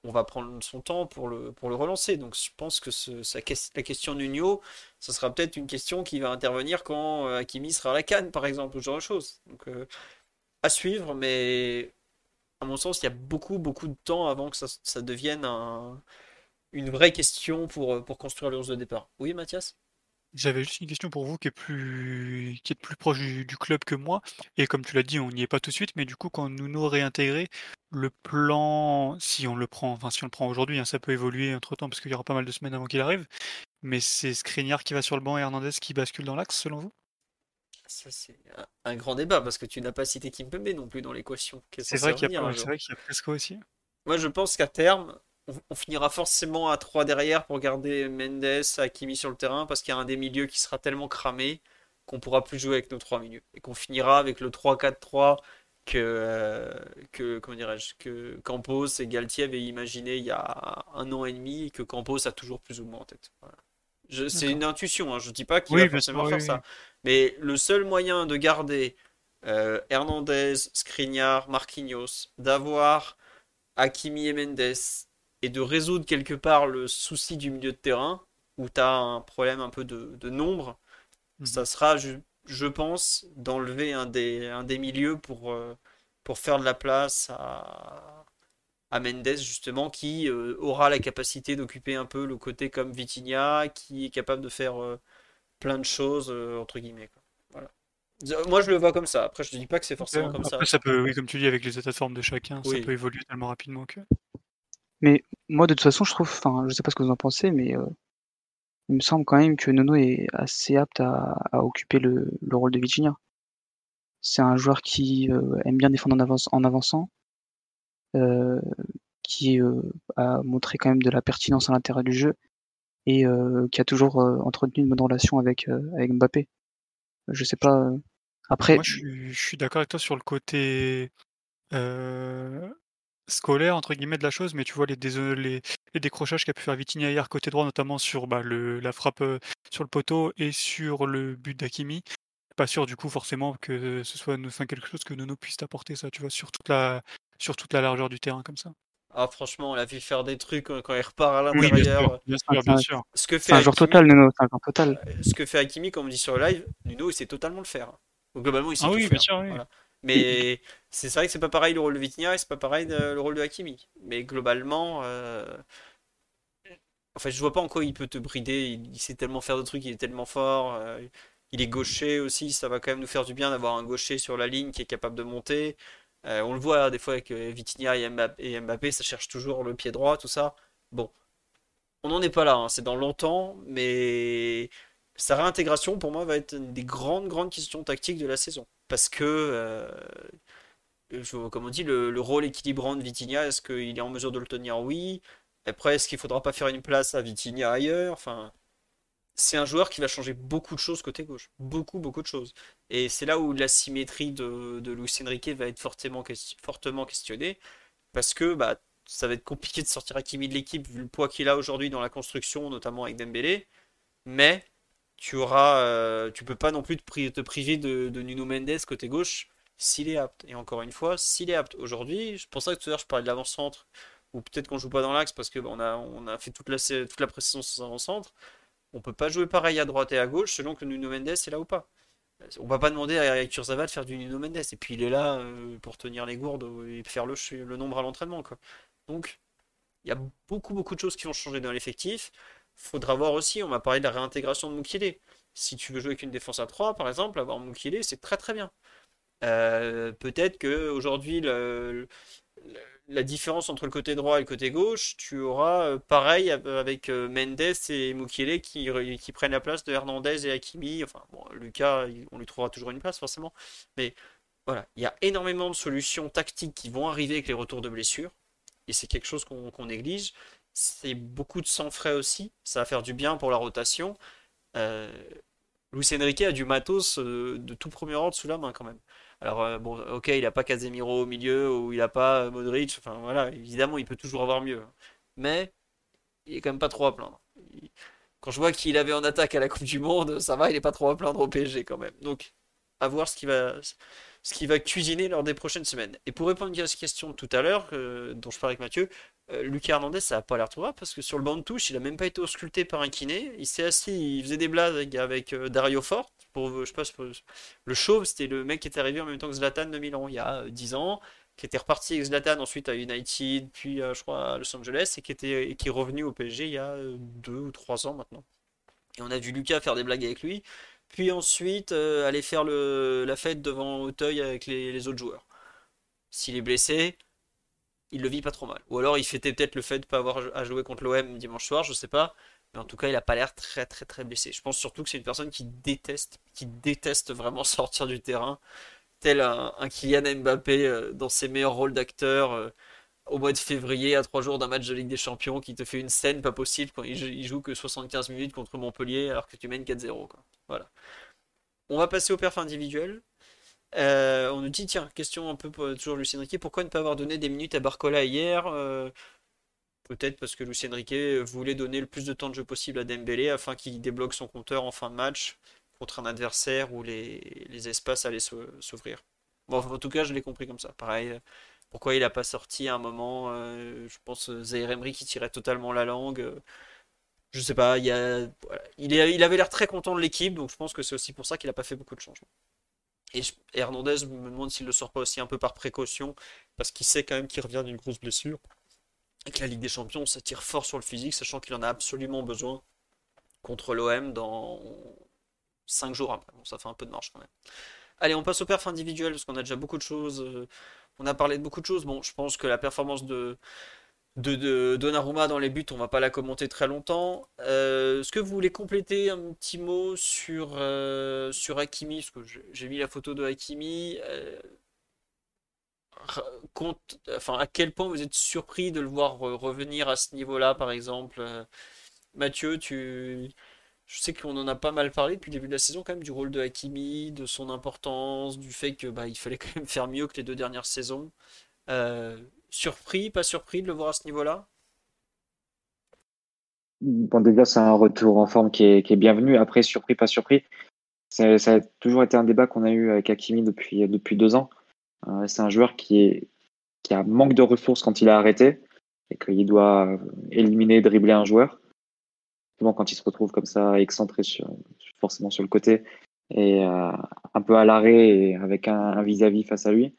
on va prendre son temps pour le, relancer. Donc je pense que la question Nuno, ce sera peut-être une question qui va intervenir quand euh, Hakimi sera à la canne, par exemple, ou ce genre de choses. Donc euh, à suivre, mais à mon sens, il y a beaucoup, beaucoup de temps avant que ça, devienne une vraie question pour, pour construire l'ours de départ. Oui, Mathias?
J'avais juste une question pour vous qui est plus, qui est plus proche du, club que moi. Et comme tu l'as dit, on n'y est pas tout de suite, mais du coup, quand Nuno réintégré, le plan, si on le prend, enfin si on le prend aujourd'hui, hein, ça peut évoluer entre temps parce qu'il y aura pas mal de semaines avant qu'il arrive. Mais c'est Skriniar qui va sur le banc et Hernandez qui bascule dans l'axe, selon vous?
Ça, c'est un, grand débat parce que tu n'as pas cité Kimpembe non plus dans l'équation.
C'est vrai qu'il y, a presque aussi.
Moi, je pense qu'à terme, on, finira forcément à 3 derrière pour garder Mendes, Hakimi sur le terrain parce qu'il y a un des milieux qui sera tellement cramé qu'on pourra plus jouer avec nos trois milieux et qu'on finira avec le 3-4-3 que, euh, que comment dirais-je que Campos et Galtier avaient imaginé il y a un an et demi et que Campos a toujours plus ou moins en tête. C'est une intuition, hein. je ne dis pas qu'il va forcément faire ça. Mais le seul moyen de garder euh, Hernandez, Skriniar, Marquinhos, d'avoir Hakimi et Mendes et de résoudre quelque part le souci du milieu de terrain où tu as un problème un peu de, nombre, mhm. ça sera, je, pense, d'enlever un des, un des milieux pour, euh, pour faire de la place à, à Mendes justement qui euh, aura la capacité d'occuper un peu le côté comme Vitinha qui est capable de faire euh, plein de choses entre guillemets Voilà. Moi je le vois comme ça. Après je ne dis pas que c'est forcément comme ça.
ça peut, oui, comme tu dis, avec les états de forme de chacun, ça peut évoluer tellement rapidement que.
Mais moi de toute façon je trouve, enfin je sais pas ce que vous en pensez, mais il me semble quand même que Nono est assez apte à, occuper le, rôle de Vitinha. C'est un joueur qui aime bien défendre en, avançant, qui a montré quand même de la pertinence à l'intérieur du jeu et qui a toujours entretenu une bonne relation avec, avec Mbappé. Je sais pas. Après.
Moi, je suis, d'accord avec toi sur le côté scolaire entre guillemets de la chose, mais tu vois les, décrochages qu'a pu faire Vitinha hier côté droit, notamment sur bah, le, la frappe sur le poteau et sur le but d'Akimi. Pas sûr du coup forcément que ce soit quelque chose que Nono puisse apporter ça, tu vois, sur toute la largeur du terrain comme ça.
Ah franchement, on l'a vu faire des trucs quand il repart à l'intérieur.
bien sûr, bien sûr,
Ce que fait un jour total, Nuno, c'est un jour total.
Ce que fait Akimi, comme on dit sur le live, Nuno, il sait totalement le faire. Donc, globalement, il sait ah, oui, Bien sûr, oui. Mais c'est vrai que c'est pas pareil le rôle de Vitinha et c'est pas pareil le rôle de Hakimi. Mais globalement, euh... enfin, je vois pas en quoi il peut te brider. Il, sait tellement faire de trucs, il est tellement fort. Euh, il est gaucher aussi, ça va quand même nous faire du bien d'avoir un gaucher sur la ligne qui est capable de monter. Euh, on le voit des fois avec Vitinha et Mbappé, ça cherche toujours le pied droit, tout ça. Bon, on n'en est pas là, hein. c'est dans longtemps, mais sa réintégration pour moi va être une des grandes, grandes questions tactiques de la saison parce que, euh, comme on dit, le, rôle équilibrant de Vitinha, est-ce qu'il est en mesure de le tenir? Oui. Après, est-ce qu'il ne faudra pas faire une place à Vitinha ailleurs? Enfin, c'est un joueur qui va changer beaucoup de choses côté gauche. Beaucoup, beaucoup de choses. Et c'est là où la symétrie de, de Luis Enrique va être fortement, fortement questionnée. Parce que bah, ça va être compliqué de sortir Hakimi de l'équipe vu le poids qu'il a aujourd'hui dans la construction, notamment avec Dembélé. Mais tu auras, euh, tu peux pas non plus te, priver de, Nuno Mendes côté gauche s'il est apte. Et encore une fois, s'il est apte aujourd'hui, je pense que tout à l'heure je parlais de l'avant-centre, ou peut-être qu'on joue pas dans l'axe parce qu'on on a, on a fait toute la, toute la précision sans avant-centre. On peut pas jouer pareil à droite et à gauche selon que Nuno Mendes est là ou pas. On va pas demander à Kurzawa de faire du Nuno Mendes. Et puis il est là euh, pour tenir les gourdes et faire le, le nombre à l'entraînement. Donc il y a beaucoup beaucoup de choses qui vont changer dans l'effectif faudra voir aussi, on m'a parlé de la réintégration de Mukile. Si tu veux jouer avec une défense à 3, par exemple, avoir Mukile, c'est très très bien. Euh, peut-être qu'aujourd'hui, la différence entre le côté droit et le côté gauche, tu auras euh, pareil avec euh, Mendes et Mukile qui, prennent la place de Hernandez et Hakimi. Enfin, bon, Lucas, on lui trouvera toujours une place forcément. Mais voilà, il y a énormément de solutions tactiques qui vont arriver avec les retours de blessures. Et c'est quelque chose qu'on néglige c'est beaucoup de sang frais aussi. Ça va faire du bien pour la rotation. Euh, Luis Enrique a du matos de tout premier ordre sous la main quand même. Alors euh, bon, ok, il n'a pas Casemiro au milieu ou il n'a pas Modric. Enfin voilà, évidemment, il peut toujours avoir mieux. Mais il est quand même pas trop à plaindre. Quand je vois qu'il avait en attaque à la Coupe du Monde, ça va, il est pas trop à plaindre au PSG quand même. Donc, à voir ce qui va, ce va cuisiner lors des prochaines semaines. Et pour répondre à cette question tout à l'heure, dont je parlais avec Mathieu, euh, Lucas Hernandez, ça n'a pas l'air trop grave parce que sur le banc de touche, il a même pas été ausculté par un kiné. Il s'est assis, il faisait des blagues avec, euh, Dario Fort. Pour, je sais pas, le chauve, c'était le mec qui était arrivé en même temps que Zlatan de Milan il y a 10 euh, ans, qui était reparti avec Zlatan ensuite à United, puis je crois à Los Angeles, et qui, était, qui est revenu au PSG il y a 2 ou 3 ans maintenant. Et on a vu Lucas faire des blagues avec lui, puis ensuite aller faire la fête devant Auteuil avec les autres joueurs. S'il est blessé, il le vit pas trop mal. Ou alors il fêtait peut-être le fait de pas avoir à jouer contre l'OM dimanche soir, je sais pas. Mais en tout cas, il a pas l'air très très très blessé. Je pense surtout que c'est une personne qui déteste, qui déteste vraiment sortir du terrain, tel un, Kylian Mbappé euh, dans ses meilleurs rôles d'acteur euh, au mois de février, à trois jours d'un match de Ligue des Champions, qui te fait une scène pas possible quand il, joue que 75 minutes contre Montpellier alors que tu mènes 4-0. Voilà. On va passer au perf individuel. Euh, on nous dit, tiens, question un peu pour, toujours Lucien Riquet, pourquoi ne pas avoir donné des minutes à Barcola hier euh, Peut-être parce que Lucien Riquet voulait donner le plus de temps de jeu possible à Dembélé afin qu'il débloque son compteur en fin de match contre un adversaire où les, espaces allaient s'ouvrir. Bon, en tout cas, je l'ai compris comme ça. Pareil, pourquoi il n'a pas sorti à un moment, euh, je pense, Zaire Emery qui tirait totalement la langue. je sais pas, il, a, il, il avait l'air très content de l'équipe, donc je pense que c'est aussi pour ça qu'il n'a pas fait beaucoup de changements. Et, Hernandez me demande s'il ne le sort pas aussi un peu par précaution, parce qu'il sait quand même qu'il revient d'une grosse blessure. Et que la Ligue des Champions, ça tire fort sur le physique, sachant qu'il en a absolument besoin contre l'OM dans 5 jours après. Bon, ça fait un peu de marche quand même. Allez, on passe au perf individuel, parce qu'on a déjà beaucoup de choses. Euh, on a parlé de beaucoup de choses. Bon, je pense que la performance de, de, Donnarumma dans les buts, on va pas la commenter très longtemps. Euh, est-ce que vous voulez compléter un petit mot sur, euh, sur Hakimi? Parce que j'ai mis la photo de Hakimi. Euh, enfin, à quel point vous êtes surpris de le voir revenir à ce niveau-là, par exemple? Mathieu, tu... je sais qu'on en a pas mal parlé depuis le début de la saison, quand même, du rôle de Hakimi, de son importance, du fait que bah, il fallait quand même faire mieux que les deux dernières saisons. Surpris, pas surpris de le voir à ce niveau-là?
Bon, déjà, c'est un retour en forme qui est, bienvenu. Après, surpris, pas surpris. Ça, a toujours été un débat qu'on a eu avec Hakimi depuis, deux ans. Euh, c'est un joueur qui a manque de ressources quand il a arrêté et qu'il doit éliminer, dribbler un joueur. Souvent, quand il se retrouve comme ça, excentré sur, forcément sur le côté et euh, un peu à l'arrêt et avec un vis-à-vis face à lui,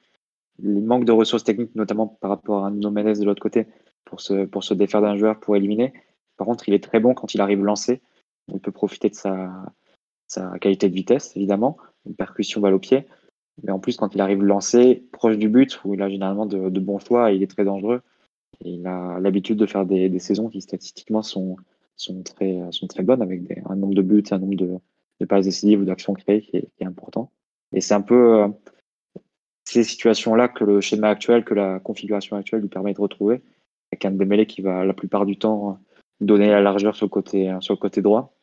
il manque de ressources techniques, notamment par rapport à No Mendes de l'autre côté, pour se, pour se défaire d'un joueur, pour éliminer. Par contre, il est très bon quand il arrive lancé. Il peut profiter de sa, qualité de vitesse, évidemment, une percussion balle au pied. Mais en plus, quand il arrive lancé, proche du but, où il a généralement de, bons choix, il est très dangereux. Il a l'habitude de faire des, des, saisons qui statistiquement sont, sont, très, sont très bonnes, avec un nombre de buts, un nombre de, de passes décisives ou d'actions créées qui est, qui est important. Et c'est un peu, euh, ces situations-là que le schéma actuel, que la configuration actuelle lui permet de retrouver, avec un Dembélé qui va la plupart du temps donner la largeur sur le côté, sur le côté droit,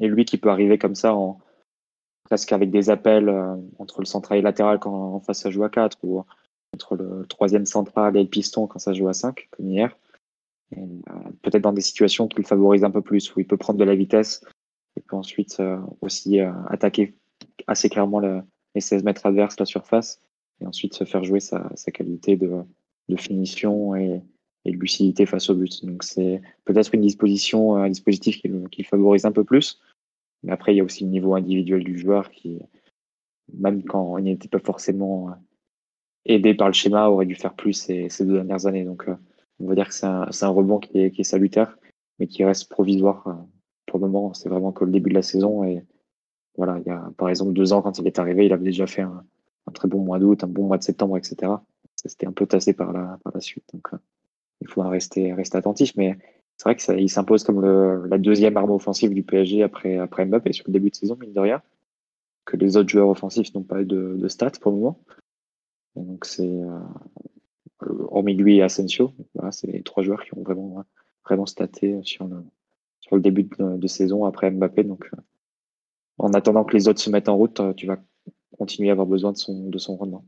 et lui qui peut arriver comme ça en presque avec des appels euh, entre le central et le latéral quand en face ça joue à 4 ou entre le troisième central et le piston quand ça joue à 5 comme hier. Euh, peut-être dans des situations qui le favorisent un peu plus, où il peut prendre de la vitesse et peut ensuite euh, aussi attaquer assez clairement les 16 mètres adverses, la surface, et ensuite se faire jouer sa, qualité de, finition et, de lucidité face au but. Donc c'est peut-être une disposition, un dispositif qui, favorise un peu plus. Mais après, il y a aussi le niveau individuel du joueur qui, même quand il n'était pas forcément aidé par le schéma, aurait dû faire plus ces, deux dernières années. Donc euh, on va dire que c'est un, rebond qui est, salutaire, mais qui reste provisoire. Euh, pour le moment, c'est vraiment que le début de la saison. Et voilà, il y a par exemple deux ans, quand il est arrivé, il avait déjà fait un, un très bon mois d'août, un bon mois de septembre, etc. Ça s'était un peu tassé par la, par la suite. Donc, euh, il faudra rester, rester attentif. Mais c'est vrai qu'il s'impose comme la deuxième arme offensive du PSG après, après Mbappé sur le début de saison, mine de rien. Que les autres joueurs offensifs n'ont pas eu de, stats pour le moment. donc, c'est, euh, hormis lui et Asensio, voilà, c'est les trois joueurs qui ont vraiment, vraiment staté sur le, sur le début de, de saison après Mbappé. Donc, euh, en attendant que les autres se mettent en route, tu vas continuer à avoir besoin de son, de son rendement.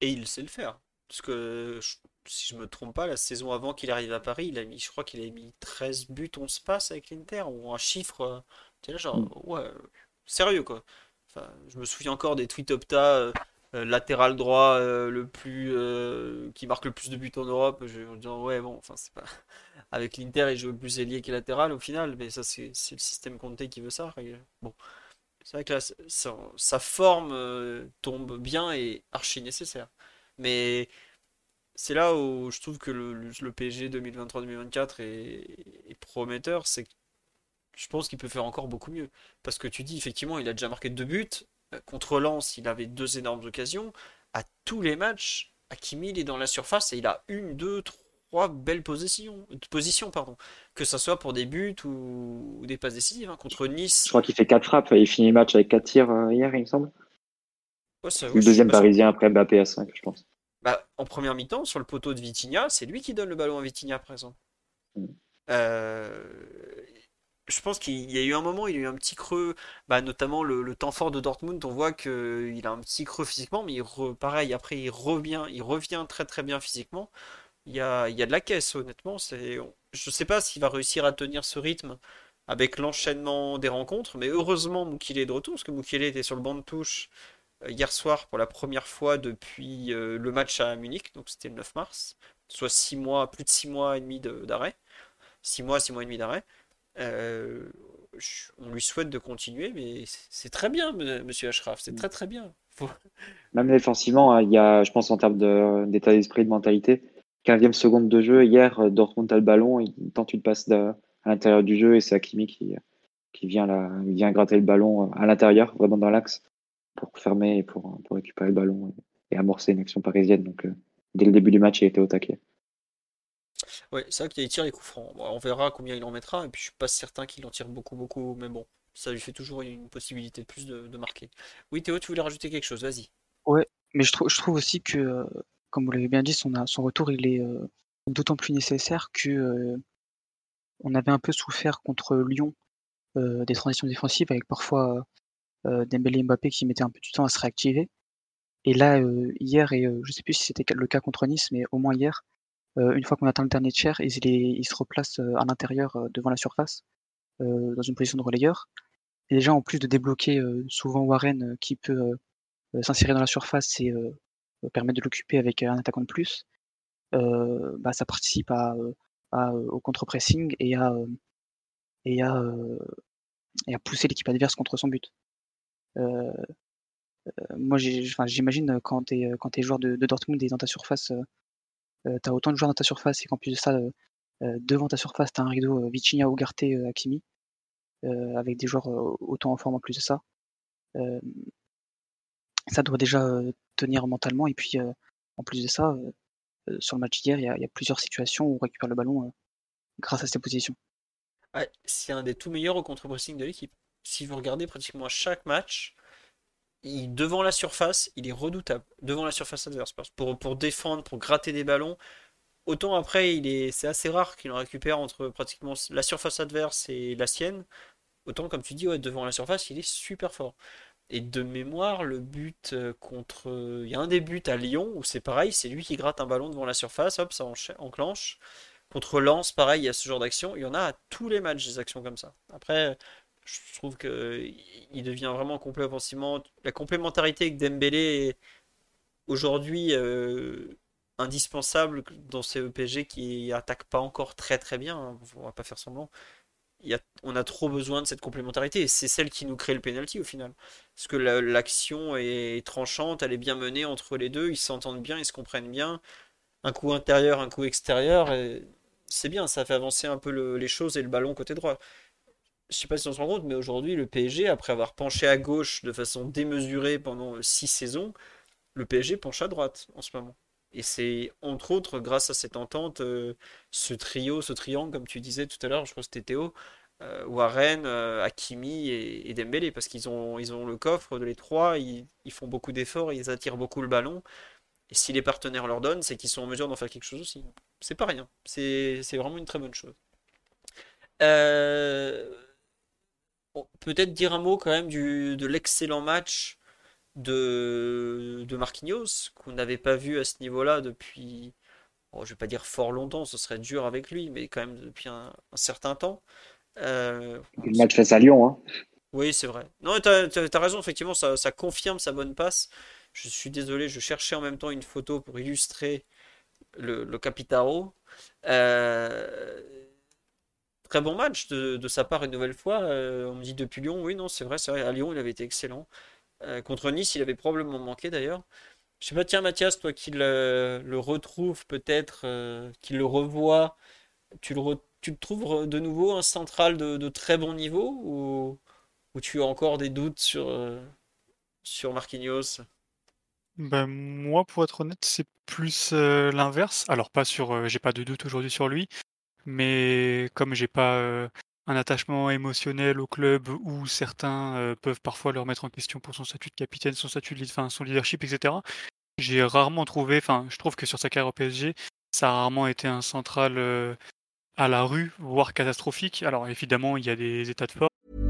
Et il sait le faire. Parce que si je me trompe pas, la saison avant qu'il arrive à Paris, il a mis, je crois qu'il a mis 13 buts, 11 passes avec l'Inter, ou un chiffre. Euh, tu sais, genre, mm. ouais, sérieux quoi. Enfin, je me souviens encore des tweets Opta, euh, euh, latéral droit le plus qui marque le plus de buts en Europe. Je me disant, ouais, bon, enfin, c'est pas. Avec l'Inter, il joue plus ailier que latéral au final, mais ça, c'est le système Conte qui veut ça. Bon. C'est vrai que sa, forme euh, tombe bien et archi nécessaire. Mais c'est là où je trouve que le, le PSG 2023-2024 est, prometteur. C'est je pense qu'il peut faire encore beaucoup mieux. Parce que tu dis, effectivement, il a déjà marqué deux buts. Euh, contre Lens, il avait deux énormes occasions. À tous les matchs, Hakimi, il est dans la surface et il a une, deux, trois trois belles positions, positions pardon. que ce soit pour des buts ou, des passes décisives. Hein, contre Nice.
Je crois qu'il fait quatre frappes. Il finit le match avec quatre tirs euh, hier, il me semble. le deuxième parisien après Mbappé à 5, je pense.
Bah, en première mi-temps, sur le poteau de Vitinha, c'est lui qui donne le ballon à Vitinha, par exemple. Mm. Euh, je pense qu'il y a eu un moment, il y a eu un petit creux, bah, notamment le, temps fort de Dortmund. On voit qu'il a un petit creux physiquement, mais il pareil, après il revient, il revient très très bien physiquement. Il y a, y a de la caisse, honnêtement. Je sais pas s'il va réussir à tenir ce rythme avec l'enchaînement des rencontres, mais heureusement Mukile est de retour, parce que Mukile était sur le banc de touche euh, hier soir pour la première fois depuis euh, le match à Munich, donc c'était le 9 mars, soit 6 mois, plus de 6 mois et demi d'arrêt. 6 mois, 6 mois et demi d'arrêt. On lui souhaite de continuer, mais c'est très bien, monsieur Ashraf, c'est très très bien.
Même défensivement, hein, il y a, je pense, en termes d'état d'esprit, de mentalité, 15e seconde de jeu, hier, Dortmund a le ballon, il tente une passe à l'intérieur du jeu et c'est Hakimi qui, qui vient, là, vient gratter le ballon à l'intérieur, vraiment dans l'axe, pour fermer et pour, pour récupérer le ballon et, amorcer une action parisienne. Donc, euh, dès le début du match, il était au taquet.
Ouais, c'est vrai qu'il tire les coups francs. on verra combien il en mettra, et puis je suis pas certain qu'il en tire beaucoup, beaucoup, mais bon, ça lui fait toujours une possibilité de plus de, marquer. Oui, Théo, tu voulais rajouter quelque chose, vas-y.
Ouais, mais je, trouve, je trouve aussi que, euh, comme vous l'avez bien dit, son, retour, il est euh, d'autant plus nécessaire que euh, on avait un peu souffert contre Lyon des transitions défensives, avec parfois Dembélé et Mbappé qui mettaient un peu du temps à se réactiver. Et là, hier, et je sais plus si c'était le cas contre Nice, mais au moins hier, euh, une fois qu'on atteint le dernier tiers, il, il se replace euh, à l'intérieur euh, devant la surface, dans une position de relayeur. Et déjà, en plus de débloquer souvent Warren qui peut s'insérer dans la surface et permettre de l'occuper avec un attaquant de plus, bah, ça participe à, au contre-pressing et à, et, à, et à pousser l'équipe adverse contre son but. moi, j'imagine quand tu es, es joueur de, Dortmund et dans ta surface, euh, tu as autant de joueurs dans ta surface et qu'en plus de ça, euh, euh, devant ta surface, tu as un rideau Vitinha, Ugarte, Hakimi, avec des joueurs autant en forme en plus de ça. ça doit déjà mentalement et puis en plus de ça, sur le match d'hier, il y, a plusieurs situations où on récupère le ballon grâce à ces positions.
c'est un des tout meilleurs au contre-pressing de l'équipe. Si vous regardez pratiquement chaque match, devant la surface, il est redoutable. Devant la surface adverse. Pour, pour défendre, pour gratter des ballons. Autant après, il est, c'est assez rare qu'il en récupère entre pratiquement la surface adverse et la sienne. Autant, comme tu dis, devant la surface, il est super fort. Et de mémoire, le but euh, contre. Il y a un des buts à Lyon où c'est pareil, c'est lui qui gratte un ballon devant la surface, hop, ça enclenche. Contre Lens, pareil, il y a ce genre d'action. Il y en a à tous les matchs des actions comme ça. Après, je trouve qu'il devient vraiment complet offensivement. La complémentarité avec Dembélé est aujourd'hui euh, indispensable dans ces EPG qui attaquent pas encore très très bien. Hein, on va pas faire semblant. On a trop besoin de cette complémentarité et c'est celle qui nous crée le penalty au final. Parce que l'action est tranchante, elle est bien menée entre les deux, ils s'entendent bien, ils se comprennent bien. Un coup intérieur, un coup extérieur, c'est bien, ça fait avancer un peu les choses et le ballon côté droit je sais pas si on se rend compte, mais aujourd'hui, le PSG, après avoir penché à gauche de façon démesurée pendant six saisons, le PSG penche à droite en ce moment. Et c'est entre autres grâce à cette entente, euh, ce trio, ce triangle, comme tu disais tout à l'heure, je crois que c'était Théo, euh, Warren, euh, Hakimi et, Dembélé, parce qu'ils ont, ils ont le coffre de les trois, ils, ils font beaucoup d'efforts, ils attirent beaucoup le ballon. Et si les partenaires leur donnent, c'est qu'ils sont en mesure d'en faire quelque chose aussi. C'est pas rien. C'est vraiment une très bonne chose. Euh, peut-être dire un mot quand même du, de l'excellent match de, de Marquinhos, qu'on n'avait pas vu à ce niveau-là depuis, je vais pas dire fort longtemps, ce serait dur avec lui, mais quand même depuis un, certain temps.
Euh, le match face à Lyon. Hein.
Oui, c'est vrai. Non, tu as, raison, effectivement, ça, ça, confirme sa bonne passe. Je suis désolé, je cherchais en même temps une photo pour illustrer le, le Capitaro. Euh, Très bon match de, sa part une nouvelle fois. Euh, on me dit depuis Lyon, oui, non, c'est vrai, c'est vrai. À Lyon, il avait été excellent. Euh, contre Nice, il avait probablement manqué d'ailleurs. Je sais pas, tiens, Mathias, toi qui le, le retrouves peut-être, euh, qui le revoit, tu le, trouves de nouveau un central de, très bon niveau ou, tu as encore des doutes sur, sur Marquinhos?
Ben, moi, pour être honnête, c'est plus l'inverse. Alors, pas sur, j'ai pas de doute aujourd'hui sur lui, mais comme j'ai pas euh, un attachement émotionnel au club où certains euh, peuvent parfois le remettre en question pour son statut de capitaine, son statut de son leadership, etc. J'ai rarement trouvé, enfin, je trouve que sur sa carrière au PSG, ça a rarement été un central euh, à la rue, voire catastrophique. Alors évidemment, il y a des états de forme.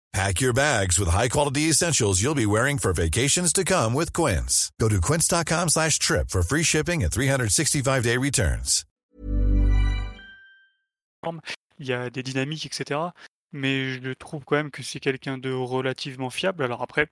Pack your bags with high-quality essentials you'll be wearing for vacations to come with Quince. Go to quince.com slash trip for free shipping and 365-day returns.
il y a des dynamiques, etc. Mais je trouve quand même que c'est quelqu'un de relativement fiable. Alors après,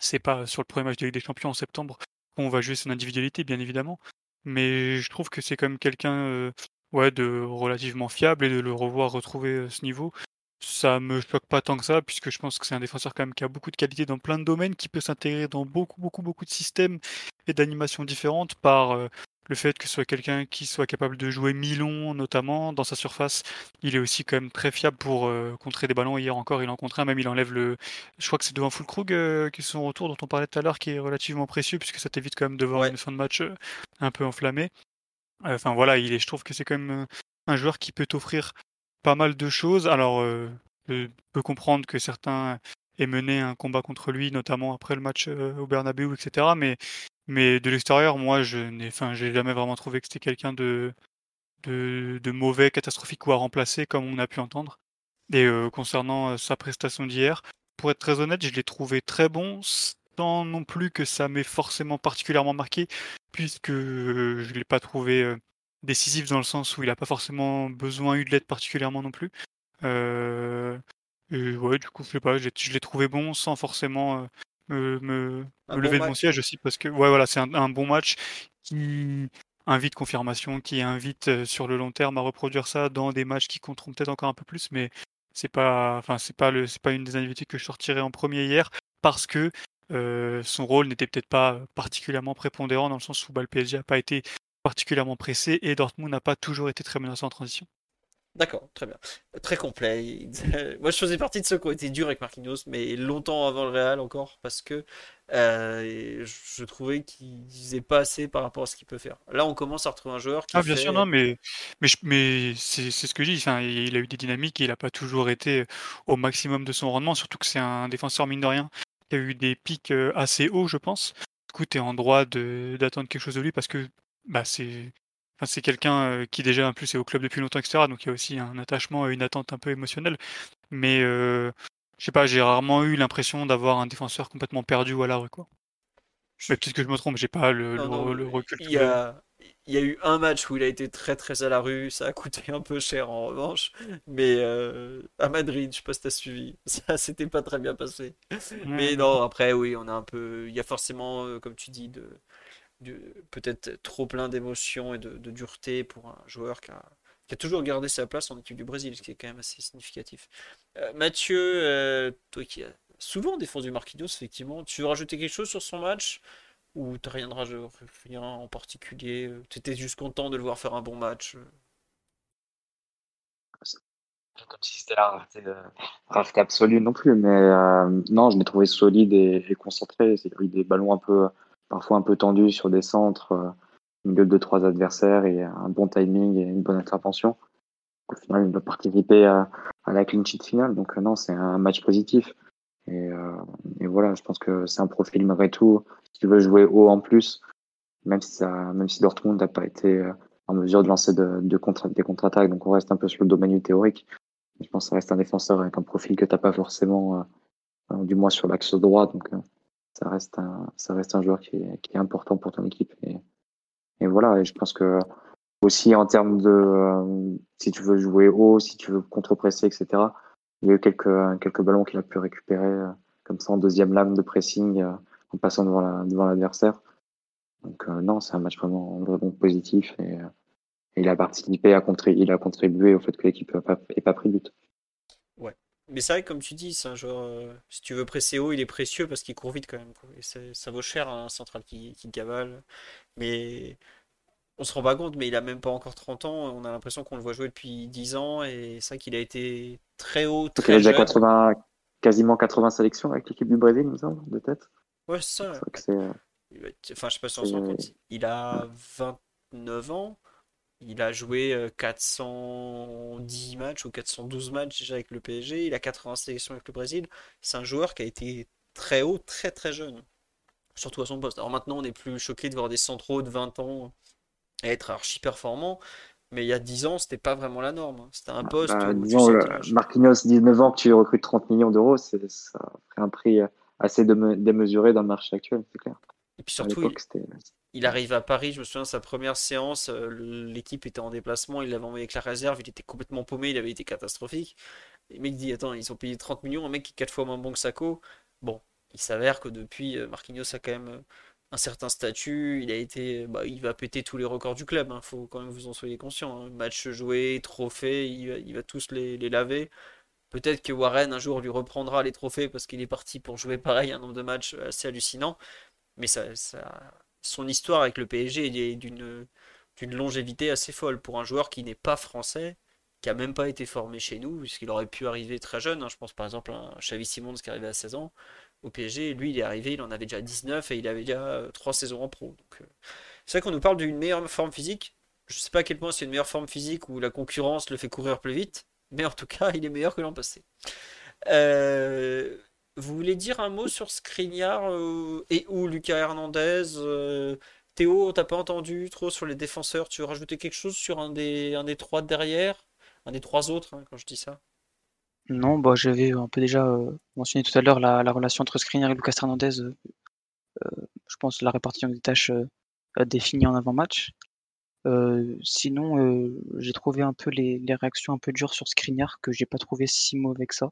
c'est pas sur le premier match de Ligue des Champions en septembre qu'on va jouer son individualité, bien évidemment. Mais je trouve que c'est quand même quelqu'un euh, ouais, de relativement fiable et de le revoir retrouver euh, ce niveau, ça me choque pas tant que ça, puisque je pense que c'est un défenseur quand même qui a beaucoup de qualité dans plein de domaines, qui peut s'intégrer dans beaucoup, beaucoup, beaucoup de systèmes et d'animations différentes par euh, le fait que ce soit quelqu'un qui soit capable de jouer mi-long, notamment dans sa surface. Il est aussi quand même très fiable pour euh, contrer des ballons. Hier encore, il en contre un, même il enlève le. Je crois que c'est devant Fulkrug euh, qui est son retour dont on parlait tout à l'heure, qui est relativement précieux, puisque ça t'évite quand même de voir
Ouais.
une fin de match euh, un peu enflammée. Enfin voilà, il est, je trouve que c'est quand même un joueur qui peut t'offrir pas mal de choses. Alors, euh, je peux comprendre que certains aient mené un combat contre lui, notamment après le match euh, au Bernabeu, etc. Mais, mais de l'extérieur, moi, je n'ai, enfin, j'ai jamais vraiment trouvé que c'était quelqu'un de, de, mauvais, catastrophique ou à remplacer, comme on a pu entendre. Et euh, concernant euh, sa prestation d'hier, pour être très honnête, je l'ai trouvé très bon, sans non plus que ça m'ait forcément particulièrement marqué, puisque euh, je l'ai pas trouvé euh, décisif dans le sens où il n'a pas forcément besoin eu de l'aide particulièrement non plus. Euh, et ouais, du coup, je sais pas, je l'ai trouvé bon sans forcément euh, me,
bon
lever de mon siège aussi parce que ouais, voilà, c'est un, un bon match qui invite confirmation, qui invite euh, sur le long terme à reproduire ça dans des matchs qui compteront peut-être encore un peu plus, mais c'est pas, enfin, c'est pas le, c'est pas une des individualités que je sortirais en premier hier parce que euh, son rôle n'était peut-être pas particulièrement prépondérant dans le sens où bah, le PSG n'a pas été particulièrement pressé et Dortmund n'a pas toujours été très menaçant en transition.
D'accord, très bien. Très complet. Moi, je faisais partie de ceux qui ont été durs avec Marquinhos, mais longtemps avant le Real encore, parce que euh, je trouvais qu'il disait pas assez par rapport à ce qu'il peut faire. Là, on commence à retrouver un joueur qui
Ah bien
fait...
sûr, non, mais, mais, c'est ce que je dis, enfin, il a eu des dynamiques et il n'a pas toujours été au maximum de son rendement, surtout que c'est un défenseur mine de rien qui a eu des pics euh, assez hauts, je pense. Du coup, tu es en droit d'attendre quelque chose de lui parce que bah, c'est enfin, c'est quelqu'un qui déjà en plus est au club depuis longtemps, etc. Donc il y a aussi un attachement et une attente un peu émotionnelle. Mais euh, je sais pas, j'ai rarement eu l'impression d'avoir un défenseur complètement perdu ou à la rue, quoi. Mais peut-être que je me trompe, j'ai pas le,
Non,
le-
non,
le recul.
il y a, il y a eu un match où il a été très très à la rue, ça a coûté un peu cher en revanche, mais euh, à Madrid, je sais pas si t'as suivi, ça s'était pas très bien passé. Mais non, après oui, on a un peu, il y a forcément, comme tu dis, de- peut-être trop plein d'émotions et de, dureté pour un joueur qui a, a toujours gardé sa place en équipe du Brésil, ce qui est quand même assez significatif. Euh, Mathieu, euh, toi qui as souvent défendu Marquinhos, effectivement, tu veux rajouter quelque chose sur son match? Ou t'as rien, rien en particulier? euh, T'étais juste content de le voir faire un bon match?
Comme si c'était la rareté, absolue non plus, mais euh, non, je l'ai trouvé solide et, et concentré. C'est eu des ballons un peu, parfois un peu tendus sur des centres, euh, au milieu de trois adversaires et un bon timing et une bonne intervention. Au final, il a participé à, à la clean sheet finale, donc euh, non, c'est un match positif. Et, euh, et voilà, je pense que c'est un profil malgré tout qui veut jouer haut en plus, même si ça, même si Dortmund n'a pas été euh, en mesure de lancer de, de contre, des contre-attaques, donc on reste un peu sur le domaine théorique. Je pense que ça reste un défenseur avec un profil que t'as pas forcément, euh, du moins sur l'axe droit, donc euh, ça reste un, ça reste un joueur qui est, qui est important pour ton équipe. Et, et voilà, et je pense que aussi en termes de, euh, si tu veux jouer haut, si tu veux contre-presser, etc. Il y a eu quelques, quelques ballons qu'il a pu récupérer euh, comme ça en deuxième lame de pressing, euh, en passant devant la, devant l'adversaire. Donc non, c'est un match vraiment, vraiment positif et, il a participé, à il a contribué au fait que l'équipe n'ait pas, pas, pris but.
Mais c'est vrai, comme tu dis, c'est un joueur, si tu veux presser haut, il est précieux parce qu'il court vite quand même. Et ça vaut cher un central qui, qui cavale. Mais on se rend pas compte, mais il a même pas encore 30 ans. On a l'impression qu'on le voit jouer depuis 10 ans et c'est vrai qu'il a été très haut, très
il a déjà 80, quasiment 80 sélections avec l'équipe du Brésil, il me semble, de tête.
Ouais, c'est ça. Euh, enfin, je sais pas si on se rend compte. Il a 29 ans. Il a joué 410 euh, matchs ou 412 matchs déjà avec le PSG. Il a 80 sélections avec le Brésil. C'est un joueur qui a été très haut, très très jeune. Surtout à son poste. Alors maintenant, on est plus choqué de voir des centraux de 20 ans être archi performant. Mais il y a 10 ans, c'était pas vraiment la norme. Hein. C'était un bah, poste.
Bah, disons, Marquinhos, 19 ans, que tu recrutes 30 millions d'euros, ça ferait un prix assez démesuré dans le marché actuel, c'est clair.
Et puis surtout, il, arrive à Paris, je me souviens, sa première séance, euh, l'équipe était en déplacement, il l'avait envoyé avec la réserve, il était complètement paumé, il avait été catastrophique. Le mec dit Attends, ils ont payé 30 millions, un mec qui est 4 fois moins bon que Sako. Bon, il s'avère que depuis, euh, Marquinhos a quand même euh, un certain statut, il a été, bah, il va péter tous les records du club, il hein, faut quand même vous en soyez conscient. Hein. Match joué, trophée, il va, tous les, laver. Peut-être que Warren un jour lui reprendra les trophées parce qu'il est parti pour jouer pareil un nombre de matchs assez hallucinant. Mais ça, son histoire avec le PSG est d'une longévité assez folle pour un joueur qui n'est pas français, qui a même pas été formé chez nous, puisqu'il aurait pu arriver très jeune. Hein. Je pense par exemple à un Xavi Simons qui arrivait à 16 ans au PSG. Lui, il est arrivé, il en avait déjà 19 et il avait déjà 3 euh, saisons en pro. Donc, euh, c'est vrai qu'on nous parle d'une meilleure forme physique. Je ne sais pas à quel point c'est une meilleure forme physique où la concurrence le fait courir plus vite, mais en tout cas, il est meilleur que l'an passé. Euh, vous voulez dire un mot sur Skriniar et ou Lucas Hernandez Théo, t'as pas entendu trop sur les défenseurs. Tu veux rajouter quelque chose sur un des, trois derrière? Un des trois autres, hein, quand je dis ça
non, bah, j'avais un peu déjà euh, mentionné tout à l'heure la, relation entre Skriniar et Lucas Hernandez. Euh, euh, je pense la répartition des tâches définie en avant-match. sinon, j'ai trouvé un peu les, réactions un peu dures sur Skriniar que j'ai pas trouvé si mauvais que ça.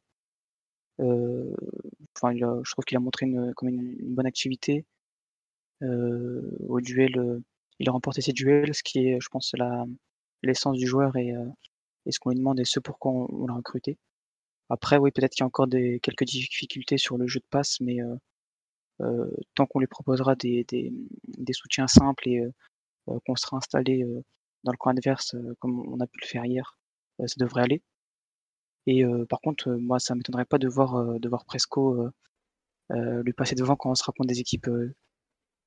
Enfin, je trouve qu'il a montré une, comme une, bonne activité. au duel, il a remporté ses duels, ce qui est, je pense, la, l'essence du joueur et, et ce qu'on lui demande et ce pourquoi on l'a recruté. Après, oui, peut-être qu'il y a encore des, quelques difficultés sur le jeu de passe, mais euh, euh, tant qu'on lui proposera des, des, des soutiens simples et euh, qu'on sera installé dans le coin adverse, comme on a pu le faire hier, ça devrait aller. Et par contre, moi, ça m'étonnerait pas de voir, de voir Presco lui passer devant quand on sera contre des équipes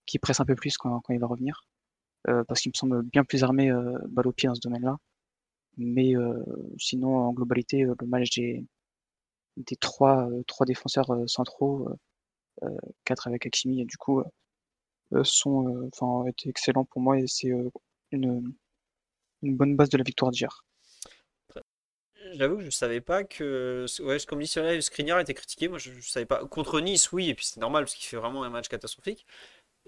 qui pressent un peu plus quand, quand il va revenir. parce qu'il me semble bien plus armé balle au pied dans ce domaine-là. Mais sinon, en globalité, le match des, des trois, euh, trois défenseurs euh, centraux, euh, quatre avec Hakimi, et du coup, sont, enfin, excellents pour moi et c'est une, une bonne base de la victoire d'hier.
J'avoue que je savais pas que. Ouais, comme dit Skriniar était critiqué. Moi, je, savais pas. Contre Nice, oui, et puis c'est normal parce qu'il fait vraiment un match catastrophique.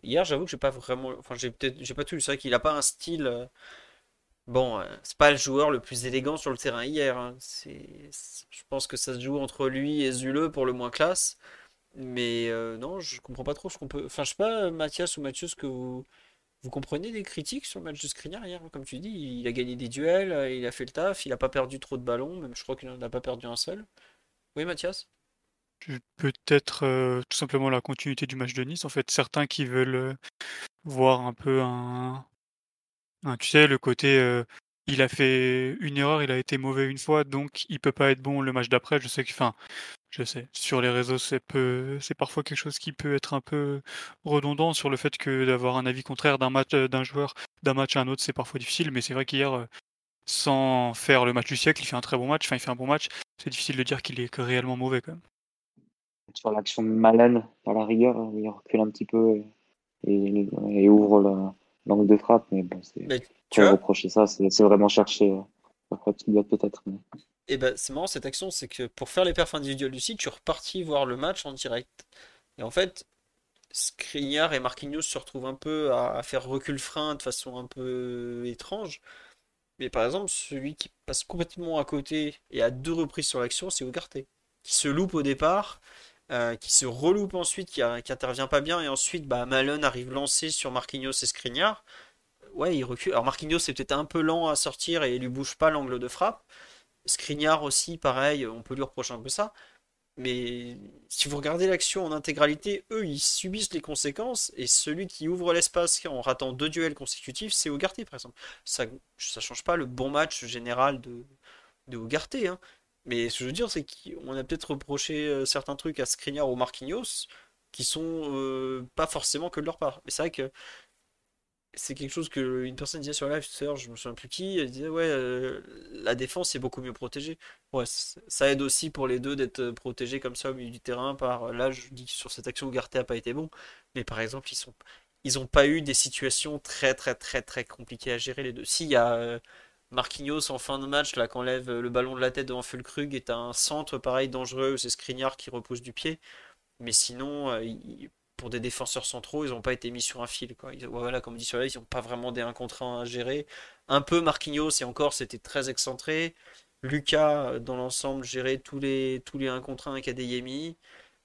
Hier, j'avoue que j'ai pas vraiment. Enfin, j'ai peut-être. Pas tout. C'est vrai qu'il a pas un style. Bon, euh, c'est pas le joueur le plus élégant sur le terrain hier. Hein. C'est, je pense que ça se joue entre lui et Zule pour le moins classe. Mais euh, non, je comprends pas trop ce qu'on peut. Enfin, je sais pas, Mathias ou Mathieu, ce que vous, vous comprenez des critiques sur le match de Skriniar hier Comme tu dis, il a gagné des duels, euh, il a fait le taf, il a pas perdu trop de ballons, même je crois qu'il n'en a pas perdu un seul. Oui, Mathias?
Peut-être tout simplement la continuité du match de Nice. En fait, certains qui veulent voir un peu un, Hein, tu sais, le côté, il a fait une erreur, il a été mauvais une fois, donc il peut pas être bon le match d'après. Je sais que, enfin, je sais, sur les réseaux, c'est peu, c'est parfois quelque chose qui peut être un peu redondant sur le fait que d'avoir un avis contraire d'un match, d'un joueur, d'un match à un autre, c'est parfois difficile. Mais c'est vrai qu'hier, sans faire le match du siècle, il fait un très bon match. Enfin, il fait un bon match. C'est difficile de dire qu'il est réellement mauvais quand même.
Sur l'action de Malène, par la rigueur, il recule un petit peu et ouvre la l'angle de frappe, mais bon, c'est. Tu reprocher ça, c'est vraiment chercher euh, peut-être.
Et ben c'est marrant cette action, c'est que pour faire les perfs individuels du site, tu repartis voir le match en direct. Et en fait, Skriniar et Marquinhos se retrouvent un peu à, faire recul-frein de façon un peu étrange. Mais par exemple, celui qui passe complètement à côté et à deux reprises sur l'action, c'est Ugarte, qui se loupe au départ qui se reloupe ensuite, qui, intervient pas bien, et ensuite bah, Malone arrive lancé sur Marquinhos et Skriniar. Ouais, il recule. Alors Marquinhos c'est peut-être un peu lent à sortir et il lui bouge pas l'angle de frappe. Skriniar aussi, pareil, on peut lui reprocher un peu ça. Mais si vous regardez l'action en intégralité, eux, ils subissent les conséquences. Et celui qui ouvre l'espace en ratant deux duels consécutifs, c'est Ougarté, par exemple. Ça ne change pas le bon match général de, de. Hein. Mais ce que je veux dire, c'est qu'on a peut-être reproché euh, certains trucs à Skriniar ou Marquinhos qui sont euh, pas forcément que de leur part. Mais c'est vrai que c'est quelque chose que une personne disait sur live tout je me souviens plus qui, elle disait ouais euh, la défense est beaucoup mieux protégée. Ouais, ça aide aussi pour les deux d'être protégés comme ça au milieu du terrain par là je dis sur cette action où Garté a pas été bon, mais par exemple ils sont ils ont pas eu des situations très très très très compliquées à gérer les deux. S'il y a Marquinhos en fin de match là qu'enlève le ballon de la tête devant Fulkrug est un centre pareil dangereux, c'est Skriniar qui repousse du pied. Mais sinon, il, pour des défenseurs centraux, ils n'ont pas été mis sur un fil. Quoi. voilà, comme dit sur ils n'ont pas vraiment des 1 contre 1 à gérer. Un peu Marquinhos, et encore, c'était très excentré. Lucas, dans l'ensemble, gérait tous les, tous les 1 contre 1 avec Adeyemi.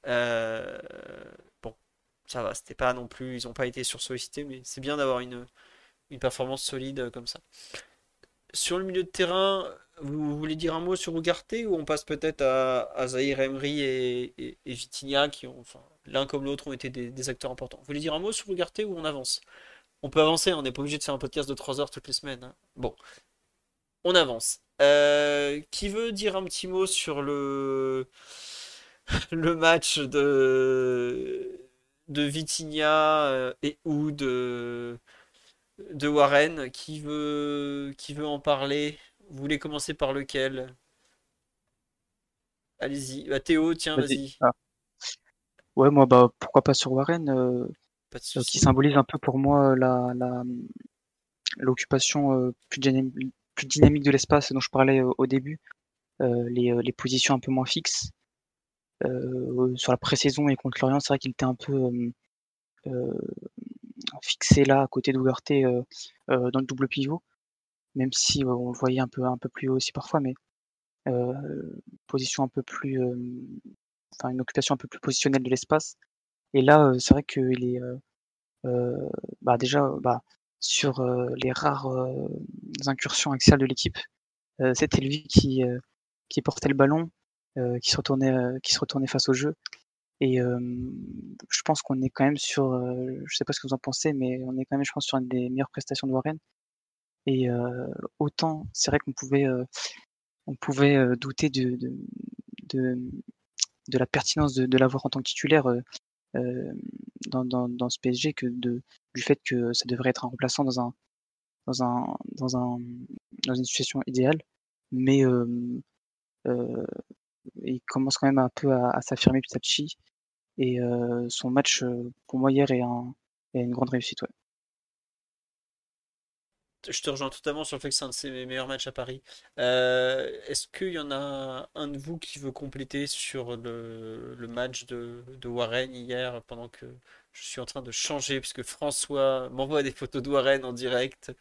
Euh, bon, ça va, c'était pas non plus, ils n'ont pas été sursollicités, mais c'est bien d'avoir une, une performance solide comme ça. Sur le milieu de terrain, vous voulez dire un mot sur Ougarté ou on passe peut-être à, Zahir Emery et, et, qui ont, enfin, l'un comme l'autre ont été des, acteurs importants. Vous voulez dire un mot sur Ougarté ou on avance? On peut avancer, on n'est pas obligé de faire un podcast de 3 heures toutes les semaines. Hein. Bon, on avance. Euh, qui veut dire un petit mot sur le, match de, de euh, et ou de, de Warren qui veut, qui veut en parler vous voulez commencer par lequel? Allez-y. Bah, Théo, tiens, vas-y.
Ah. Ouais, moi, bah, pourquoi pas sur Warren, euh, euh, qui symbolise un peu pour moi la, l'occupation euh, plus, dynamique de l'espace dont je parlais au début, les, positions un peu moins fixes. sur la pré-saison et contre Lorient, c'est vrai qu'il était un peu fixé là à côté d'Ouverté dans le double pivot même si on le voyait un peu, plus haut aussi parfois, mais position un peu plus, enfin une occupation un peu plus positionnelle de l'espace. Et là, c'est vrai qu'il est bah déjà bah, sur les rares incursions axiales de l'équipe, c'était lui qui, qui portait le ballon, qui se retournait, qui se retournait face au jeu. Et je pense qu'on est quand même sur, je sais pas ce que vous en pensez, mais on est quand même, je pense, sur une des meilleures prestations de Warren. Et autant, c'est vrai qu'on pouvait, on pouvait douter de, de, de, la pertinence de, de l'avoir en tant que titulaire dans, dans, dans, ce PSG que de, du fait que ça devrait être un remplaçant dans un, dans un, dans un, dans une situation idéale. Mais euh, il commence quand même un peu à, s'affirmer petit à petit. Et son match, pour moi, hier, est, un, est une grande réussite.
Je te rejoins totalement sur le fait que c'est un de ses meilleurs matchs à Paris. Euh, est-ce qu'il y en a un de vous qui veut compléter sur le, match de, Warren hier pendant que je suis en train de changer puisque François m'envoie des photos de Warren en direct?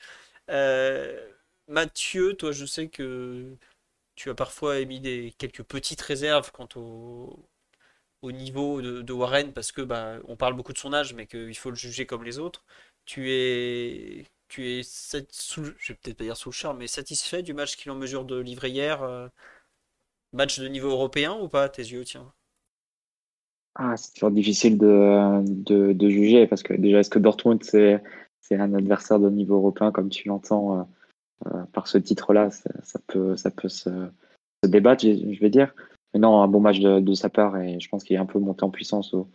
Euh, Mathieu, toi je sais que tu as parfois émis des, quelques petites réserves quant au, au niveau de, Warren parce que bah, on parle beaucoup de son âge mais qu'il faut le juger comme les autres. Tu es tu es, sous, je vais peut-être pas sous le mais satisfait du match qu'il en mesure de livrer hier euh, Match de niveau européen ou pas, tes yeux, tiens?
Ah, C'est toujours difficile de, juger parce que déjà, est-ce que Dortmund c'est, c'est un adversaire de niveau européen comme tu l'entends euh, par ce titre-là ça, peut, ça peut se, débattre, je, vais dire. Mais non, un bon match de, sa part et je pense qu'il est un peu monté en puissance au,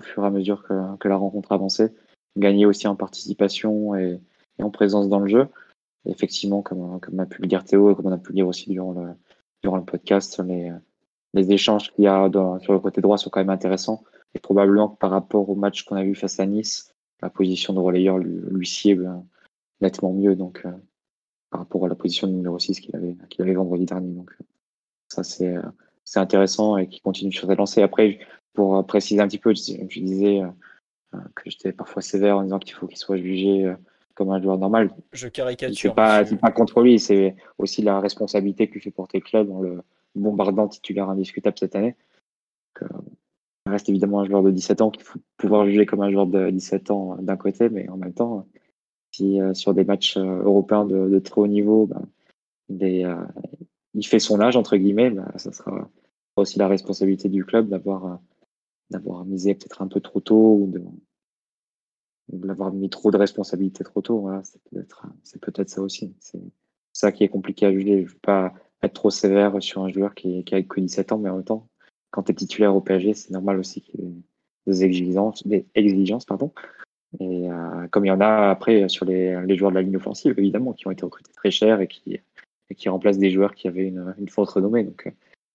fur et à mesure que, que la rencontre avançait. Gagné aussi en participation et, en présence dans le jeu. effectivement, comme, comme a pu le dire Théo et comme on a pu le dire aussi durant le, durant le podcast, les, les échanges qu'il y a sur le côté droit sont quand même intéressants. Et probablement que par rapport au match qu'on a vu face à Nice, la position de relayeur lui, lui sied nettement mieux. Donc, euh, par rapport à la position numéro 6 qu'il avait, qu'il avait vendredi dernier. Donc, ça, c'est, euh, c'est intéressant et qui continue sur cette lancée. Après, pour préciser un petit peu, je, je disais euh, que j'étais parfois sévère en disant qu'il faut qu'il soit jugé comme un joueur normal.
Je caricature.
C'est pas, pas contre lui, c'est aussi la responsabilité que fait porter le club dans le bombardant titulaire indiscutable cette année. reste évidemment un joueur de 17 ans qu'il faut pouvoir juger comme un joueur de 17 ans d'un côté, mais en même temps, si sur des matchs européens de, très haut niveau, ben, il, fait son âge, entre guillemets, ben, ça sera aussi la responsabilité du club d'avoir misé peut-être un peu trop tôt ou de, l'avoir mis trop de responsabilités trop tôt. C'est peut-être c'est peut-être ça aussi. C'est ça qui est compliqué à juger. Je ne veux pas être trop sévère sur un joueur qui, qui a que 17 ans, mais en même temps, quand tu es titulaire au PSG, c'est normal aussi qu'il y ait des exigences, des exigences pardon. Et euh, comme il y en a après sur les, joueurs de la ligne offensive, évidemment, qui ont été recrutés très cher et qui, et remplacent des joueurs qui avaient une, une fausse renommée. Donc, euh,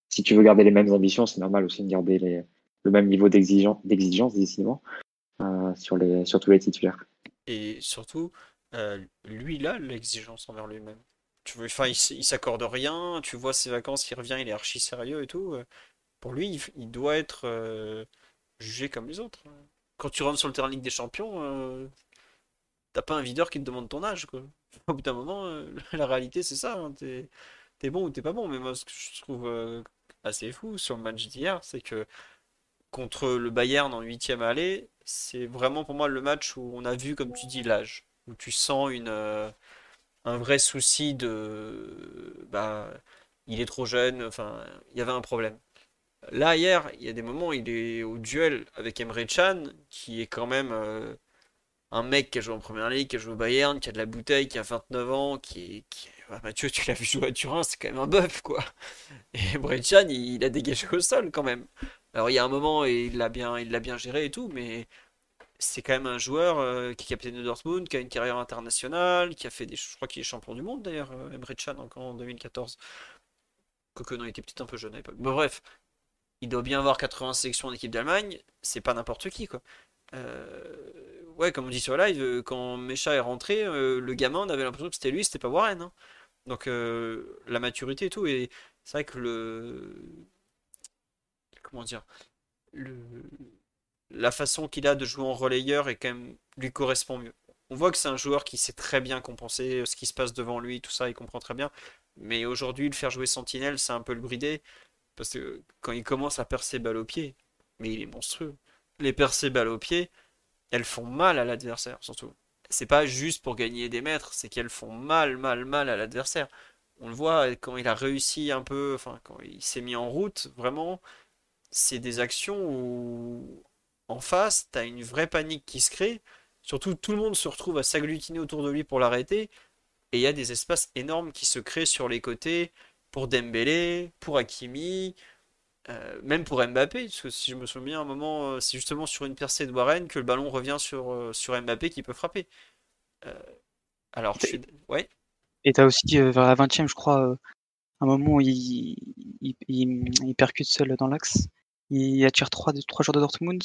si tu veux garder les mêmes ambitions, c'est normal aussi de garder le même niveau d'exigence, décidément, euh, sur, les, tous les titulaires.
Et surtout, lui, il a l'exigence envers lui-même. Enfin, il, s'accorde rien, tu vois ses vacances, il revient, il est archi sérieux et tout. Pour lui, il, doit être jugé comme les autres. Quand tu rentres sur le terrain de Ligue des Champions, t'as pas un videur qui te demande ton âge. Au bout d'un moment, la réalité, c'est ça. Hein, t'es es bon ou t'es pas bon. Mais moi, ce que je trouve assez fou sur le match d'hier, c'est que contre le Bayern en huitième aller, c'est vraiment pour moi le match où on a vu, comme tu dis, l'âge, où tu sens euh, un vrai souci de, bah, il est trop jeune, enfin, il y avait un problème. Là, hier, il y a des moments, il est au duel avec Emre Can, qui est quand même euh, un mec qui a joué en première ligue, qui a joué au Bayern, qui a de la bouteille, qui a 29 ans, qui Mathieu, tu l'as vu jouer à Turin, c'est quand même un bœuf, quoi. Et Emre Can, il, a dégagé au sol quand même. Alors il y a un moment et il l'a bien, bien géré et tout, mais c'est quand même un joueur euh, qui est capitaine de Dortmund, qui a une carrière internationale, qui a fait des, je crois qu'il est champion du monde d'ailleurs, euh, Emre Can encore en 2014. Quoique non, il était peut-être un peu jeune à l'époque. bref, il doit bien avoir 80 sélections en équipe d'Allemagne, c'est pas n'importe qui quoi. Euh, ouais, comme on dit sur live, quand Mecha est rentré, le gamin, on avait l'impression que c'était lui, c'était pas Warren. Hein. Donc la maturité et tout, et c'est vrai que le comment dire, la façon qu'il a de jouer en relayeur est quand lui correspond mieux. On voit que c'est un joueur qui sait très bien compenser ce qui se passe devant lui, tout ça, il comprend très bien. Mais aujourd'hui, le faire jouer sentinelle, c'est un peu le brider. Parce que quand il commence à percer balle au pied, mais il est monstrueux. Les percées balle au pied, elles font mal à l'adversaire, surtout. C'est pas juste pour gagner des mètres, c'est qu'elles font mal, mal, mal à l'adversaire. On le voit quand il a réussi un peu, enfin, quand il s'est mis en route, vraiment, c'est des actions où en face, tu as une vraie panique qui se crée. Surtout, tout le monde se retrouve à s'agglutiner autour de lui pour l'arrêter. Et il y a des espaces énormes qui se créent sur les côtés pour Dembélé, pour Hakimi, euh, même pour Mbappé. Parce que si je me souviens à un moment, euh, c'est justement sur une percée de Warren que le ballon revient sur, euh, sur Mbappé qui peut frapper. alors, je ouais.
Et tu as aussi, vers la 20 e je crois, un moment où il, il, il percute seul dans l'axe il attire trois, trois joueurs de Dortmund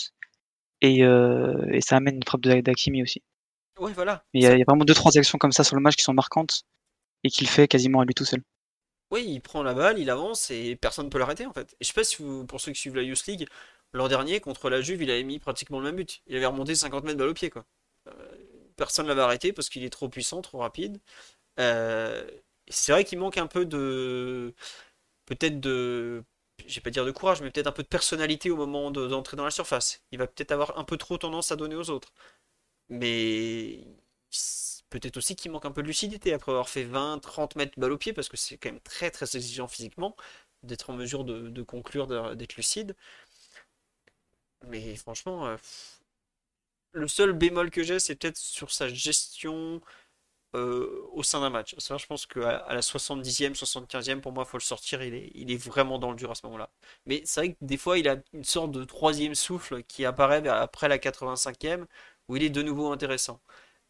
et, et ça amène une frappe d'Akimi aussi.
Oui, voilà.
Il y, a, vraiment deux transactions comme ça sur le match qui sont marquantes et qu'il fait quasiment à lui tout seul.
Oui, il prend la balle, il avance et personne ne peut l'arrêter en fait. Et je sais pas si pour ceux qui suivent la Youth League, l'an dernier contre la Juve, il avait mis pratiquement le même but. Il avait remonté 50 mètres balle au pied quoi. Euh, personne ne l'avait arrêté parce qu'il est trop puissant, trop rapide. Euh, c'est vrai qu'il manque un peu de peut-être de je vais pas dire de courage, mais peut-être un peu de personnalité au moment d'entrer dans la surface. Il va peut-être avoir un peu trop tendance à donner aux autres. Mais peut-être aussi qu'il manque un peu de lucidité après avoir fait 20, 30 mètres balle au pied, parce que c'est quand même très très exigeant physiquement d'être en mesure de, conclure, d'être lucide. Mais franchement, euh, le seul bémol que j'ai, c'est peut-être sur sa gestion euh, au sein d'un match. Je pense qu'à la 70e, 75e, pour moi, il faut le sortir. Il est, il est vraiment dans le dur à ce moment-là. Mais c'est vrai que des fois, il a une sorte de troisième souffle qui apparaît après la 85e, où il est de nouveau intéressant.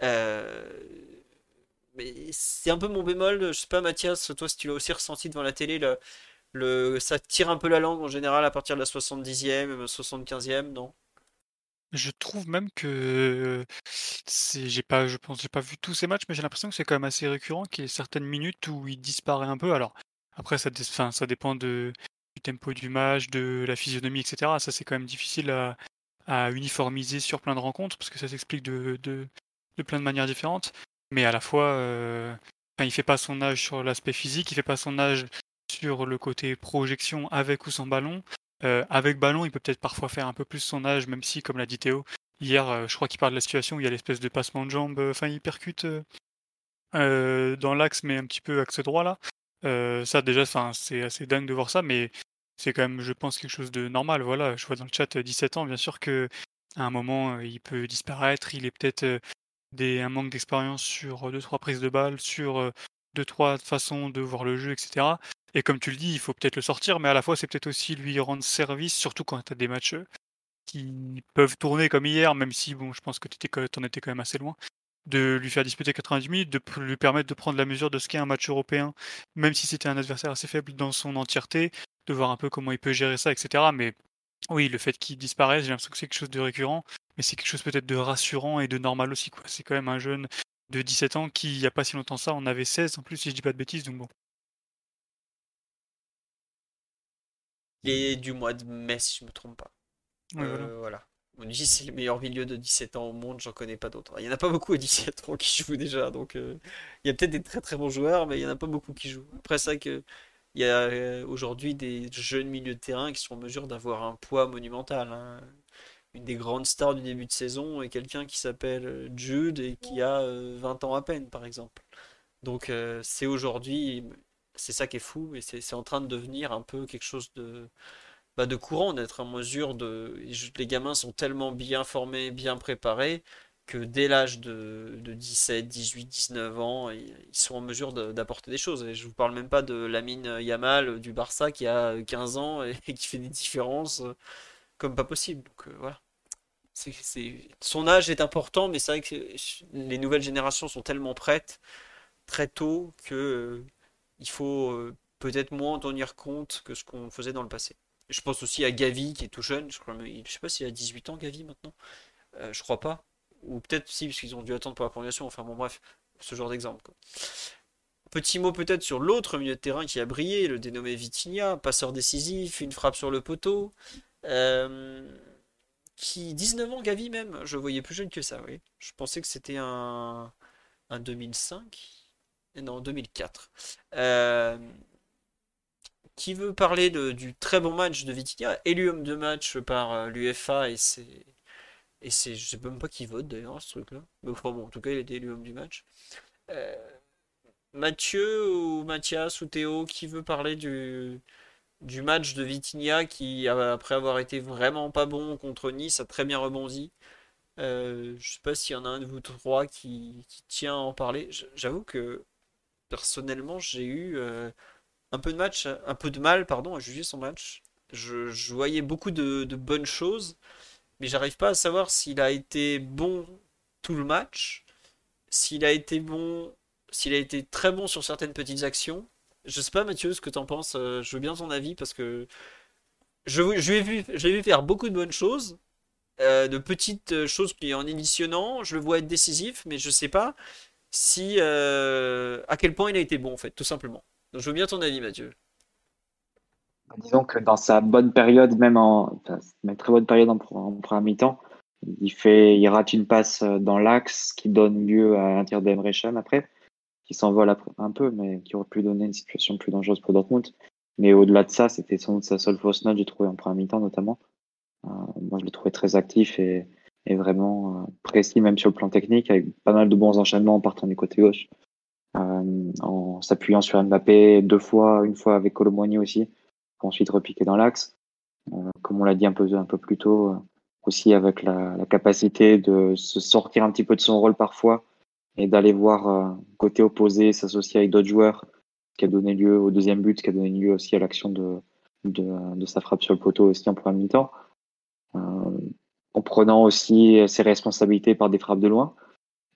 Euh, c'est un peu mon bémol. Je sais pas, Mathias, toi, si tu l'as aussi ressenti devant la télé, ça tire un peu la langue en général à partir de la 70e, 75e, non?
Je trouve même que c'est j'ai pas je pense j'ai pas vu tous ces matchs, mais j'ai l'impression que c'est quand même assez récurrent qu'il y ait certaines minutes où il disparaît un peu. Alors après ça, dépend de, du tempo du match, de la physionomie, etc. Ça c'est quand même difficile à, à, uniformiser sur plein de rencontres parce que ça s'explique de, de, plein de manières différentes. Mais à la fois, euh, il fait pas son âge sur l'aspect physique, il fait pas son âge sur le côté projection avec ou sans ballon. avec ballon, il peut peut-être parfois faire un peu plus son âge, même si, comme l'a dit Théo, hier, je crois qu'il parle de la situation où il y a l'espèce de passement de jambes, enfin, il percute dans l'axe, mais un petit peu axe droit là. ça, déjà, c'est assez dingue de voir ça, mais c'est quand même, je pense, quelque chose de normal. Voilà, je vois dans le chat 17 ans, bien sûr que à un moment, il peut disparaître, il est peut-être un manque d'expérience sur deux trois prises de balles, sur deux trois façons de voir le jeu, etc. Et comme tu le dis, il faut peut-être le sortir, mais à la fois c'est peut-être aussi lui rendre service, surtout quand tu as des matchs qui peuvent tourner comme hier, même si bon, je pense que tu en étais quand même assez loin, de lui faire disputer 90 minutes, de lui permettre de prendre la mesure de ce qu'est un match européen, même si c'était un adversaire assez faible dans son entièreté, de voir un peu comment il peut gérer ça, etc. Mais oui, le fait qu'il disparaisse, j'ai l'impression que c'est quelque chose de récurrent, mais c'est quelque chose peut-être de rassurant et de normal aussi. Quoi. C'est quand même un jeune de 17 ans qui, il n'y a pas si longtemps ça, on avait 16 en plus, si je dis pas de bêtises, donc bon.
Il est du mois de mai, si je me trompe pas. Euh, voilà. On dit c'est le meilleur milieu de 17 ans au monde, j'en connais pas d'autres. Il y en a pas beaucoup à 17 ans qui jouent déjà, donc euh, il y a peut-être des très très bons joueurs, mais il y en a pas beaucoup qui jouent. Après ça que il y a euh, aujourd'hui des jeunes milieux de terrain qui sont en mesure d'avoir un poids monumental. Hein. Une des grandes stars du début de saison est quelqu'un qui s'appelle euh, Jude et qui a 20 euh, ans à peine, par exemple. Donc c'est aujourd'hui, c'est ça qui est fou, et c'est en train de devenir un peu quelque chose de, bah, de courant, d'être en mesure de... Les gamins sont tellement bien formés, bien préparés, que dès l'âge de, 17, 18, 19 ans, ils sont en mesure d'apporter des choses. Et je vous parle même pas de Lamine Yamal du Barça qui a 15 ans et, qui fait des différences euh, comme pas possible. Donc euh, voilà. Son âge est important, mais c'est vrai que les nouvelles générations sont tellement prêtes très tôt que euh, il faut peut-être moins en tenir compte que ce qu'on faisait dans le passé. Je pense aussi à Gavi qui est tout jeune. Je, je sais pas s'il a 18 ans, Gavi maintenant. je crois pas ou peut-être si, parce qu'ils ont dû attendre pour la prolongation, enfin bon, bref, ce genre d'exemple. Petit mot peut-être sur l'autre milieu de terrain qui a brillé, le dénommé Vitinha, passeur décisif, une frappe sur le poteau. Euh, qui 19 ans, Gavi même, je voyais plus jeune que ça, oui. Je pensais que c'était un, un 2005. Non, 2004. Euh, qui veut parler du très bon match de Vitinha, élu homme de match par euh, l'UFA et c'est et c'est, je sais même pas qui vote d'ailleurs ce truc-là. Mais bon, en tout cas, il était élu homme du match. Euh, Mathieu ou Mathias ou Théo, qui veut parler du, du match de Vitinha qui, après avoir été vraiment pas bon contre Nice, a très bien rebondi. Euh, je sais pas s'il y en a un de vous trois qui, tient à en parler. J'avoue que personnellement, j'ai eu euh, un peu de match, un peu de mal, pardon, à juger son match. Je, voyais beaucoup de bonnes choses mais j'arrive pas à savoir s'il a été bon tout le match, s'il a été bon, s'il a été très bon sur certaines petites actions. Je sais pas Mathieu ce que tu en penses, euh, je veux bien ton avis parce que je, l'ai vu, faire beaucoup de bonnes choses, euh, de petites choses qui en éditionnant, je le vois être décisif, mais je sais pas si euh, à quel point il a été bon en fait, tout simplement. Donc je veux bien ton avis Mathieu.
Disons que dans sa bonne période, même en très bonne période en, première mi-temps, il fait, il rate une passe euh, dans l'axe qui donne lieu à un tir d'Emre après, qui s'envole un peu, mais qui aurait pu donner une situation plus dangereuse pour Dortmund. Mais au-delà de ça, c'était sans doute sa seule fausse note, j'ai trouvé en première mi-temps notamment. Euh, moi, je l'ai trouvé très actif et, vraiment euh, précis, même sur le plan technique, avec pas mal de bons enchaînements en partant du côté gauche, en s'appuyant sur Mbappé deux fois, une fois avec Colomboigny aussi pour ensuite repiquer dans l'axe. Euh, comme on l'a dit un peu, un peu plus tôt, euh, aussi avec la, capacité de se sortir un petit peu de son rôle parfois et d'aller voir euh, côté opposé, s'associer avec d'autres joueurs, qui a donné lieu au deuxième but, qui a donné lieu aussi à l'action de, de, sa frappe sur le poteau aussi en première mi-temps. En prenant aussi ses responsabilités par des frappes de loin.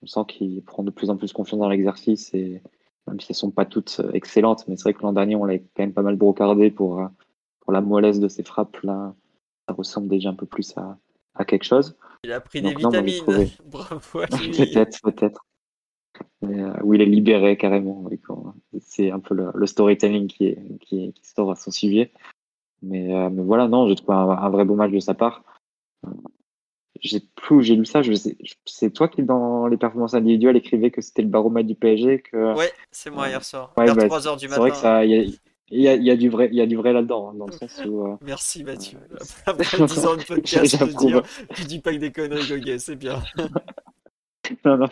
On sent qu'il prend de plus en plus confiance dans l'exercice et, même si elles sont pas toutes euh, excellentes, mais c'est vrai que l'an dernier, on l'a quand même pas mal brocardé pour, euh, pour la mollesse de ses frappes. Là, ça ressemble déjà un peu plus à, à quelque chose.
Il a pris des vitamines. Bravo.
peut-être, peut-être. Euh, où il est libéré carrément. C'est un peu le, storytelling qui, est, qui, qui sort à son sujet. Mais, euh, mais voilà, non, je trouve un, un, vrai beau match de sa part j'ai plus j'ai lu ça. c'est toi qui, dans les performances individuelles, écrivais que c'était le baromètre du PSG. Que...
Ouais, c'est moi hier soir. vers 3h du matin.
C'est vrai qu'il Il y a, il y a du vrai, il y a du vrai là-dedans, hein, dans le sens où. euh,
Merci Mathieu.
Euh,
Après 10 ans de podcast, dire tu dis pas que des conneries, Goguet, c'est bien.
non, non,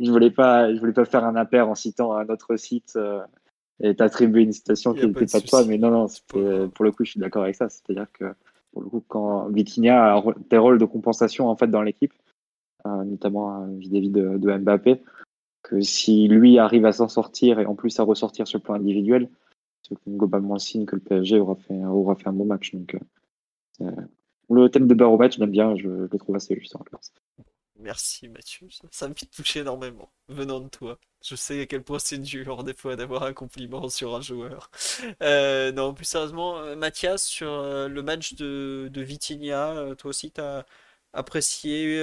je voulais pas, je voulais pas faire un impair en citant un autre site euh, et t'attribuer une citation
Y
qui
a
n'était
pas de
toi, mais non, non, pour le coup, je suis d'accord avec ça. C'est-à-dire que pour le coup, quand Vitinha a des rôles de compensation en fait dans l'équipe, euh, notamment euh, vis-à-vis de, Mbappé, que si lui arrive à s'en sortir et en plus à ressortir sur le plan individuel, c'est globalement le signe que le PSG aura fait, aura fait un bon match. Donc, euh, le thème de Barobatch, j'aime bien, je, je le trouve assez juste.
Merci Mathieu, ça, ça me fait toucher énormément, venant de toi. Je sais à quel point c'est dur des fois d'avoir un compliment sur un joueur. Euh, non, plus sérieusement, euh, Mathias, sur euh, le match de, de Vitinha, euh, toi aussi t'as apprécié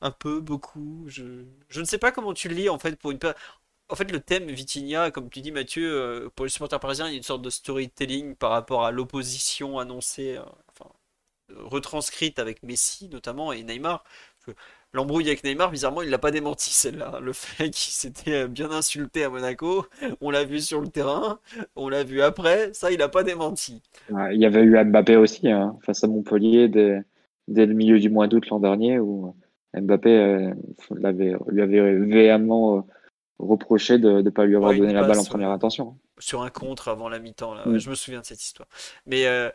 un peu, beaucoup? Je, je ne sais pas comment tu le lis en fait pour une En fait, le thème Vitinha, comme tu dis Mathieu, pour les supporters parisiens, il y a une sorte de storytelling par rapport à l'opposition annoncée, enfin, retranscrite avec Messi notamment et Neymar. L'embrouille avec Neymar, bizarrement, il l'a pas démenti celle-là. Le fait qu'il s'était bien insulté à Monaco, on l'a vu sur le terrain, on l'a vu après, ça il a pas démenti.
Ouais, Il y avait eu Mbappé aussi hein, face à Montpellier dès, dès le milieu du mois d'août l'an dernier où Mbappé euh, lui avait véhément euh, reproché de ne pas lui avoir
Ouais,
donné la balle en première intention.
Sur un contre avant la mi-temps, là.
Mm.
Je me souviens de cette histoire. Mais euh,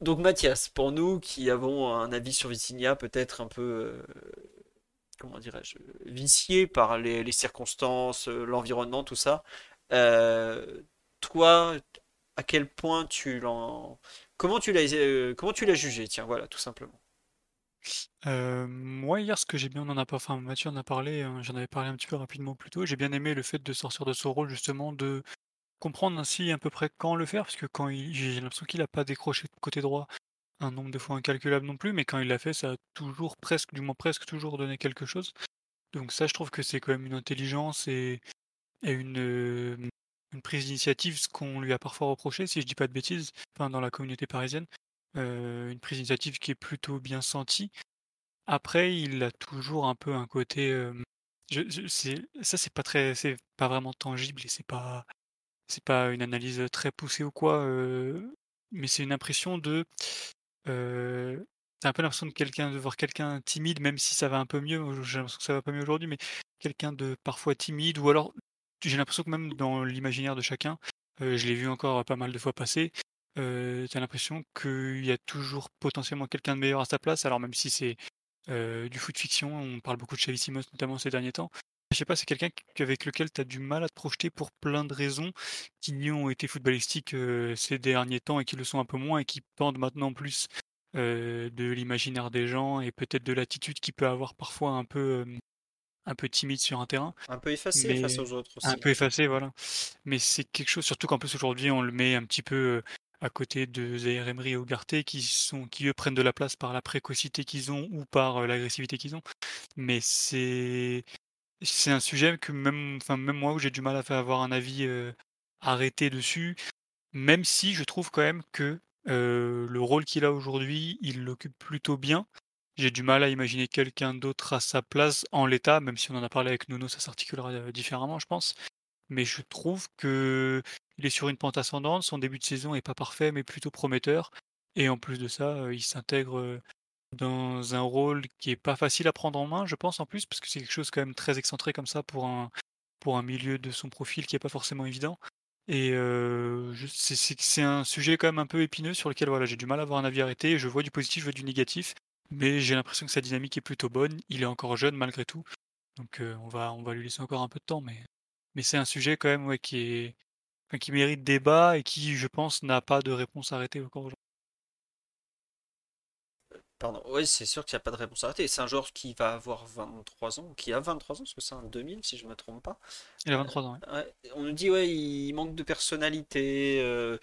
donc Mathias, pour nous qui avons un avis sur Vitinha peut-être un peu, euh, comment dirais-je, vicié par les, circonstances, euh, l'environnement, tout ça, euh, toi, à quel point tu l'en... Comment tu l'as, euh, comment tu l'as jugé? Tiens, voilà, tout simplement.
Moi, hier, ce que j'ai bien, on en a pas, enfin, Mathieu en a parlé, hein, j'en avais parlé un petit peu rapidement plus tôt. J'ai bien aimé le fait de sortir de son rôle, justement, de comprendre ainsi à peu près quand le faire, parce que quand il, j'ai l'impression qu'il a pas décroché de côté droit un nombre de fois incalculable non plus, mais quand il l'a fait, ça a toujours, presque, du moins presque toujours donné quelque chose. Donc ça, je trouve que c'est quand même une intelligence et, une, prise d'initiative, ce qu'on lui a parfois reproché, si je dis pas de bêtises, enfin, dans la communauté parisienne, une prise d'initiative qui est plutôt bien sentie. Après, il a toujours un peu un côté. ça, c'est pas très, c'est pas vraiment tangible et c'est pas, c'est pas une analyse très poussée ou quoi. mais c'est une impression de. Un peu l'impression de quelqu'un, de voir quelqu'un timide, même si ça va un peu mieux. J'ai l'impression que ça va pas mieux aujourd'hui, mais quelqu'un de parfois timide ou alors j'ai l'impression que même dans l'imaginaire de chacun, je l'ai vu encore pas mal de fois passer. Euh, t'as l'impression qu'il y a toujours potentiellement quelqu'un de meilleur à sa place, alors même si c'est du foot fiction, on parle beaucoup de Xavi Simons notamment ces derniers temps. Je sais pas, c'est quelqu'un qui- avec lequel tu as du mal à te projeter pour plein de raisons qui n'y ont été footballistiques euh, ces derniers temps et qui le sont un peu moins et qui pendent maintenant plus euh, de l'imaginaire des gens et peut-être de l'attitude qu'il peut avoir parfois un peu, un peu timide sur un terrain.
Un peu effacé
Mais
face aux autres aussi.
un peu effacé, voilà. Mais c'est quelque chose, surtout qu'en plus aujourd'hui on le met un petit peu euh, à côté de Zaire Emery et Ugarte qui sont, qui eux prennent de la place par la précocité qu'ils ont ou par l'agressivité qu'ils ont. Mais c'est, c'est un sujet que même, enfin même moi où j'ai du mal à faire avoir un avis arrêté dessus, même si je trouve quand même que le rôle qu'il a aujourd'hui, il l'occupe plutôt bien. J'ai du mal à imaginer quelqu'un d'autre à sa place en l'état, même si on en a parlé avec Nuno, ça s'articulera différemment, je pense. Mais je trouve que il est sur une pente ascendante. Son début de saison est pas parfait, mais plutôt prometteur. Et en plus de ça, il s'intègre dans un rôle qui est pas facile à prendre en main, je pense en plus, parce que c'est quelque chose quand même très excentré comme ça pour un pour un milieu de son profil qui est pas forcément évident. Et euh, c'est un sujet quand même un peu épineux sur lequel voilà, j'ai du mal à avoir un avis arrêté. Je vois du positif, je vois du négatif, mais j'ai l'impression que sa dynamique est plutôt bonne. Il est encore jeune malgré tout, donc on va on va lui laisser encore un peu de temps, mais mais c'est un sujet quand même ouais, qui est qui mérite débat et qui, je pense, n'a pas de réponse arrêtée encore aujourd'hui.
Pardon, oui, c'est sûr qu'il n'y a pas de réponse arrêtée. C'est un joueur qui va avoir 23 ans, qui a 23 ans, parce que c'est un 2000, si je ne me trompe pas.
Il a 23 ans. ouais.
Ouais, on nous dit, ouais, il manque de personnalité. euh,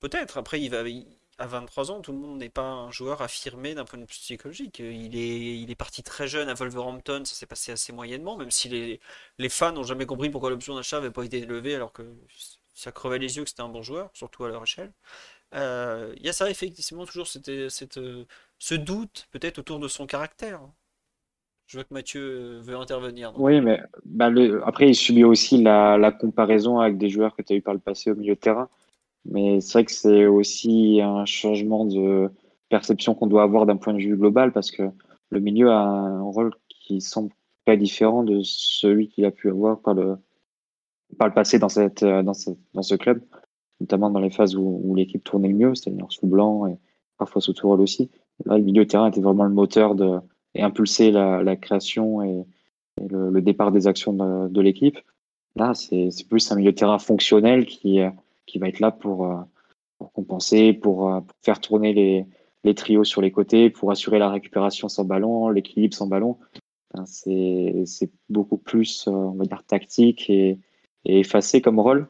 peut-être, après, il va, il- à 23 ans, tout le monde n'est pas un joueur affirmé d'un point de vue psychologique. Il est, il est parti très jeune à Wolverhampton, ça s'est passé assez moyennement, même si les, les fans n'ont jamais compris pourquoi l'option d'achat n'avait pas été élevée, alors que ça crevait les yeux que c'était un bon joueur, surtout à leur échelle. Euh, Il y a ça, effectivement, toujours cette, cette, euh, ce doute, peut-être, autour de son caractère. Je vois que Mathieu euh, veut intervenir.
Oui, mais bah, après, il subit aussi la, comparaison avec des joueurs que tu as eu par le passé au milieu de terrain. Mais c'est vrai que c'est aussi un changement de perception qu'on doit avoir d'un point de vue global parce que le milieu a un rôle qui semble pas différent de celui qu'il a pu avoir par le, par le passé dans, cette, dans, dans ce club, notamment dans les phases où, l'équipe tournait le mieux, c'est-à-dire sous blanc et parfois sous tourelle aussi. Là, le milieu de terrain était vraiment le moteur de, et impulser la, création et, le, départ des actions de, l'équipe. Là, c'est plus un milieu de terrain fonctionnel qui, qui va être là pour, euh, compenser, pour, euh, pour, faire tourner les, trios sur les côtés, pour assurer la récupération sans ballon, l'équilibre sans ballon. c'est beaucoup plus, euh, on va dire, tactique et effacé comme rôle.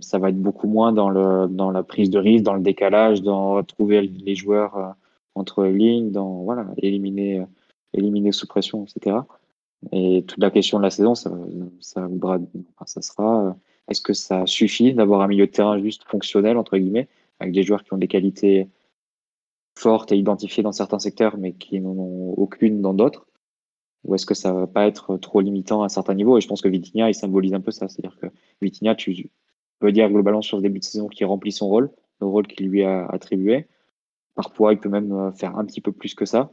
Ça va être beaucoup moins dans, le, dans la prise de risque, dans le décalage, dans trouver les joueurs entre lignes, dans voilà, éliminer, éliminer sous pression, etc. Et toute la question de la saison, ça, ça, voudra, ça sera est-ce que ça suffit d'avoir un milieu de terrain juste fonctionnel, entre guillemets, avec des joueurs qui ont des qualités fortes et identifiées dans certains secteurs, mais qui n'en ont aucune dans d'autres? Ou est-ce que ça va pas être trop limitant à un certain niveau Et je pense que Vitinha, il symbolise un peu ça. C'est-à-dire que Vitinha, tu peux dire globalement sur le début de saison qu'il remplit son rôle, le rôle qu'il lui a attribué. Parfois, il peut même euh, faire un petit peu plus que ça.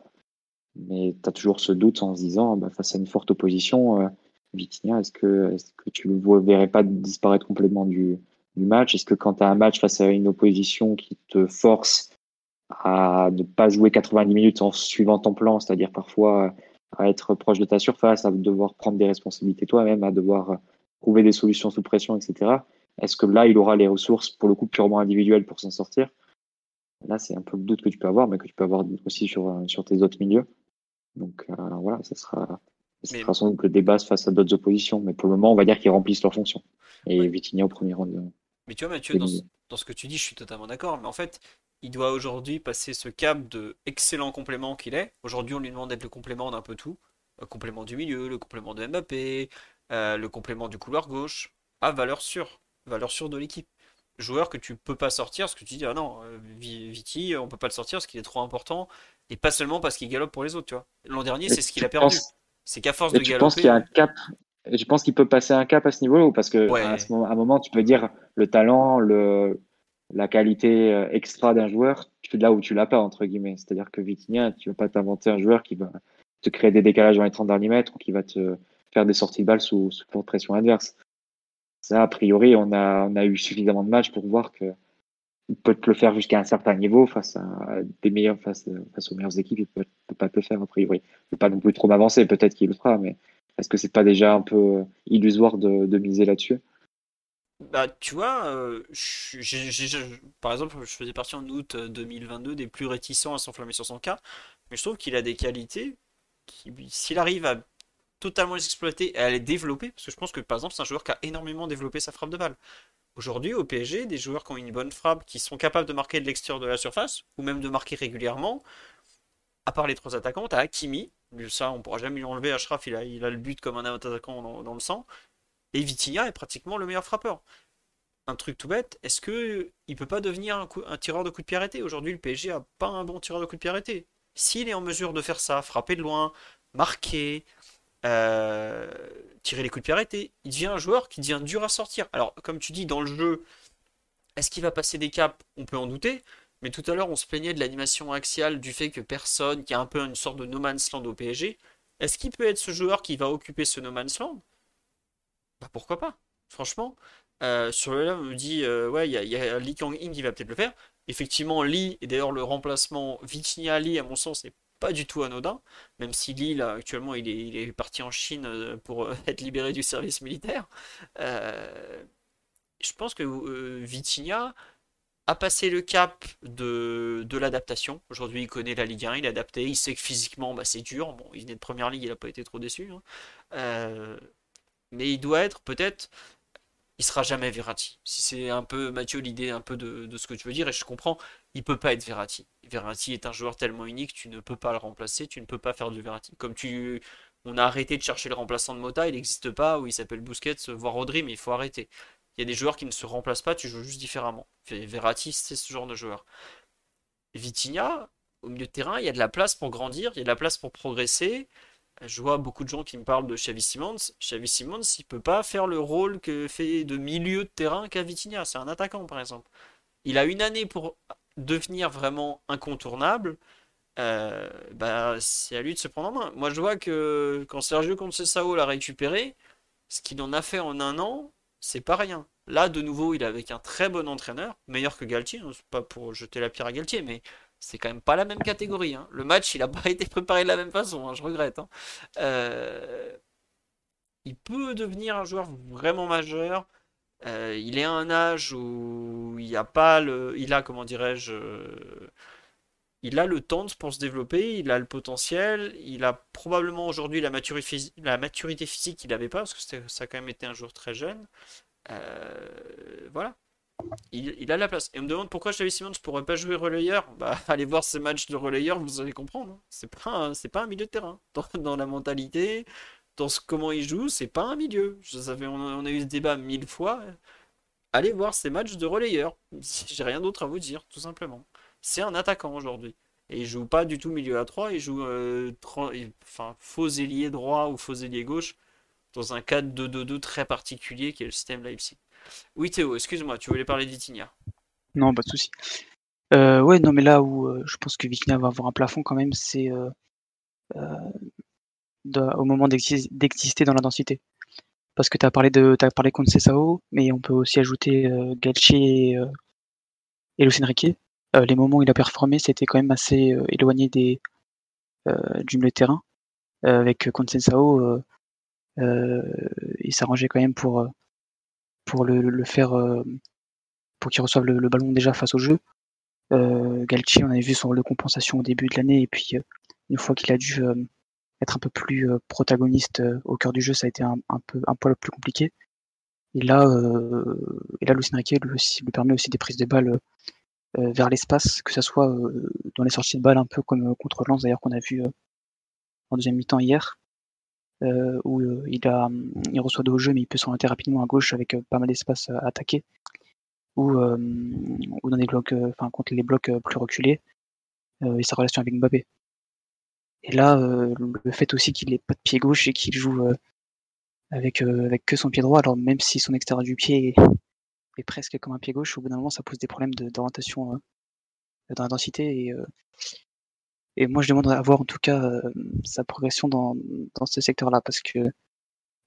Mais tu as toujours ce doute en se disant, bah, face à une forte opposition, euh, Vitinha, est-ce que, tu ne verrais pas disparaître complètement du, du match? Est-ce que quand tu as un match face à une opposition qui te force à ne pas jouer 90 minutes en suivant ton plan, c'est-à-dire parfois à être proche de ta surface, à devoir prendre des responsabilités toi-même, à devoir trouver des solutions sous pression, etc. Est-ce que là, il aura les ressources, pour le coup, purement individuelles pour s'en sortir? Là, c'est un peu le doute que tu peux avoir, mais que tu peux avoir aussi sur, sur tes autres milieux. Donc euh, voilà, ça sera, sans doute le débat face à d'autres oppositions. Mais pour le moment, on va dire qu'ils remplissent leur fonction. Et ouais. au premier round. Euh,
mais tu vois, Mathieu, dans ce, dans ce, que tu dis, je suis totalement d'accord. Mais en fait, il doit aujourd'hui passer ce cap de excellent complément qu'il est. Aujourd'hui, on lui demande d'être le complément d'un peu tout. Le complément du milieu, le complément de Mbappé, euh, le complément du couloir gauche, à valeur sûre. Valeur sûre de l'équipe. Joueur que tu peux pas sortir parce que tu dis, ah non, euh, Viti, on peut pas le sortir parce qu'il est trop important. Et pas seulement parce qu'il galope pour les autres, tu vois. L'an dernier, c'est ce qu'il a perdu. C'est qu'à force de galoper.
Je pense qu'il y a un cap. Je pense qu'il peut passer un cap à ce niveau parce que à, ce moment, à un moment, tu peux dire le talent, le, la qualité euh, extra d'un joueur, tu là où tu l'as pas entre guillemets. C'est-à-dire que Vitinha, tu vas pas t'inventer un joueur qui va te créer des décalages dans les 30 derniers mètres ou qui va te faire des sorties de balles sous, pression adverse. Ça, a priori, on a, eu suffisamment de matchs pour voir que il peut te le faire jusqu'à un certain niveau face à des meilleurs, face, face aux meilleures équipes, il peut, peut pas te le faire a priori. Je peux pas non plus trop m'avancer, peut-être qu'il le fera, mais est-ce que c'est pas déjà un peu illusoire de, de miser là-dessus?
Bah, tu vois, euh, par exemple, je faisais partie en août 2022 des plus réticents à s'enflammer sur son cas, mais je trouve qu'il a des qualités qui, s'il arrive à totalement les exploiter et à les développer, parce que je pense que par exemple, c'est un joueur qui a énormément développé sa frappe de balle. Aujourd'hui, au PSG, des joueurs qui ont une bonne frappe, qui sont capables de marquer de l'extérieur de la surface, ou même de marquer régulièrement, à part les trois attaquants, t'as Hakimi, ça on pourra jamais lui enlever, Ashraf il a, il a le but comme un attaquant dans, le sang, et Vitinha est pratiquement le meilleur frappeur. Un truc tout bête, est-ce que il peut pas devenir un, tireur de coup de pied arrêté? Aujourd'hui, le PSG a pas un bon tireur de coup de pied arrêté. S'il est en mesure de faire ça, frapper de loin, marquer, euh, tirer les coups de pied arrêtés. Il devient un joueur qui devient dur à sortir. Alors, comme tu dis, dans le jeu, est-ce qu'il va passer des caps? On peut en douter. Mais tout à l'heure, on se plaignait de l'animation axiale, du fait que personne, qui a un peu une sorte de no man's land au PSG. Est-ce qu'il peut être ce joueur qui va occuper ce no man's land? Bah pourquoi pas Franchement, euh, sur le là, on me dit, euh, ouais, il y, a, Lee Kang-in qui va peut-être le faire. Effectivement, Lee, et d'ailleurs le remplacement Vitinha Lee, à mon sens, n'est pas du tout anodin, même si Lille actuellement il est, parti en Chine euh, pour être libéré du service militaire. Je pense que Vitinha a passé le cap de, de l'adaptation. Aujourd'hui, il connaît la Ligue 1, il est adapté, il sait que physiquement, bah, c'est dur. Bon, il venait de première ligue, il n'a pas été trop déçu. Hein. Mais il doit être peut-être il sera jamais Verratti. Si c'est un peu, Mathieu, l'idée un peu de, ce que tu veux dire, et je comprends, il peut pas être Verratti. Verratti est un joueur tellement unique, tu ne peux pas le remplacer, tu ne peux pas faire du Verratti. Comme tu, on a arrêté de chercher le remplaçant de Mota, il n'existe pas, ou il s'appelle Busquets, voire Rodri, mais il faut arrêter. Il y a des joueurs qui ne se remplacent pas, tu joues juste différemment. Verratti, c'est ce genre de joueur. Vitinha, au milieu de terrain, il y a de la place pour grandir, il y a de la place pour progresser. Je vois beaucoup de gens qui me parlent de Xavi Simons. Xavi Simons, il peut pas faire le rôle que fait de milieu de terrain qu'a Vitinha. C'est un attaquant, par exemple. Il a une année pour devenir vraiment incontournable. Euh, bah, c'est à lui de se prendre en main. Moi, je vois que quand Sergio Conceição l'a récupéré, ce qu'il en a fait en un an, c'est pas rien. Là, de nouveau, il est avec un très bon entraîneur, meilleur que Galtier. Hein. C'est pas pour jeter la pierre à Galtier, mais c'est quand même pas la même catégorie. Hein. Le match, il a pas été préparé de la même façon, hein, je regrette. Euh, il peut devenir un joueur vraiment majeur. Euh, il est à un âge où il a pas le, il a comment dirais-je, il a le temps pour se développer, il a le potentiel, il a probablement aujourd'hui la, maturité, physique qu'il n'avait pas parce que ça a quand même été un joueur très jeune. Euh, voilà, il, a la place. Et on me demande pourquoi Xavi Simons ne pourrait pas jouer relayeur. Bah, allez voir ces matchs de relayeur, vous allez comprendre. Hein. C'est pas, c'est pas un milieu de terrain. Dans, la mentalité, dans ce, comment il joue, c'est pas un milieu. Je savais, on, a eu ce débat mille fois. Allez voir ces matchs de relayeur. J'ai rien d'autre à vous dire, tout simplement. C'est un attaquant aujourd'hui. Et il joue pas du tout milieu à 3, il joue euh, faux ailier droit ou faux ailier gauche dans un cadre 2-2-2 très particulier qui est le système Leipzig. Oui, Théo, excuse-moi, tu voulais parler d'Itinia.
Non, pas de souci. Euh, ouais, non, mais là où euh, je pense que Vitinha va avoir un plafond quand même, c'est euh, au moment d'exister dans la densité. Parce que tu as parlé de as parlé Sao, mais on peut aussi ajouter Galchi et, et Lucien Riquet. les moments où il a performé, c'était quand même assez éloigné des, du milieu de terrain. avec Sao, il s'arrangeait quand même pour pour le, faire, euh, pour qu'il reçoive le, ballon déjà face au jeu. Euh, Galchi, on avait vu son rôle de compensation au début de l'année, et puis euh, une fois qu'il a dû être un peu plus protagoniste au cœur du jeu, ça a été un, peu un poil plus compliqué. Et là, et là, Lucien Riquet lui, permet aussi des prises de balles vers l'espace, que ce soit dans les sorties de balles, un peu comme contre Lens d'ailleurs qu'on a vu en deuxième mi-temps hier, euh, où euh, il, a, il reçoit de hauts jeux, mais il peut s'orienter rapidement à gauche avec euh, pas mal d'espace à attaquer, ou, ou dans des blocs, enfin contre les blocs plus reculés, et sa relation avec Mbappé. Et là, le fait aussi qu'il n'ait pas de pied gauche et qu'il joue avec, avec que son pied droit, alors même si son extérieur du pied est, presque comme un pied gauche, au bout d'un moment, ça pose des problèmes d'orientation dans la densité. Et, et moi, je demanderais à voir en tout cas euh, sa progression dans, dans ce secteur-là, parce que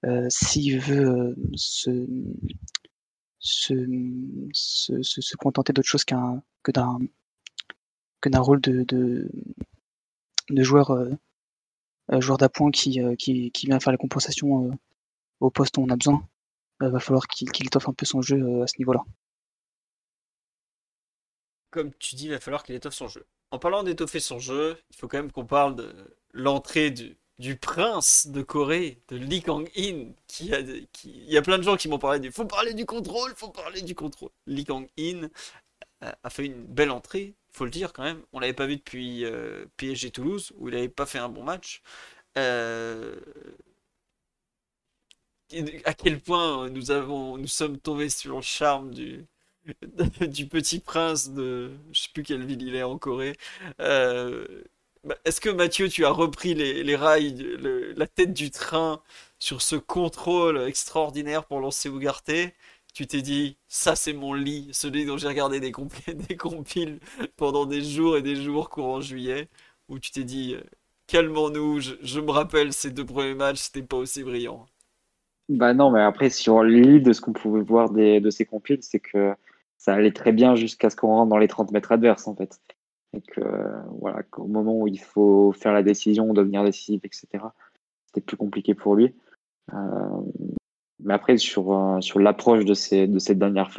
euh, s'il veut euh, se, se, se, se, contenter d'autre chose qu'un que d'un que d'un rôle de, de, de joueur, joueur d'appoint qui, qui, qui, vient faire la compensation au poste où on a besoin, il va falloir qu'il qu'il étoffe un peu son jeu à ce niveau-là.
Comme tu dis, il va falloir qu'il étoffe son jeu en parlant d'étoffer son jeu, il faut quand même qu'on parle de l'entrée du, prince de Corée, de Lee Kang-in, qui qui, il y a plein de gens qui m'ont parlé du, faut parler du contrôle, faut parler du contrôle. Lee Kang-in a fait une belle entrée, il faut le dire quand même. On l'avait pas vu depuis euh, PSG Toulouse, où il n'avait pas fait un bon match. Euh, à quel point nous sommes tombés sur le charme du, du petit prince de je sais plus quelle ville il est en Corée. Euh, bah, est-ce que Mathieu, tu as repris les, rails, la tête du train sur ce contrôle extraordinaire pour lancer Ugarte Tu t'es dit, ça c'est mon lit, celui dont j'ai regardé des, des compiles pendant des jours et des jours courant juillet, Ou tu t'es dit, calmons-nous, je, me rappelle ces deux premiers matchs, c'était pas aussi brillant.
Bah non, mais après, sur l'île de ce qu'on pouvait voir de ces compiles, c'est que ça allait très bien jusqu'à ce qu'on rentre dans les 30 mètres adverses, en fait. Et que, voilà, qu'au moment où il faut faire la décision, devenir décisif, etc., c'était plus compliqué pour lui. Euh, mais après, sur, euh, sur l'approche de, cette dernière,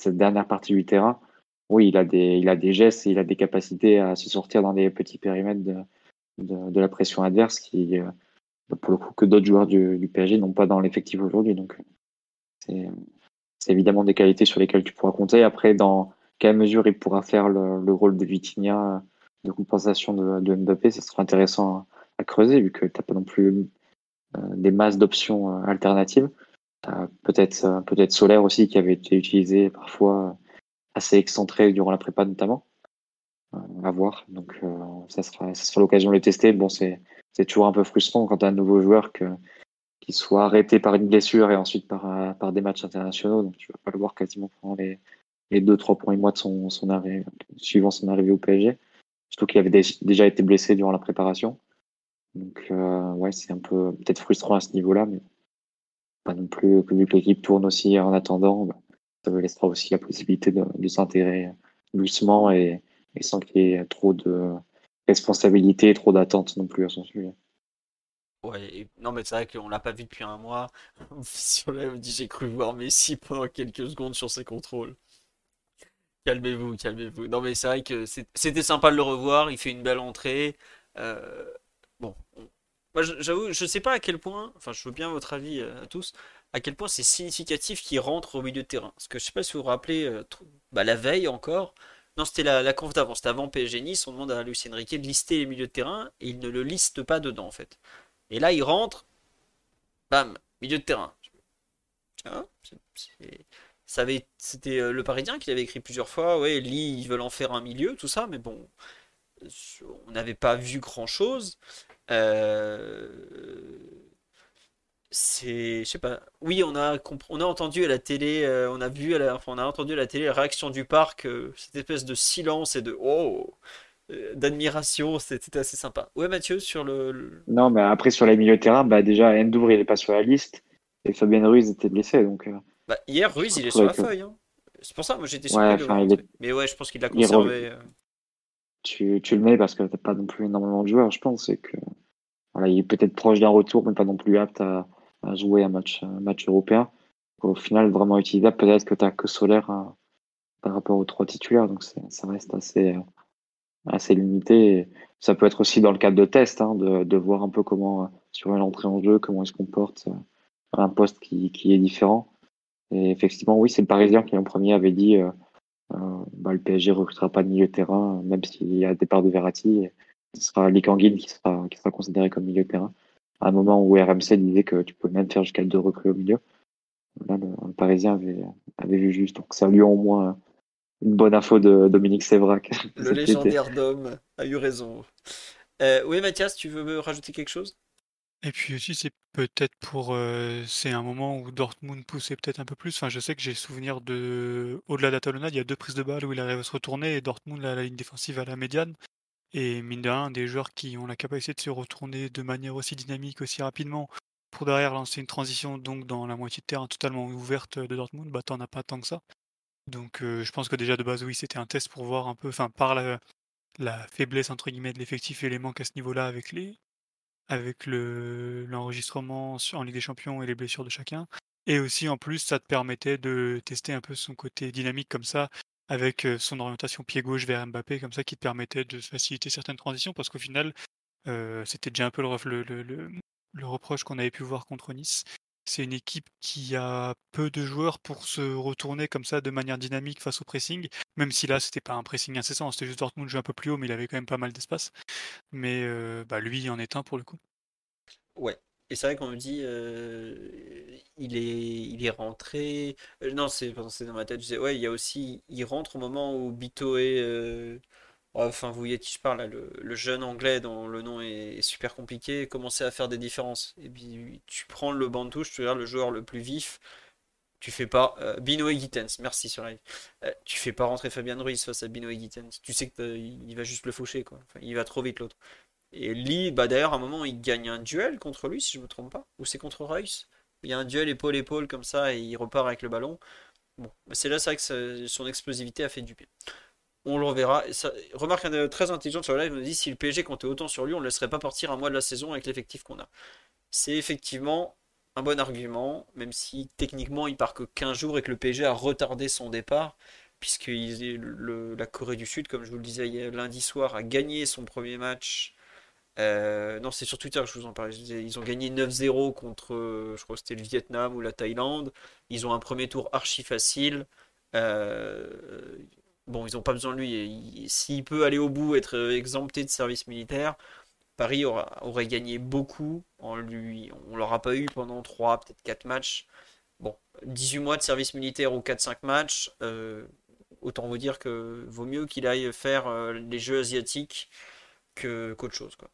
cette dernière partie du terrain, oui, il a, des, il a des gestes et il a des capacités à se sortir dans des petits périmètres de, de, la pression adverse qui, euh, pour le coup, que d'autres joueurs du, du PSG n'ont pas dans l'effectif aujourd'hui. Donc, c'est c'est évidemment des qualités sur lesquelles tu pourras compter. Après, dans quelle mesure il pourra faire le, rôle de Vitinha de compensation de, Mbappé, ce sera intéressant à, creuser vu que tu n'as pas non plus euh, des masses d'options euh, alternatives. peut-être euh, peut-être Solaire aussi qui avait été utilisé parfois assez excentré durant la prépa notamment. à voir. Donc ça sera, ça sera l'occasion de le tester. Bon, c'est c'est toujours un peu frustrant quand tu as un nouveau joueur que, qui soit arrêté par une blessure et ensuite par, par des matchs internationaux. Donc tu vas pas le voir quasiment pendant les, deux, trois premiers mois de son, suivant son arrivée au PSG. Surtout qu'il avait déjà été blessé durant la préparation. Donc, euh, ouais, c'est un peu peut-être frustrant à ce niveau-là, mais pas non plus, vu que l'équipe tourne aussi en attendant, bah, ça me laissera aussi la possibilité de, de s'intégrer doucement et, et sans qu'il y ait trop de responsabilité, trop d'attentes non plus à son sujet.
Ouais, non, mais c'est vrai qu'on l'a pas vu depuis un mois. Sur dit j'ai cru voir Messi pendant quelques secondes sur ses contrôles. Calmez-vous, calmez-vous. Non, mais c'est vrai que c'était sympa de le revoir. Il fait une belle entrée. Euh, bon, moi j'avoue, je sais pas à quel point, enfin, je veux bien votre avis euh, à tous, à quel point c'est significatif qu'il rentre au milieu de terrain. Parce que je sais pas si vous vous rappelez, euh, bah, la veille encore, non, c'était la, la conf d'avant, c'était avant PSG Nice, on demande à Lucien Riquet de lister les milieux de terrain et il ne le liste pas dedans en fait. Et là, il rentre, bam, milieu de terrain. Tiens, c'était euh, le Parisien qui l'avait écrit plusieurs fois. Ouais, Lee, ils veulent en faire un milieu, tout ça, mais bon, on n'avait pas vu grand chose. Euh, c'est, pas. Oui, on a, on a entendu à la télé, euh, on a vu, à on a entendu à la télé la réaction du parc, cette espèce de silence et de oh, d'admiration, c'était assez sympa. Ouais, Mathieu, sur le,
Non, mais après sur les milieux de terrain, bah déjà Endour il est pas sur la liste et Fabien Ruiz était blessé, donc.
Bah, hier, Ruiz, il est sur la feuille. Hein. C'est pour ça, moi j'étais surpris ouais, Mais ouais, je pense qu'il l'a conservé. Euh.
Tu, tu, le mets parce que t'as pas non plus énormément de joueurs, je pense. Et que voilà, il est peut-être proche d'un retour, mais pas non plus apte à, à jouer un match, un match européen. Au final, vraiment utilisable, peut-être que tu que Solaire hein, par rapport aux trois titulaires. Donc ça reste assez, assez limité. ça peut être aussi dans le cadre de test, hein, de, voir un peu comment, sur une entrée en jeu, comment il se comporte euh, un poste qui, est différent. Et effectivement, oui, c'est le Parisien qui en premier avait dit euh, euh, bah, le PSG ne recrutera pas de milieu de terrain, même s'il y a départ de Verratti. Ce sera Lee qui sera, considéré comme milieu de terrain. À un moment où RMC disait que tu pouvais même faire jusqu'à deux recrues au milieu. Là, le, Parisien avait, avait, vu juste. Donc, ça lui a au moins une bonne info de Dominique Sévrac.
Le légendaire d'homme a eu raison. Euh, oui, Mathias, tu veux me rajouter quelque chose?
Et puis aussi, c'est peut-être pour, c'est un moment où Dortmund poussait peut-être un peu plus. Enfin, je sais que j'ai souvenir de au-delà d'Atalanta, il y a deux prises de balles où il arrive à se retourner et Dortmund a la ligne défensive à la médiane et mine de rien, des joueurs qui ont la capacité de se retourner de manière aussi dynamique, aussi rapidement pour derrière lancer une transition donc dans la moitié de terrain totalement ouverte de Dortmund, bah, tu as pas tant que ça. Donc je pense que déjà de base, oui, c'était un test pour voir un peu, enfin par la la «faiblesse» entre guillemets de l'effectif et les manques à ce niveau-là avec les l'enregistrement en Ligue des Champions et les blessures de chacun. Et aussi, en plus, ça te permettait de tester un peu son côté dynamique comme ça, avec son orientation pied gauche vers Mbappé, comme ça, qui te permettait de faciliter certaines transitions, parce qu'au final, c'était déjà un peu le reproche qu'on avait pu voir contre Nice. C'est une équipe qui a peu de joueurs pour se retourner comme ça de manière dynamique face au pressing, même si là c'était pas un pressing incessant, c'était juste Dortmund jouer un peu plus haut, mais il avait quand même pas mal d'espace. Mais euh, bah, lui en est un pour le coup.
Ouais, et c'est vrai qu'on me dit, euh, il, est, il est rentré. Euh, non, c'est dans ma tête. Je disais, ouais, il y a aussi, il rentre au moment où Bito est, Enfin, vous voyez qui je parle, le, jeune anglais dont le nom est, super compliqué, commençait à faire des différences. Et puis, tu prends le banc de touche, tu regardes le joueur le plus vif, tu fais pas. Euh, Bino et merci sur live. Euh, tu fais pas rentrer Fabien Ruiz face à Bino et. Tu sais qu'il va juste le faucher, quoi. il va trop vite l'autre. Et Lee, bah d'ailleurs, à un moment, il gagne un duel contre lui, si je me trompe pas. Ou c'est contre Royce. Il y a un duel épaule-épaule comme ça et il repart avec le ballon. Bon, c'est là, vrai que son explosivité a fait du bien on le reverra. Ça, remarque un très intelligent sur le live, nous dit si le PSG comptait autant sur lui, on ne laisserait pas partir un mois de la saison avec l'effectif qu'on a. C'est effectivement un bon argument, même si techniquement il part que 15 jours et que le PSG a retardé son départ, puisque la Corée du Sud, comme je vous le disais lundi soir, a gagné son premier match. Euh, non, c'est sur Twitter que je vous en parlais. Ils ont gagné 9-0 contre, je crois que c'était le Vietnam ou la Thaïlande. Ils ont un premier tour archi facile. Euh, bon, ils n'ont pas besoin de lui. S'il peut aller au bout, être exempté de service militaire, Paris aurait gagné beaucoup en lui. On l'aura pas eu pendant 3, peut-être 4 matchs. Bon, 18 mois de service militaire ou 4-5 matchs, euh, autant vous dire que vaut mieux qu'il aille faire euh, les jeux asiatiques que, qu'autre chose. Quoi.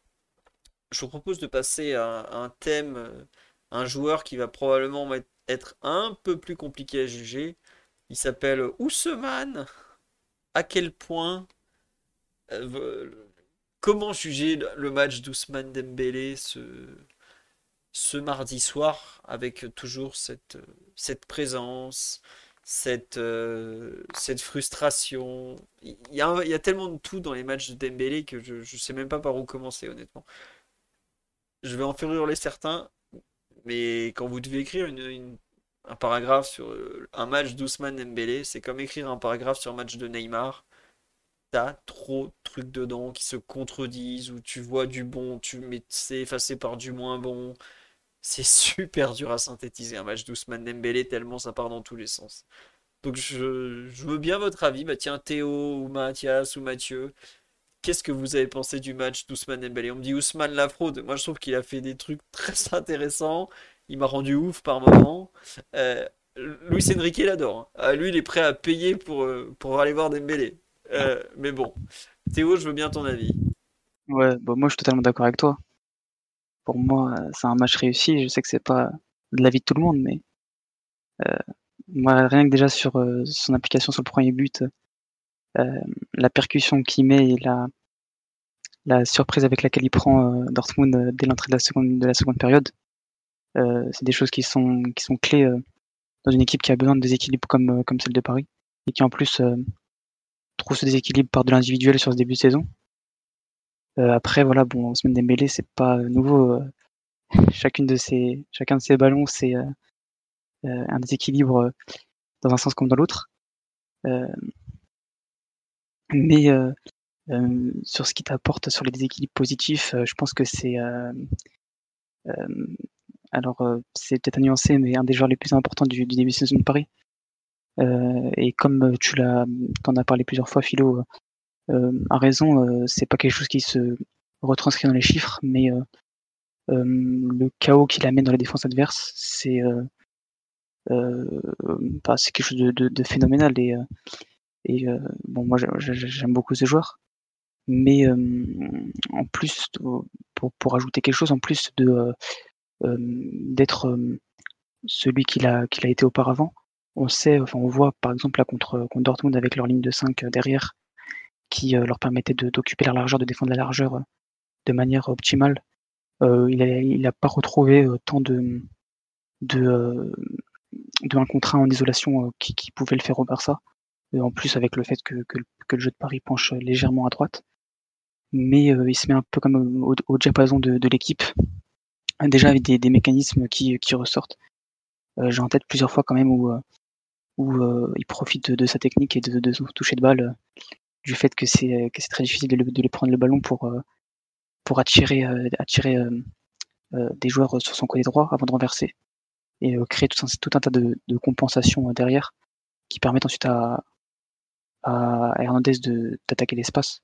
je vous propose de passer à, un thème, euh, un joueur qui va probablement être un peu plus compliqué à juger. Il s'appelle Ousmane. À quel point euh, comment juger le match d'Ousmane Dembélé ce, ce mardi soir avec toujours cette, cette présence, cette, euh, cette frustration? Il y, a, il y, a, tellement de tout dans les matchs de Dembélé que je ne sais même pas par où commencer honnêtement. Je vais en faire hurler certains, mais quand vous devez écrire une, un paragraphe sur euh, un match d'Ousmane Dembélé, c'est comme écrire un paragraphe sur un match de Neymar. T'as trop de trucs dedans qui se contredisent, où tu vois du bon, tu mets c'est effacé par du moins bon. C'est super dur à synthétiser un match d'Ousmane Dembélé tellement ça part dans tous les sens. Donc je, veux bien votre avis. Bah tiens, Théo ou Mathias ou Mathieu, qu'est-ce que vous avez pensé du match d'Ousmane Dembélé? On me dit Ousmane la fraude. Moi je trouve qu'il a fait des trucs très intéressants. Il m'a rendu ouf par moment. Euh, Luis Enrique l'adore. Hein. Ah, lui il est prêt à payer pour, euh, pour aller voir Dembélé. Euh, mais bon, Théo, je veux bien ton avis.
Ouais, bah moi je suis totalement d'accord avec toi pour moi, c'est un match réussi. Je sais que c'est pas de l'avis de tout le monde, mais euh, moi, rien que déjà sur euh, son application sur le premier but, la percussion qu'il met et la, la surprise avec laquelle il prend Dortmund dès l'entrée de la seconde de la seconde période, c'est des choses qui sont qui sont clés dans une équipe qui a besoin de déséquilibre comme comme celle de Paris et qui en plus trouve ce déséquilibre par de l'individuel sur ce début de saison. Euh, après, voilà, bon, semaine des mêlées, c'est pas euh, nouveau. Euh, chacune de ces, chacun de ces ballons, c'est un déséquilibre dans un sens comme dans l'autre. mais sur ce qui t'apporte sur les déséquilibres positifs, je pense que c'est alors c'est peut-être à nuancer, mais un des joueurs les plus importants du, début de saison de Paris. et comme tu l'as, t'en as parlé plusieurs fois, Philo, euh, a raison, euh, c'est pas quelque chose qui se retranscrit dans les chiffres, mais euh, le chaos qu'il amène dans les défenses adverses, c'est bah, c'est quelque chose de, phénoménal et, et bon moi j'aime beaucoup ce joueur mais en plus pour, pour ajouter quelque chose en plus de d'être celui qu'il a qu'il a été auparavant on sait enfin on voit par exemple là contre, contre Dortmund avec leur ligne de 5 derrière qui euh, leur permettait d'occuper la largeur, de défendre la largeur euh, de manière optimale. Euh, il n'a pas retrouvé tant de, de, de 1 contre 1 en isolation qui, qui, pouvait le faire au Barça. en plus, avec le fait que, que, le jeu de Paris penche légèrement à droite. Mais il se met un peu comme au, au diapason de, de l'équipe, déjà avec des, des mécanismes qui, qui ressortent. J'ai en tête plusieurs fois quand même où, où il profite de, sa technique et de, de son toucher de balle du fait que c'est très difficile de, de, les prendre le ballon pour euh, pour attirer euh, attirer euh, des joueurs sur son côté droit avant de renverser et créer tout un, tout un tas de, de compensations derrière qui permettent ensuite à, à Hernandez de d'attaquer l'espace.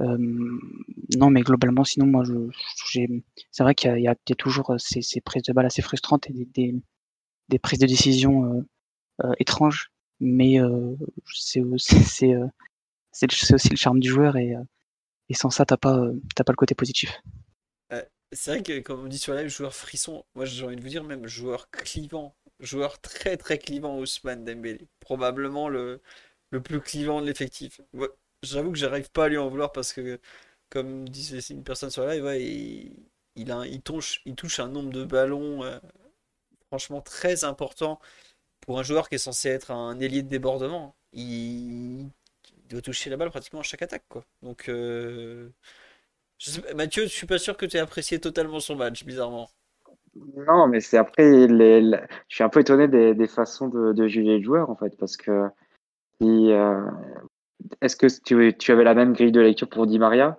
Non, mais globalement, sinon, moi, c'est vrai qu'il y, a toujours ces, ces, prises de balles assez frustrantes et des, prises de décision euh, étranges, mais euh, c'est aussi le charme du joueur et, euh, sans ça, t'as pas, euh, pas le côté positif.
c'est vrai que, comme on dit sur live, joueur frisson, moi j'ai envie de vous dire même joueur clivant, joueur très très clivant Ousmane Dembélé, probablement le, le plus clivant de l'effectif. J'avoue que j'arrive pas à lui en vouloir parce que, comme disait une personne sur la live, il, touche, un nombre de ballons euh, franchement très important pour un joueur qui est censé être un ailier de débordement. Il, doit toucher la balle pratiquement à chaque attaque. Quoi. Donc, euh... Mathieu, je suis pas sûr que tu aies apprécié totalement son match, bizarrement.
Non, mais c'est après, je suis un peu étonné des, des façons de, de, juger le joueur, en fait, parce que euh... est-ce que tu, avais la même grille de lecture pour Di Maria,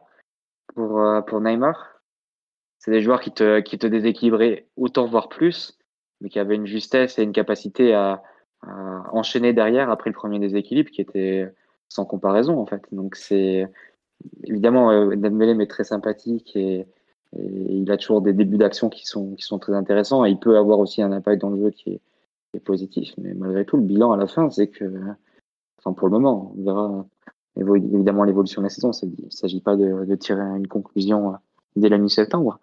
pour, euh, pour Neymar? C'est des joueurs qui te, qui te déséquilibraient autant, voire plus, mais qui avaient une justesse et une capacité à, à enchaîner derrière après le premier déséquilibre qui était sans comparaison en fait. Donc c'est évidemment euh, Dembélé est très sympathique et, il a toujours des débuts d'action qui sont qui sont très intéressants et il peut avoir aussi un impact dans le jeu qui est, positif. Mais malgré tout, le bilan à la fin, c'est que, enfin pour le moment, on verra évidemment l'évolution de la saison. Il ne s'agit pas de, tirer une conclusion dès la mi-septembre.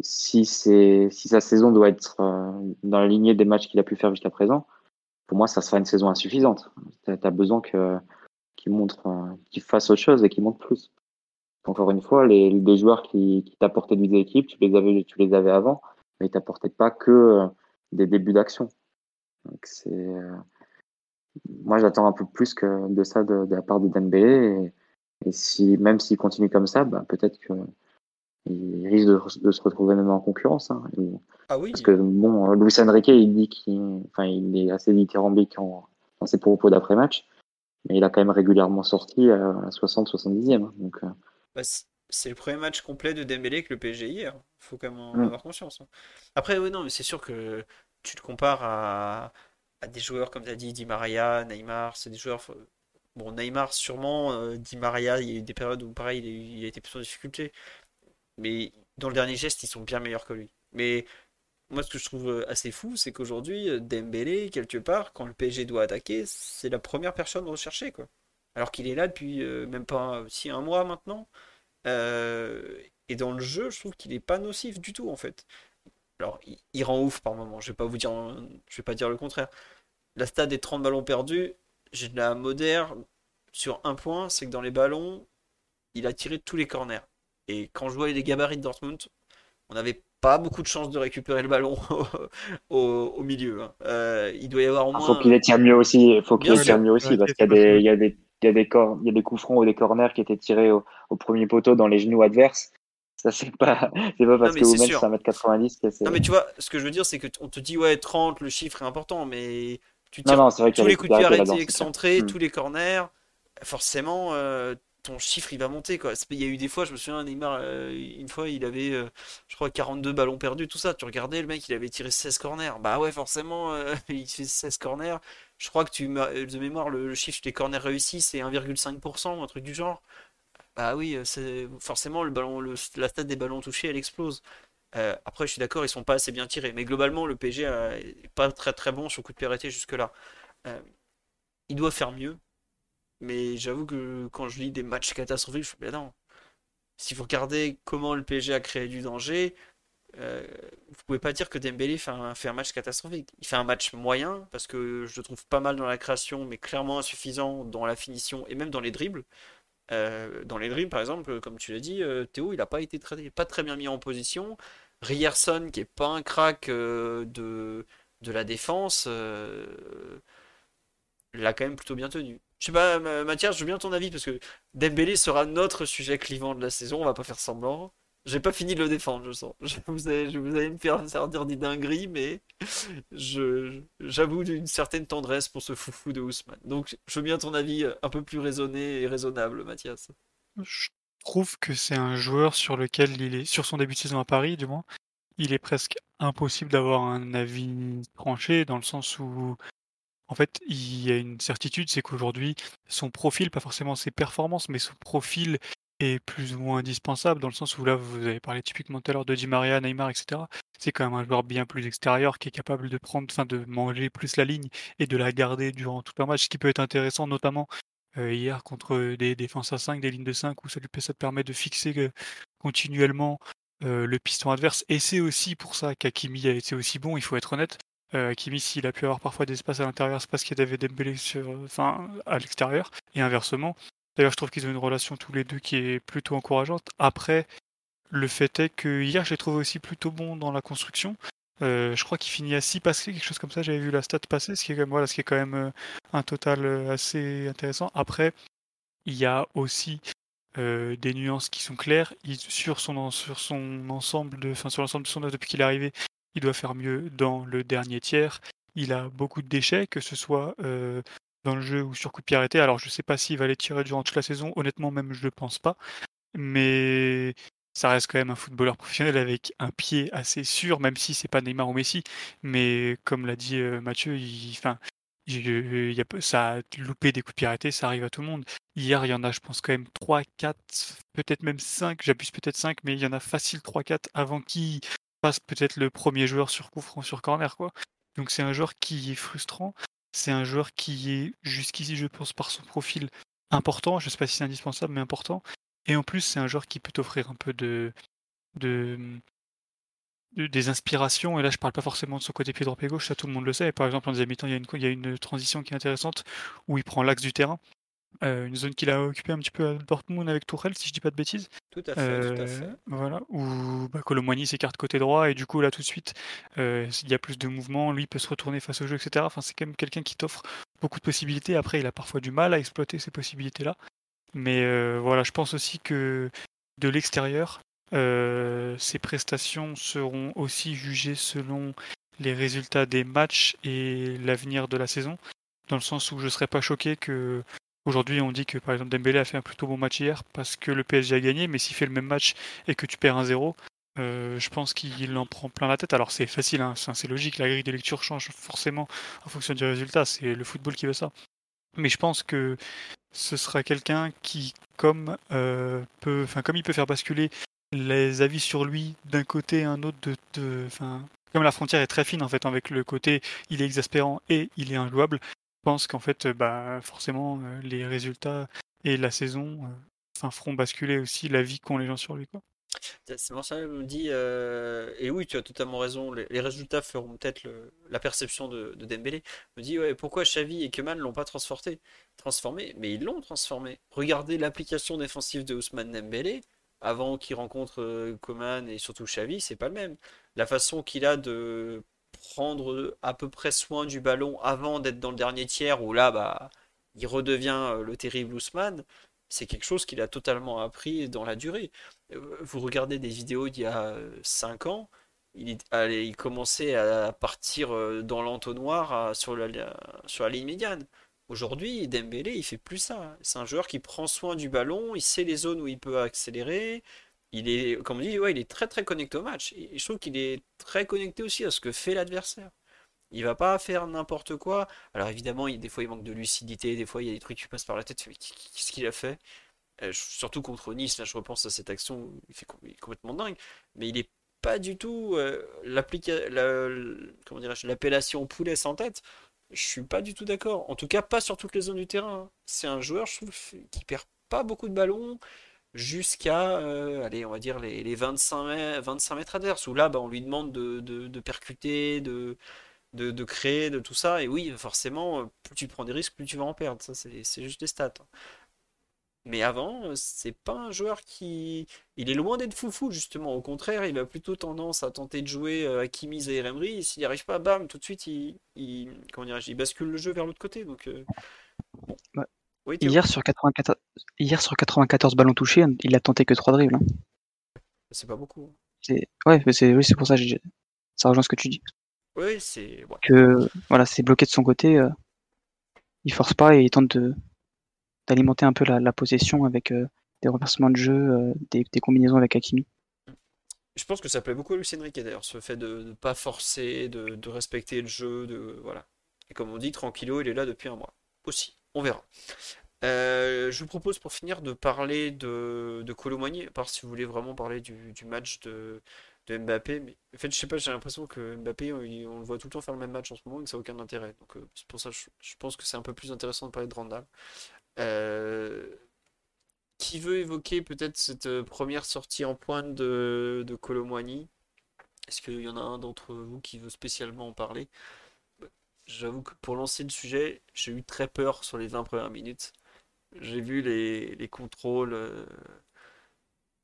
Si, si sa saison doit être dans la lignée des matchs qu'il a pu faire jusqu'à présent, pour moi, ça sera une saison insuffisante. Tu as besoin qu'il montre, qu'il fasse autre chose et qu'il montre plus. Encore une fois, les, joueurs qui, qui t'apportaient des équipes, tu les avais, tu les avais avant, mais ils t'apportaient pas que des débuts d'action. Donc c'est moi, j'attends un peu plus que de ça de, la part de Dembélé. Et, si, même s'il continue comme ça, bah, peut-être qu'il risque de, se retrouver même en concurrence. Hein.
ah oui.
Parce que bon, Luis Enrique, il dit qu'il enfin, il est assez dithyrambique en, dans ses propos d'après-match, mais il a quand même régulièrement sorti à 60-70e. Hein. Donc, euh.
bah, c'est le premier match complet de Dembélé avec le PSG hier. Il faut quand même en mm. avoir conscience. Hein. Après, oui, non, mais c'est sûr que tu te compares à des joueurs, comme tu as dit, Di Maria, Neymar, c'est des joueurs. Bon, Neymar, sûrement, euh, Di Maria, il y a eu des périodes où, pareil, il a, été plus en difficulté. Mais dans le dernier geste, ils sont bien meilleurs que lui. Mais moi, ce que je trouve euh, assez fou, c'est qu'aujourd'hui, euh, Dembélé, quelque part, quand le PSG doit attaquer, c'est la première personne recherchée, quoi. Alors qu'il est là depuis même pas si un mois maintenant. et dans le jeu, je trouve qu'il est pas nocif du tout, en fait. Alors, il, rend ouf par moment. Je vais pas vous dire, je vais pas dire le contraire la stade des 30 ballons perdus, j'ai de la modère sur un point, c'est que dans les ballons, il a tiré tous les corners. Et quand je vois les gabarits de Dortmund, on n'avait pas beaucoup de chances de récupérer le ballon au, milieu. Hein. Euh, il doit y avoir au ah, moins.
Il faut qu'il les tire mieux aussi. Il faut qu'il les tire mieux aussi parce qu'il y a des, il y a des, y y a coups francs ou des corners qui étaient tirés au, premier poteau dans les genoux adverses. Ça, c'est pas, c'est pas parce que vous mettez 1m90 que c'est.
Non, mais tu vois, ce que je veux dire, c'est qu'on te dit, ouais, 30, le chiffre est important, mais tu
tires
tous les coups de pied arrêtés excentrés, hmm. tous les corners, forcément, euh, ton chiffre il va monter. Quoi. Il y a eu des fois, je me souviens, Neymar, euh, une fois, il avait, euh, je crois, 42 ballons perdus, tout ça. Tu regardais, le mec, il avait tiré 16 corners. Bah ouais, forcément, il fait 16 corners. Je crois que tu, de mémoire, le, chiffre des corners réussis, c'est 1,5%, un truc du genre. Bah oui, c'est forcément le ballon, le, la stade des ballons touchés, elle explose. Euh, après, je suis d'accord, ils sont pas assez bien tirés. Mais globalement, le PG n'est pas très très bon sur coup de pied jusque-là. Euh, il doit faire mieux. Mais j'avoue que quand je lis des matchs catastrophiques, je me dis, non. Si vous regardez comment le PSG a créé du danger, euh, vous pouvez pas dire que Dembélé fait un, fait un match catastrophique. Il fait un match moyen, parce que je le trouve pas mal dans la création, mais clairement insuffisant dans la finition et même dans les dribbles. dans les dribbles, par exemple, comme tu l'as dit, Théo, il n'a pas été pas très bien mis en position. Rierson, qui est pas un crack euh, de, de la défense, euh, l'a quand même plutôt bien tenu. Je sais pas, Mathias, je veux bien ton avis parce que Dembélé sera notre sujet clivant de la saison, on va pas faire semblant. J'ai pas fini de le défendre, je sens. Je vous, allez, je me faire dire des dingueries, mais j'avoue d'une certaine tendresse pour ce foufou de Ousmane. Donc, je veux bien ton avis un peu plus raisonné et raisonnable, Mathias
trouve que c'est un joueur sur lequel il est, sur son début de saison à Paris, du moins, il est presque impossible d'avoir un avis tranché dans le sens où, en fait, il y a une certitude, c'est qu'aujourd'hui, son profil, pas forcément ses performances, mais son profil est plus ou moins indispensable dans le sens où là, vous avez parlé typiquement tout à l'heure de Di Maria, Neymar, etc. C'est quand même un joueur bien plus extérieur qui est capable de prendre, enfin, de manger plus la ligne et de la garder durant tout un match, ce qui peut être intéressant, notamment hier contre des défenses à 5, des lignes de 5, où ça, lui, permet de fixer euh, continuellement euh, le piston adverse. Et c'est aussi pour ça qu'Akimi a été aussi bon, il faut être honnête. Akimi, s'il a pu avoir parfois des espaces à l'intérieur, c'est parce qu'il y avait Dembélé sur, enfin, à l'extérieur, et inversement. D'ailleurs, je trouve qu'ils ont une relation tous les deux qui est plutôt encourageante. Après, le fait est que hier, j'ai trouvé aussi plutôt bon dans la construction. Euh, je crois qu'il finit à 6 passés, quelque chose comme ça. J'avais vu la stat passer, ce qui est, quand même euh, un total euh, assez intéressant. Après, il y a aussi des nuances qui sont claires. sur, son, ensemble de, sur l'ensemble de son œuvre depuis qu'il est arrivé, il doit faire mieux dans le dernier tiers. Il a beaucoup de déchets, que ce soit dans le jeu ou sur coup de pied arrêté. Alors, je ne sais pas s'il va les tirer durant toute la saison. Honnêtement, même, je ne le pense pas. Mais ça reste quand même un footballeur professionnel avec un pied assez sûr, même si c'est pas Neymar ou Messi. Mais comme l'a dit euh, Mathieu, enfin, a, ça a loupé des coups de pied arrêtés, ça arrive à tout le monde. Hier, il y en a, je pense, quand même 3, 4, peut-être même 5, j'abuse peut-être 5, mais il y en a facile 3, 4 avant qu'il passe peut-être le premier joueur sur coup franc sur corner. Quoi. Donc c'est un joueur qui est frustrant. C'est un joueur qui est jusqu'ici, je pense, par son profil important. Je ne sais pas si c'est indispensable, mais important Et en plus, c'est un joueur qui peut t'offrir un peu de, de, des inspirations. Et là, je parle pas forcément de son côté pied droit pied gauche, ça tout le monde le sait. Par exemple, en deuxième mi-temps, il y, a une, il y a une transition qui est intéressante où il prend l'axe du terrain. Euh, une zone qu'il a occupée un petit peu à Dortmund avec Tourelle, si je dis pas de bêtises.
Tout à fait, tout à
Euh,
fait.
voilà, où bah, Colomboigny s'écarte côté droit et du coup là tout de suite euh, il y a plus de mouvement, lui peut se retourner face au jeu, etc. Enfin c'est quand même quelqu'un qui t'offre beaucoup de possibilités. Après il a parfois du mal à exploiter ces possibilités-là, mais euh, voilà je pense aussi que de l'extérieur euh, ses prestations seront aussi jugées selon les résultats des matchs et l'avenir de la saison, dans le sens où je serais pas choqué que Aujourd'hui, on dit que par exemple Dembélé a fait un plutôt bon match hier parce que le PSG a gagné, mais s'il fait le même match et que tu perds 1-0, euh, je pense qu'il en prend plein la tête. Alors c'est facile, hein, c'est logique, la grille de lecture change forcément en fonction du résultat, c'est le football qui veut ça. Mais je pense que ce sera quelqu'un qui, comme euh, peut, comme il peut faire basculer les avis sur lui d'un côté à un autre, de, de, comme la frontière est très fine en fait avec le côté il est exaspérant et il est injouable, je pense qu'en fait, bah, forcément, euh, les résultats et la saison euh, feront basculer aussi la vie qu'ont les gens sur lui. Quoi.
Ça me dit. euh, Et oui, tu as totalement raison. Les, résultats feront peut-être la perception de, de Dembélé. Me dit ouais, pourquoi Xavi et Keman l'ont pas transformé, transformé, mais ils l'ont transformé. Regardez l'application défensive de Ousmane Dembélé avant qu'il rencontre euh, Coman et surtout Xavi, c'est pas le même. La façon qu'il a de prendre à peu près soin du ballon avant d'être dans le dernier tiers où là bah il redevient euh, le terrible Ousmane, c'est quelque chose qu'il a totalement appris dans la durée. Euh, Vous regardez des vidéos d'il y a 5 ans, il, il commençait à partir euh, dans l'entonnoir sur la, ligne médiane. Aujourd'hui, Dembélé, il fait plus ça. C'est un joueur qui prend soin du ballon, il sait les zones où il peut accélérer. Il est, comme on dit, ouais, il est très très connecté au match. Je trouve qu'il est très connecté aussi à ce que fait l'adversaire. Il va pas faire n'importe quoi. Alors évidemment, il, des fois il manque de lucidité, des fois il y a des trucs qui passent par la tête. Mais Qu'est-ce qu'il a fait? Euh, surtout contre Nice, là je repense à cette action il fait est complètement dingue. Mais il est pas du tout euh, l'appellation poulet sans tête. Je suis pas du tout d'accord. En tout cas, pas sur toutes les zones du terrain. hein. C'est un joueur, je trouve, qui perd pas beaucoup de ballons jusqu'à, euh, allez, on va dire les, les 25 mètres, 25 mètres adverses, où là, bah, on lui demande de, de- de percuter, de, de, de créer, de tout ça. Et oui, forcément, euh, plus tu prends des risques, plus tu vas en perdre. Ça, c'est juste des stats. hein. Mais avant, euh, c'est pas un joueur qui... Il est loin d'être foufou, justement. Au contraire, il a plutôt tendance à tenter de jouer euh, à Kimi et. Et s'il n'y arrive pas, bam, tout de suite, il, il, comment dirais-je, il bascule le jeu vers l'autre côté. Donc, euh.
Ouais.
Oui,
Hier sur 94, hier sur 94 ballons touchés, il a tenté que 3 dribbles. hein.
c'est pas beaucoup. hein.
Ouais, mais c'est oui, c'est pour ça que ça rejoint ce que tu dis.
Oui, c'est... ouais.
Que voilà, c'est bloqué de son côté, euh, il force pas et il tente de d'alimenter un peu la, la possession avec euh, des renversements de jeu, euh, des, des combinaisons avec Hakimi.
Je pense que ça plaît beaucoup à Luis Enrique d'ailleurs, ce fait de ne pas forcer, de, de respecter le jeu, de voilà. Et comme on dit, tranquillo, il est là depuis un mois. Aussi, on verra. Euh, je vous propose pour finir de parler de, de Colomani, à part si vous voulez vraiment parler du, du match de, de Mbappé. Mais en fait, je sais pas, j'ai l'impression que Mbappé, on, le voit tout le temps faire le même match en ce moment et que ça n'a aucun intérêt. Donc euh, c'est pour ça que je, pense que c'est un peu plus intéressant de parler de Randall. Euh, qui veut évoquer peut-être cette euh, première sortie en pointe de, de Colomwani? Est-ce qu'il y en a un d'entre vous qui veut spécialement en parler? J'avoue que pour lancer le sujet, j'ai eu très peur sur les 20 premières minutes. J'ai vu les, les contrôles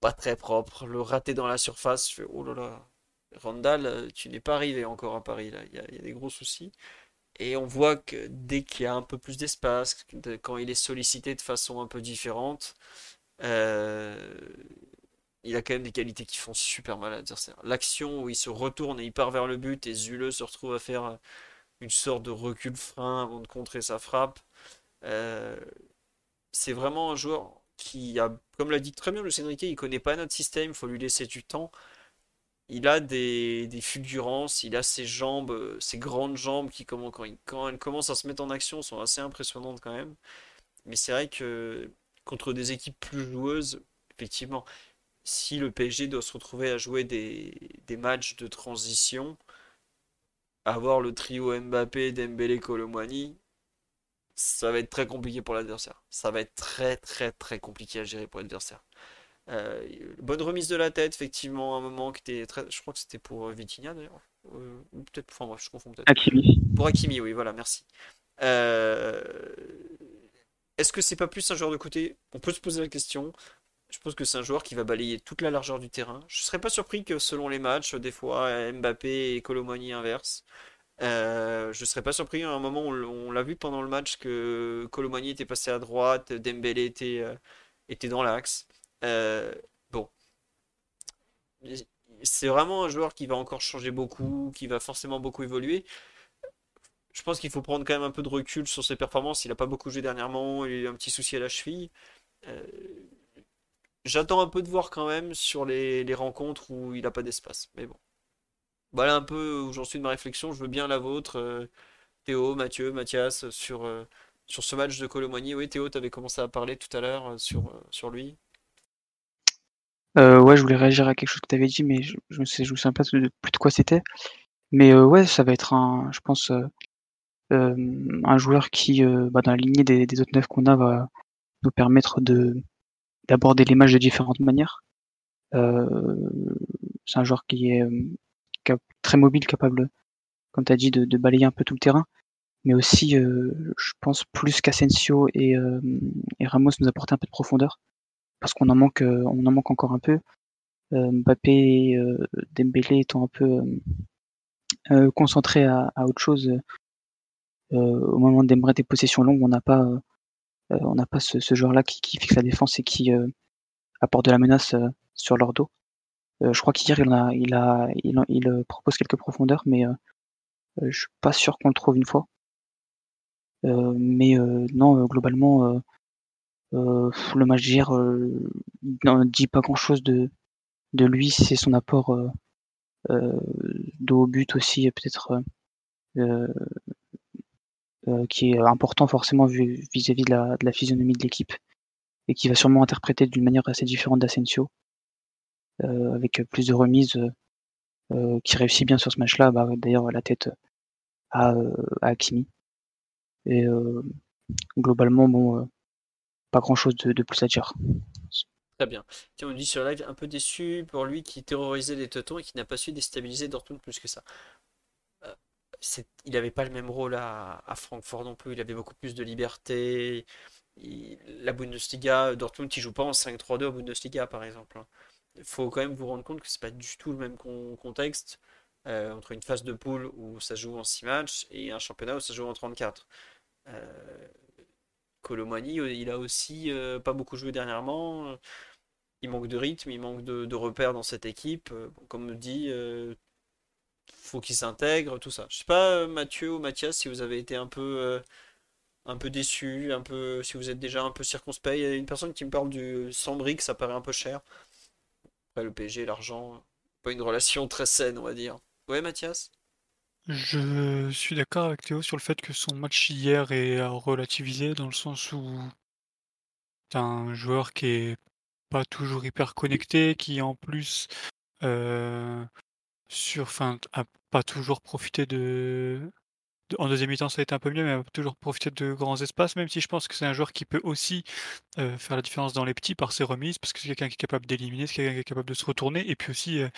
pas très propres, le raté dans la surface. Je fais, oh là là, Randall, euh, tu n'es pas arrivé encore à Paris là. Il y a, des gros soucis. Et on voit que dès qu'il y a un peu plus d'espace, de- quand il est sollicité de façon un peu différente, euh, il a quand même des qualités qui font super mal à l'adversaire. L'action où il se retourne et il part vers le but et Zule se retrouve à faire euh, une sorte de recul-frein avant de contrer sa frappe. C'est vraiment un joueur qui a, comme l'a dit très bien le Enrique, il connaît pas notre système, il faut lui laisser du temps. Il a des, fulgurances, il a ses jambes, euh, ses grandes jambes qui, comment- quand, il- quand elles commencent à se mettre en action, sont assez impressionnantes quand même. Mais c'est vrai que contre des équipes plus joueuses, effectivement, si le PSG doit se retrouver à jouer des, des matchs de transition, avoir le trio Mbappé, Dembélé, Colomwani, ça va être très compliqué pour l'adversaire. Ça va être très très très compliqué à gérer pour l'adversaire. Euh, bonne remise de la tête, effectivement, un moment qui était très. Je crois que c'était pour euh, Vitinha d'ailleurs. Euh, ou peut-être. Enfin bref, je confonds peut-être.
Hakimi.
Pour Hakimi, oui, voilà, merci. Euh, Est-ce que c'est pas plus un joueur de côté? On peut se poser la question. Je pense que c'est un joueur qui va balayer toute la largeur du terrain. Je serais pas surpris que selon les matchs, des fois, Mbappé et Colomani inverse. Euh, je serais pas surpris à un moment, on, on l'a vu pendant le match que Colomani était passé à droite, Dembélé était, euh, était dans l'axe. Euh, bon, c'est vraiment un joueur qui va encore changer beaucoup, qui va forcément beaucoup évoluer. Je pense qu'il faut prendre quand même un peu de recul sur ses performances. Il n'a pas beaucoup joué dernièrement, il a eu un petit souci à la cheville. Euh, J'attends un peu de voir quand même sur les, les rencontres où il n'a pas d'espace. Mais bon. Voilà un peu où j'en suis de ma réflexion. Je veux bien la vôtre, euh, Théo, Mathieu, Mathias, sur, euh, sur ce match de Colomani. Oui, Théo, tu avais commencé à parler tout à l'heure euh, sur, euh, lui.
Euh, ouais, je voulais réagir à quelque chose que tu avais dit, mais je, me sais, je pas plus de quoi c'était. Mais euh, ouais, ça va être un, je pense, euh, euh, un joueur qui, euh, bah, dans la lignée des, autres neufs qu'on a, va nous permettre de d'aborder les matchs de différentes manières. Euh, c'est un joueur qui est euh, très mobile, capable, comme tu as dit, de, balayer un peu tout le terrain, mais aussi, euh, je pense, plus qu'Asensio et, euh, Ramos nous apporter un peu de profondeur, parce qu'on en manque, euh, en manque encore un peu. Mbappé et Dembélé étant un peu concentrés à, autre chose au moment d'aimerait des possessions longues, on n'a pas, on pas ce, joueur-là qui, fixe la défense et qui apporte de la menace sur leur dos. Euh, je crois qu'hier il il il, il, euh, propose quelques profondeurs, mais euh, euh, je suis pas sûr qu'on le trouve une fois. Mais non, globalement, le match d'hier n'en dit pas grand-chose de, de lui. C'est son apport de haut but aussi, peut-être euh, qui est important forcément vis-à-vis de la, de la physionomie de l'équipe et qui va sûrement interpréter d'une manière assez différente d'Asensio, avec plus de remises, euh, euh, qui réussit bien sur ce match-là. Bah, D'ailleurs, la tête à, euh, à. Et euh, globalement, bon, euh, pas grand-chose de, plus à dire.
Très bien. Tiens, on dit sur live, un peu déçu pour lui qui terrorisait les Teutons et qui n'a pas su déstabiliser Dortmund plus que ça. Euh, il n'avait pas le même rôle à, à Francfort non plus. Il avait beaucoup plus de liberté. Il- la Bundesliga, Dortmund, qui joue pas en 5-3-2 en Bundesliga, par exemple. Il faut quand même vous rendre compte que c'est pas du tout le même con- contexte euh, entre une phase de poule où ça joue en 6 matchs et un championnat où ça joue en 34. Euh, Colomani, il a aussi euh, pas beaucoup joué dernièrement. Il manque de rythme, il manque de, repères dans cette équipe. Euh, bon, comme dit, euh, faut qu'il s'intègre, tout ça. Je sais pas, euh, Mathieu ou Mathias, si vous avez été un peu, euh, un peu déçu, un peu, si vous êtes déjà un peu circonspect. Il y a une personne qui me parle du 100 briques, ça paraît un peu cher. Le PSG, l'argent, pas une relation très saine, on va dire. Ouais, Mathias?
Je suis d'accord avec Théo sur le fait que son match hier est à relativiser dans le sens où t'as un joueur qui est pas toujours hyper connecté, qui en plus euh, sur, pas toujours profité de- en deuxième mi-temps ça a été un peu mieux, mais a toujours profité de grands espaces, même si je pense que c'est un joueur qui peut aussi euh, faire la différence dans les petits par ses remises, parce que c'est quelqu'un qui est capable d'éliminer, c'est quelqu'un qui est capable de se retourner, et puis aussi euh,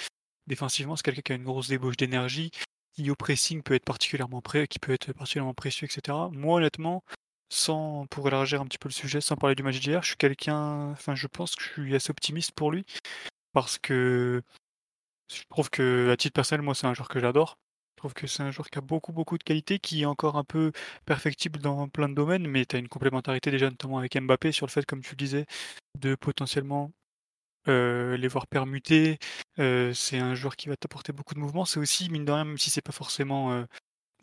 défensivement c'est quelqu'un qui a une grosse débauche d'énergie, qui au pressing peut être particulièrement prêt, qui peut être particulièrement précieux, etc. Moi honnêtement, sans pour élargir un petit peu le sujet, sans parler du match d'hier, je suis quelqu'un, enfin je pense que je suis assez optimiste pour lui parce que je trouve que à titre personnel, moi c'est un joueur que j'adore. Je trouve que c'est un joueur qui a beaucoup beaucoup de qualités, qui est encore un peu perfectible dans plein de domaines, mais tu as une complémentarité déjà notamment avec Mbappé sur le fait, comme tu le disais, de potentiellement euh, les voir permuter. Euh, c'est un joueur qui va t'apporter beaucoup de mouvements. C'est aussi, mine de rien, même si c'est pas forcément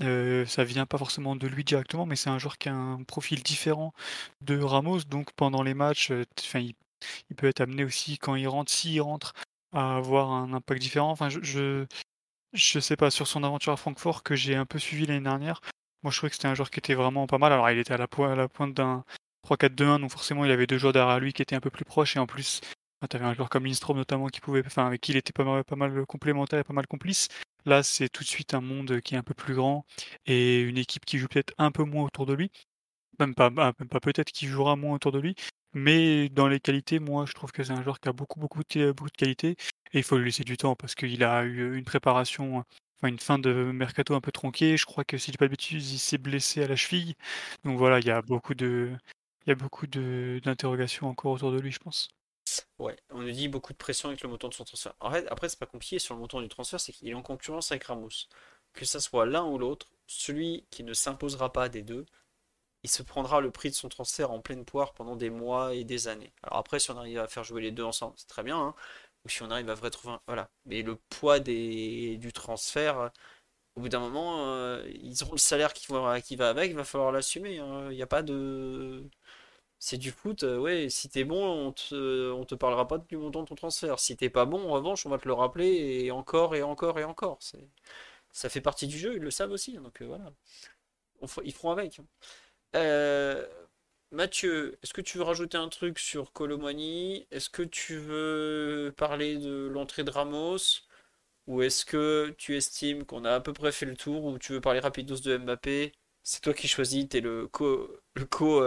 euh, ça vient pas forcément de lui directement, mais c'est un joueur qui a un profil différent de Ramos. Donc pendant les matchs, il, peut être amené aussi quand il rentre, s'il rentre, à avoir un impact différent. Enfin, je, je sais pas sur son aventure à Francfort que j'ai un peu suivi l'année dernière. Moi, je trouvais que c'était un joueur qui était vraiment pas mal. Alors, il était à la, pointe d'un 3-4-2-1, donc forcément, il avait deux joueurs derrière lui qui étaient un peu plus proches. Et en plus, tu avais un joueur comme Lindstrom notamment qui pouvait, enfin, avec qui il était pas mal, pas mal complémentaire et pas mal complice. Là, c'est tout de suite un monde qui est un peu plus grand et une équipe qui joue peut-être un peu moins autour de lui. même pas, bah, même pas peut-être qu'il jouera moins autour de lui, mais dans les qualités, moi je trouve que c'est un joueur qui a beaucoup, beaucoup, de, beaucoup de qualités et il faut lui laisser du temps parce qu'il a eu une préparation, enfin une fin de mercato un peu tronquée. Je crois que si je dis pas de bêtises, il s'est blessé à la cheville. Donc voilà, il y a beaucoup de, il y a beaucoup de, d'interrogations encore autour de lui, je pense.
Ouais, on nous dit beaucoup de pression avec le montant de son transfert. En fait, après, c'est pas compliqué sur le montant du transfert, c'est qu'il est en concurrence avec Ramos. Que ça soit l'un ou l'autre, celui qui ne s'imposera pas des deux, il se prendra le prix de son transfert en pleine poire pendant des mois et des années. Alors après, si on arrive à faire jouer les deux ensemble, c'est très bien. Hein. ou si on arrive à vrai trouver un... Voilà. Mais le poids des... du transfert, au bout d'un moment, euh, ils auront le salaire qui va, avec, il va falloir l'assumer. Hein. Il n'y a pas de... C'est du foot, euh, ouais, si t'es bon, on te, te parlera pas du montant de ton transfert. Si t'es pas bon, en revanche, on va te le rappeler et encore et encore et encore. Ça fait partie du jeu, ils le savent aussi. Hein, donc euh, voilà. ils feront avec. Euh, Mathieu, est-ce que tu veux rajouter un truc sur Colomani? Est-ce que tu veux parler de l'entrée de Ramos? Ou est-ce que tu estimes qu'on a à peu près fait le tour Ou tu veux parler rapidos de Mbappé? C'est toi qui choisis, t'es le co, le co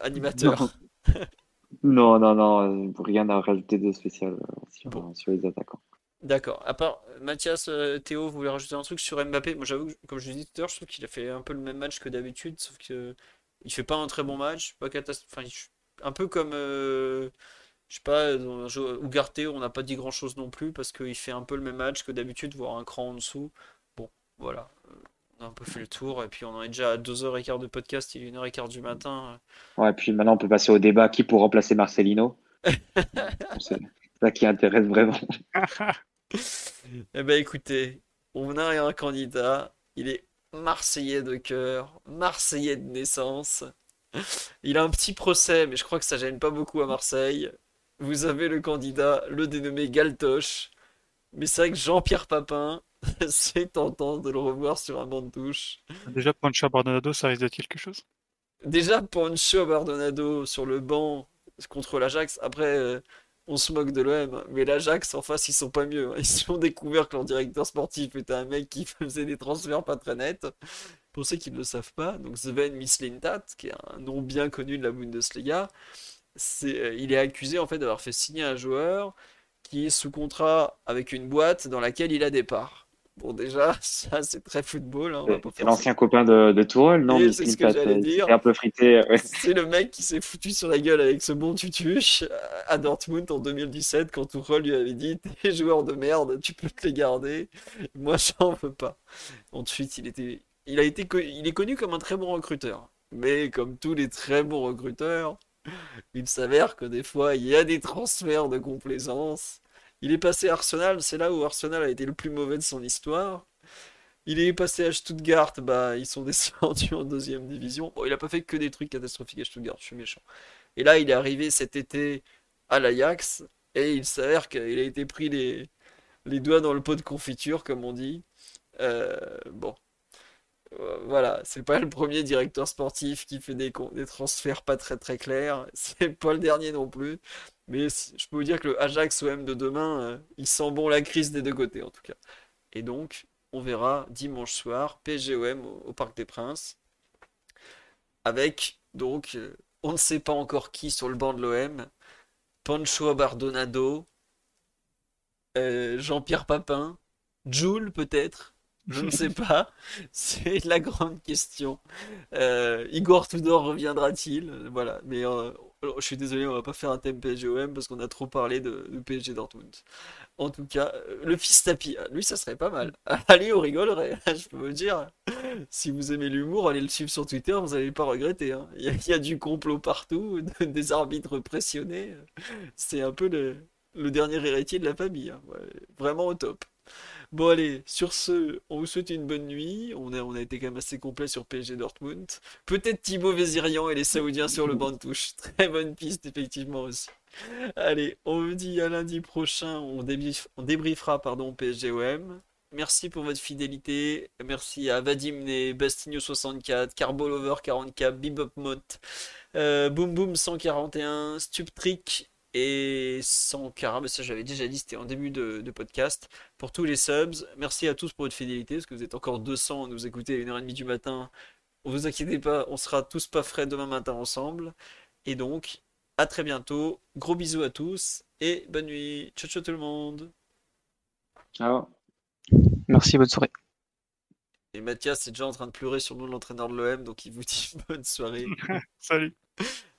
animateur.
Non. non, non, rien à rajouter de spécial sur, sur les attaquants.
D'accord. À part Mathias, euh, Théo, vous voulez rajouter un truc sur Mbappé? Moi, j'avoue, comme je l'ai dit tout à l'heure, je trouve qu'il a fait un peu le même match que d'habitude, sauf que il fait pas un très bon match, pas catastrophique. un peu comme, euh, je sais pas, Ugarte, on n'a pas dit grand chose non plus parce qu'il fait un peu le même match que d'habitude, voire un cran en dessous. Bon, voilà. On a un peu fait le tour et puis on en est déjà à 2h15 de podcast, il est 1h15 du matin.
Ouais, et puis maintenant on peut passer au débat qui pour remplacer Marcelino? C'est ça qui intéresse vraiment.
eh ben écoutez, on a un candidat, il est marseillais de cœur, marseillais de naissance. Il a un petit procès, mais je crois que ça gêne pas beaucoup à Marseille. Vous avez le candidat, le dénommé Galtoche. Mais c'est vrai que Jean-Pierre Papin, c'est tentant de le revoir sur un banc de touche.
Déjà, Pancho Bardonado, ça risque d'être quelque chose?
Déjà, Pancho Bardonado sur le banc contre l'Ajax. Après, euh, on se moque de l'OM, mais l'Ajax en face ils sont pas mieux. Ils ont découvert que leur directeur sportif était un mec qui faisait des transferts pas très nets. Pour ceux qui ne le savent pas, donc Sven Mislintat, qui est un nom bien connu de la Bundesliga, euh, il est accusé en fait d'avoir fait signer un joueur qui est sous contrat avec une boîte dans laquelle il a des parts. Bon, déjà, ça, c'est très football. Hein,
c'est l'ancien copain de, de Tourelle, non
C'est ce que j'allais dire.
un peu frité.
C'est le mec qui s'est foutu sur la gueule avec ce bon tutuche à Dortmund en 2017 quand Tourelle lui avait dit T'es joueur de merde, tu peux te les garder. Moi, j'en veux pas. Ensuite, il, était, il, a été, il est connu comme un très bon recruteur. Mais comme tous les très bons recruteurs, il s'avère que des fois, il y a des transferts de complaisance il est passé à Arsenal, c'est là où Arsenal a été le plus mauvais de son histoire. Il est passé à Stuttgart, bah ils sont descendus en deuxième division. Il a pas fait que des trucs catastrophiques à Stuttgart, je suis méchant. Et là, il est arrivé cet été à l'Ajax, et il s'avère qu'il a été pris les, les doigts dans le pot de confiture, comme on dit. Euh, bon, euh, voilà, c'est pas le premier directeur sportif qui fait des, des transferts pas très très clairs. C'est pas le dernier non plus. Mais je peux vous dire que le Ajax OM de demain, euh, il sent bon la crise des deux côtés en tout cas. Et donc, on verra dimanche soir PGOM au, au Parc des Princes. Avec donc, euh, on ne sait pas encore qui sur le banc de l'OM. Pancho Bardonado, Jean-Pierre Papin, Jules peut-être, je ne sais pas. C'est la grande question. Euh, Igor Tudor reviendra-t-il? Voilà. Mais euh, je suis désolé, on va pas faire un thème PSGOM parce qu'on a trop parlé de, PSG Dortmund. En tout cas, euh, le fils Tapi, lui, ça serait pas mal. Allez, on rigolerait, je peux vous dire. Si vous aimez l'humour, allez le suivre sur Twitter, vous n'allez pas regretter. Hein. Il, y a, du complot partout, des arbitres pressionnés. C'est un peu le, dernier héritier de la famille. Hein. vraiment au top. Bon allez, sur ce, on vous souhaite une bonne nuit. On a, été quand même assez complet sur PSG Dortmund. Peut-être Thibaut Vézirian et les Saoudiens sur le banc de touche. Très bonne piste effectivement aussi. Allez, on vous dit à lundi prochain. On, débriefera pardon, PSGOM. Merci pour votre fidélité. Merci à Vadim et Bastigno64, Carbolover 44, Bebop euh, Boom Boom 141, Stuptrick et sans mais ça j'avais déjà dit, c'était en début de, podcast. Pour tous les subs, merci à tous pour votre fidélité, parce que vous êtes encore 200 à nous écouter à 1h30 du matin vous inquiétez pas, on sera tous pas frais demain matin ensemble. Et donc, à très bientôt. Gros bisous à tous et bonne nuit. Ciao ciao tout le monde.
Ciao.
Merci, bonne soirée.
Et Mathias est déjà en train de pleurer sur le nom de l'entraîneur de l'OM, donc il vous dit bonne soirée.
Salut.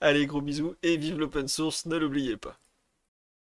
Allez, gros bisous et vive l'open source, ne l'oubliez pas.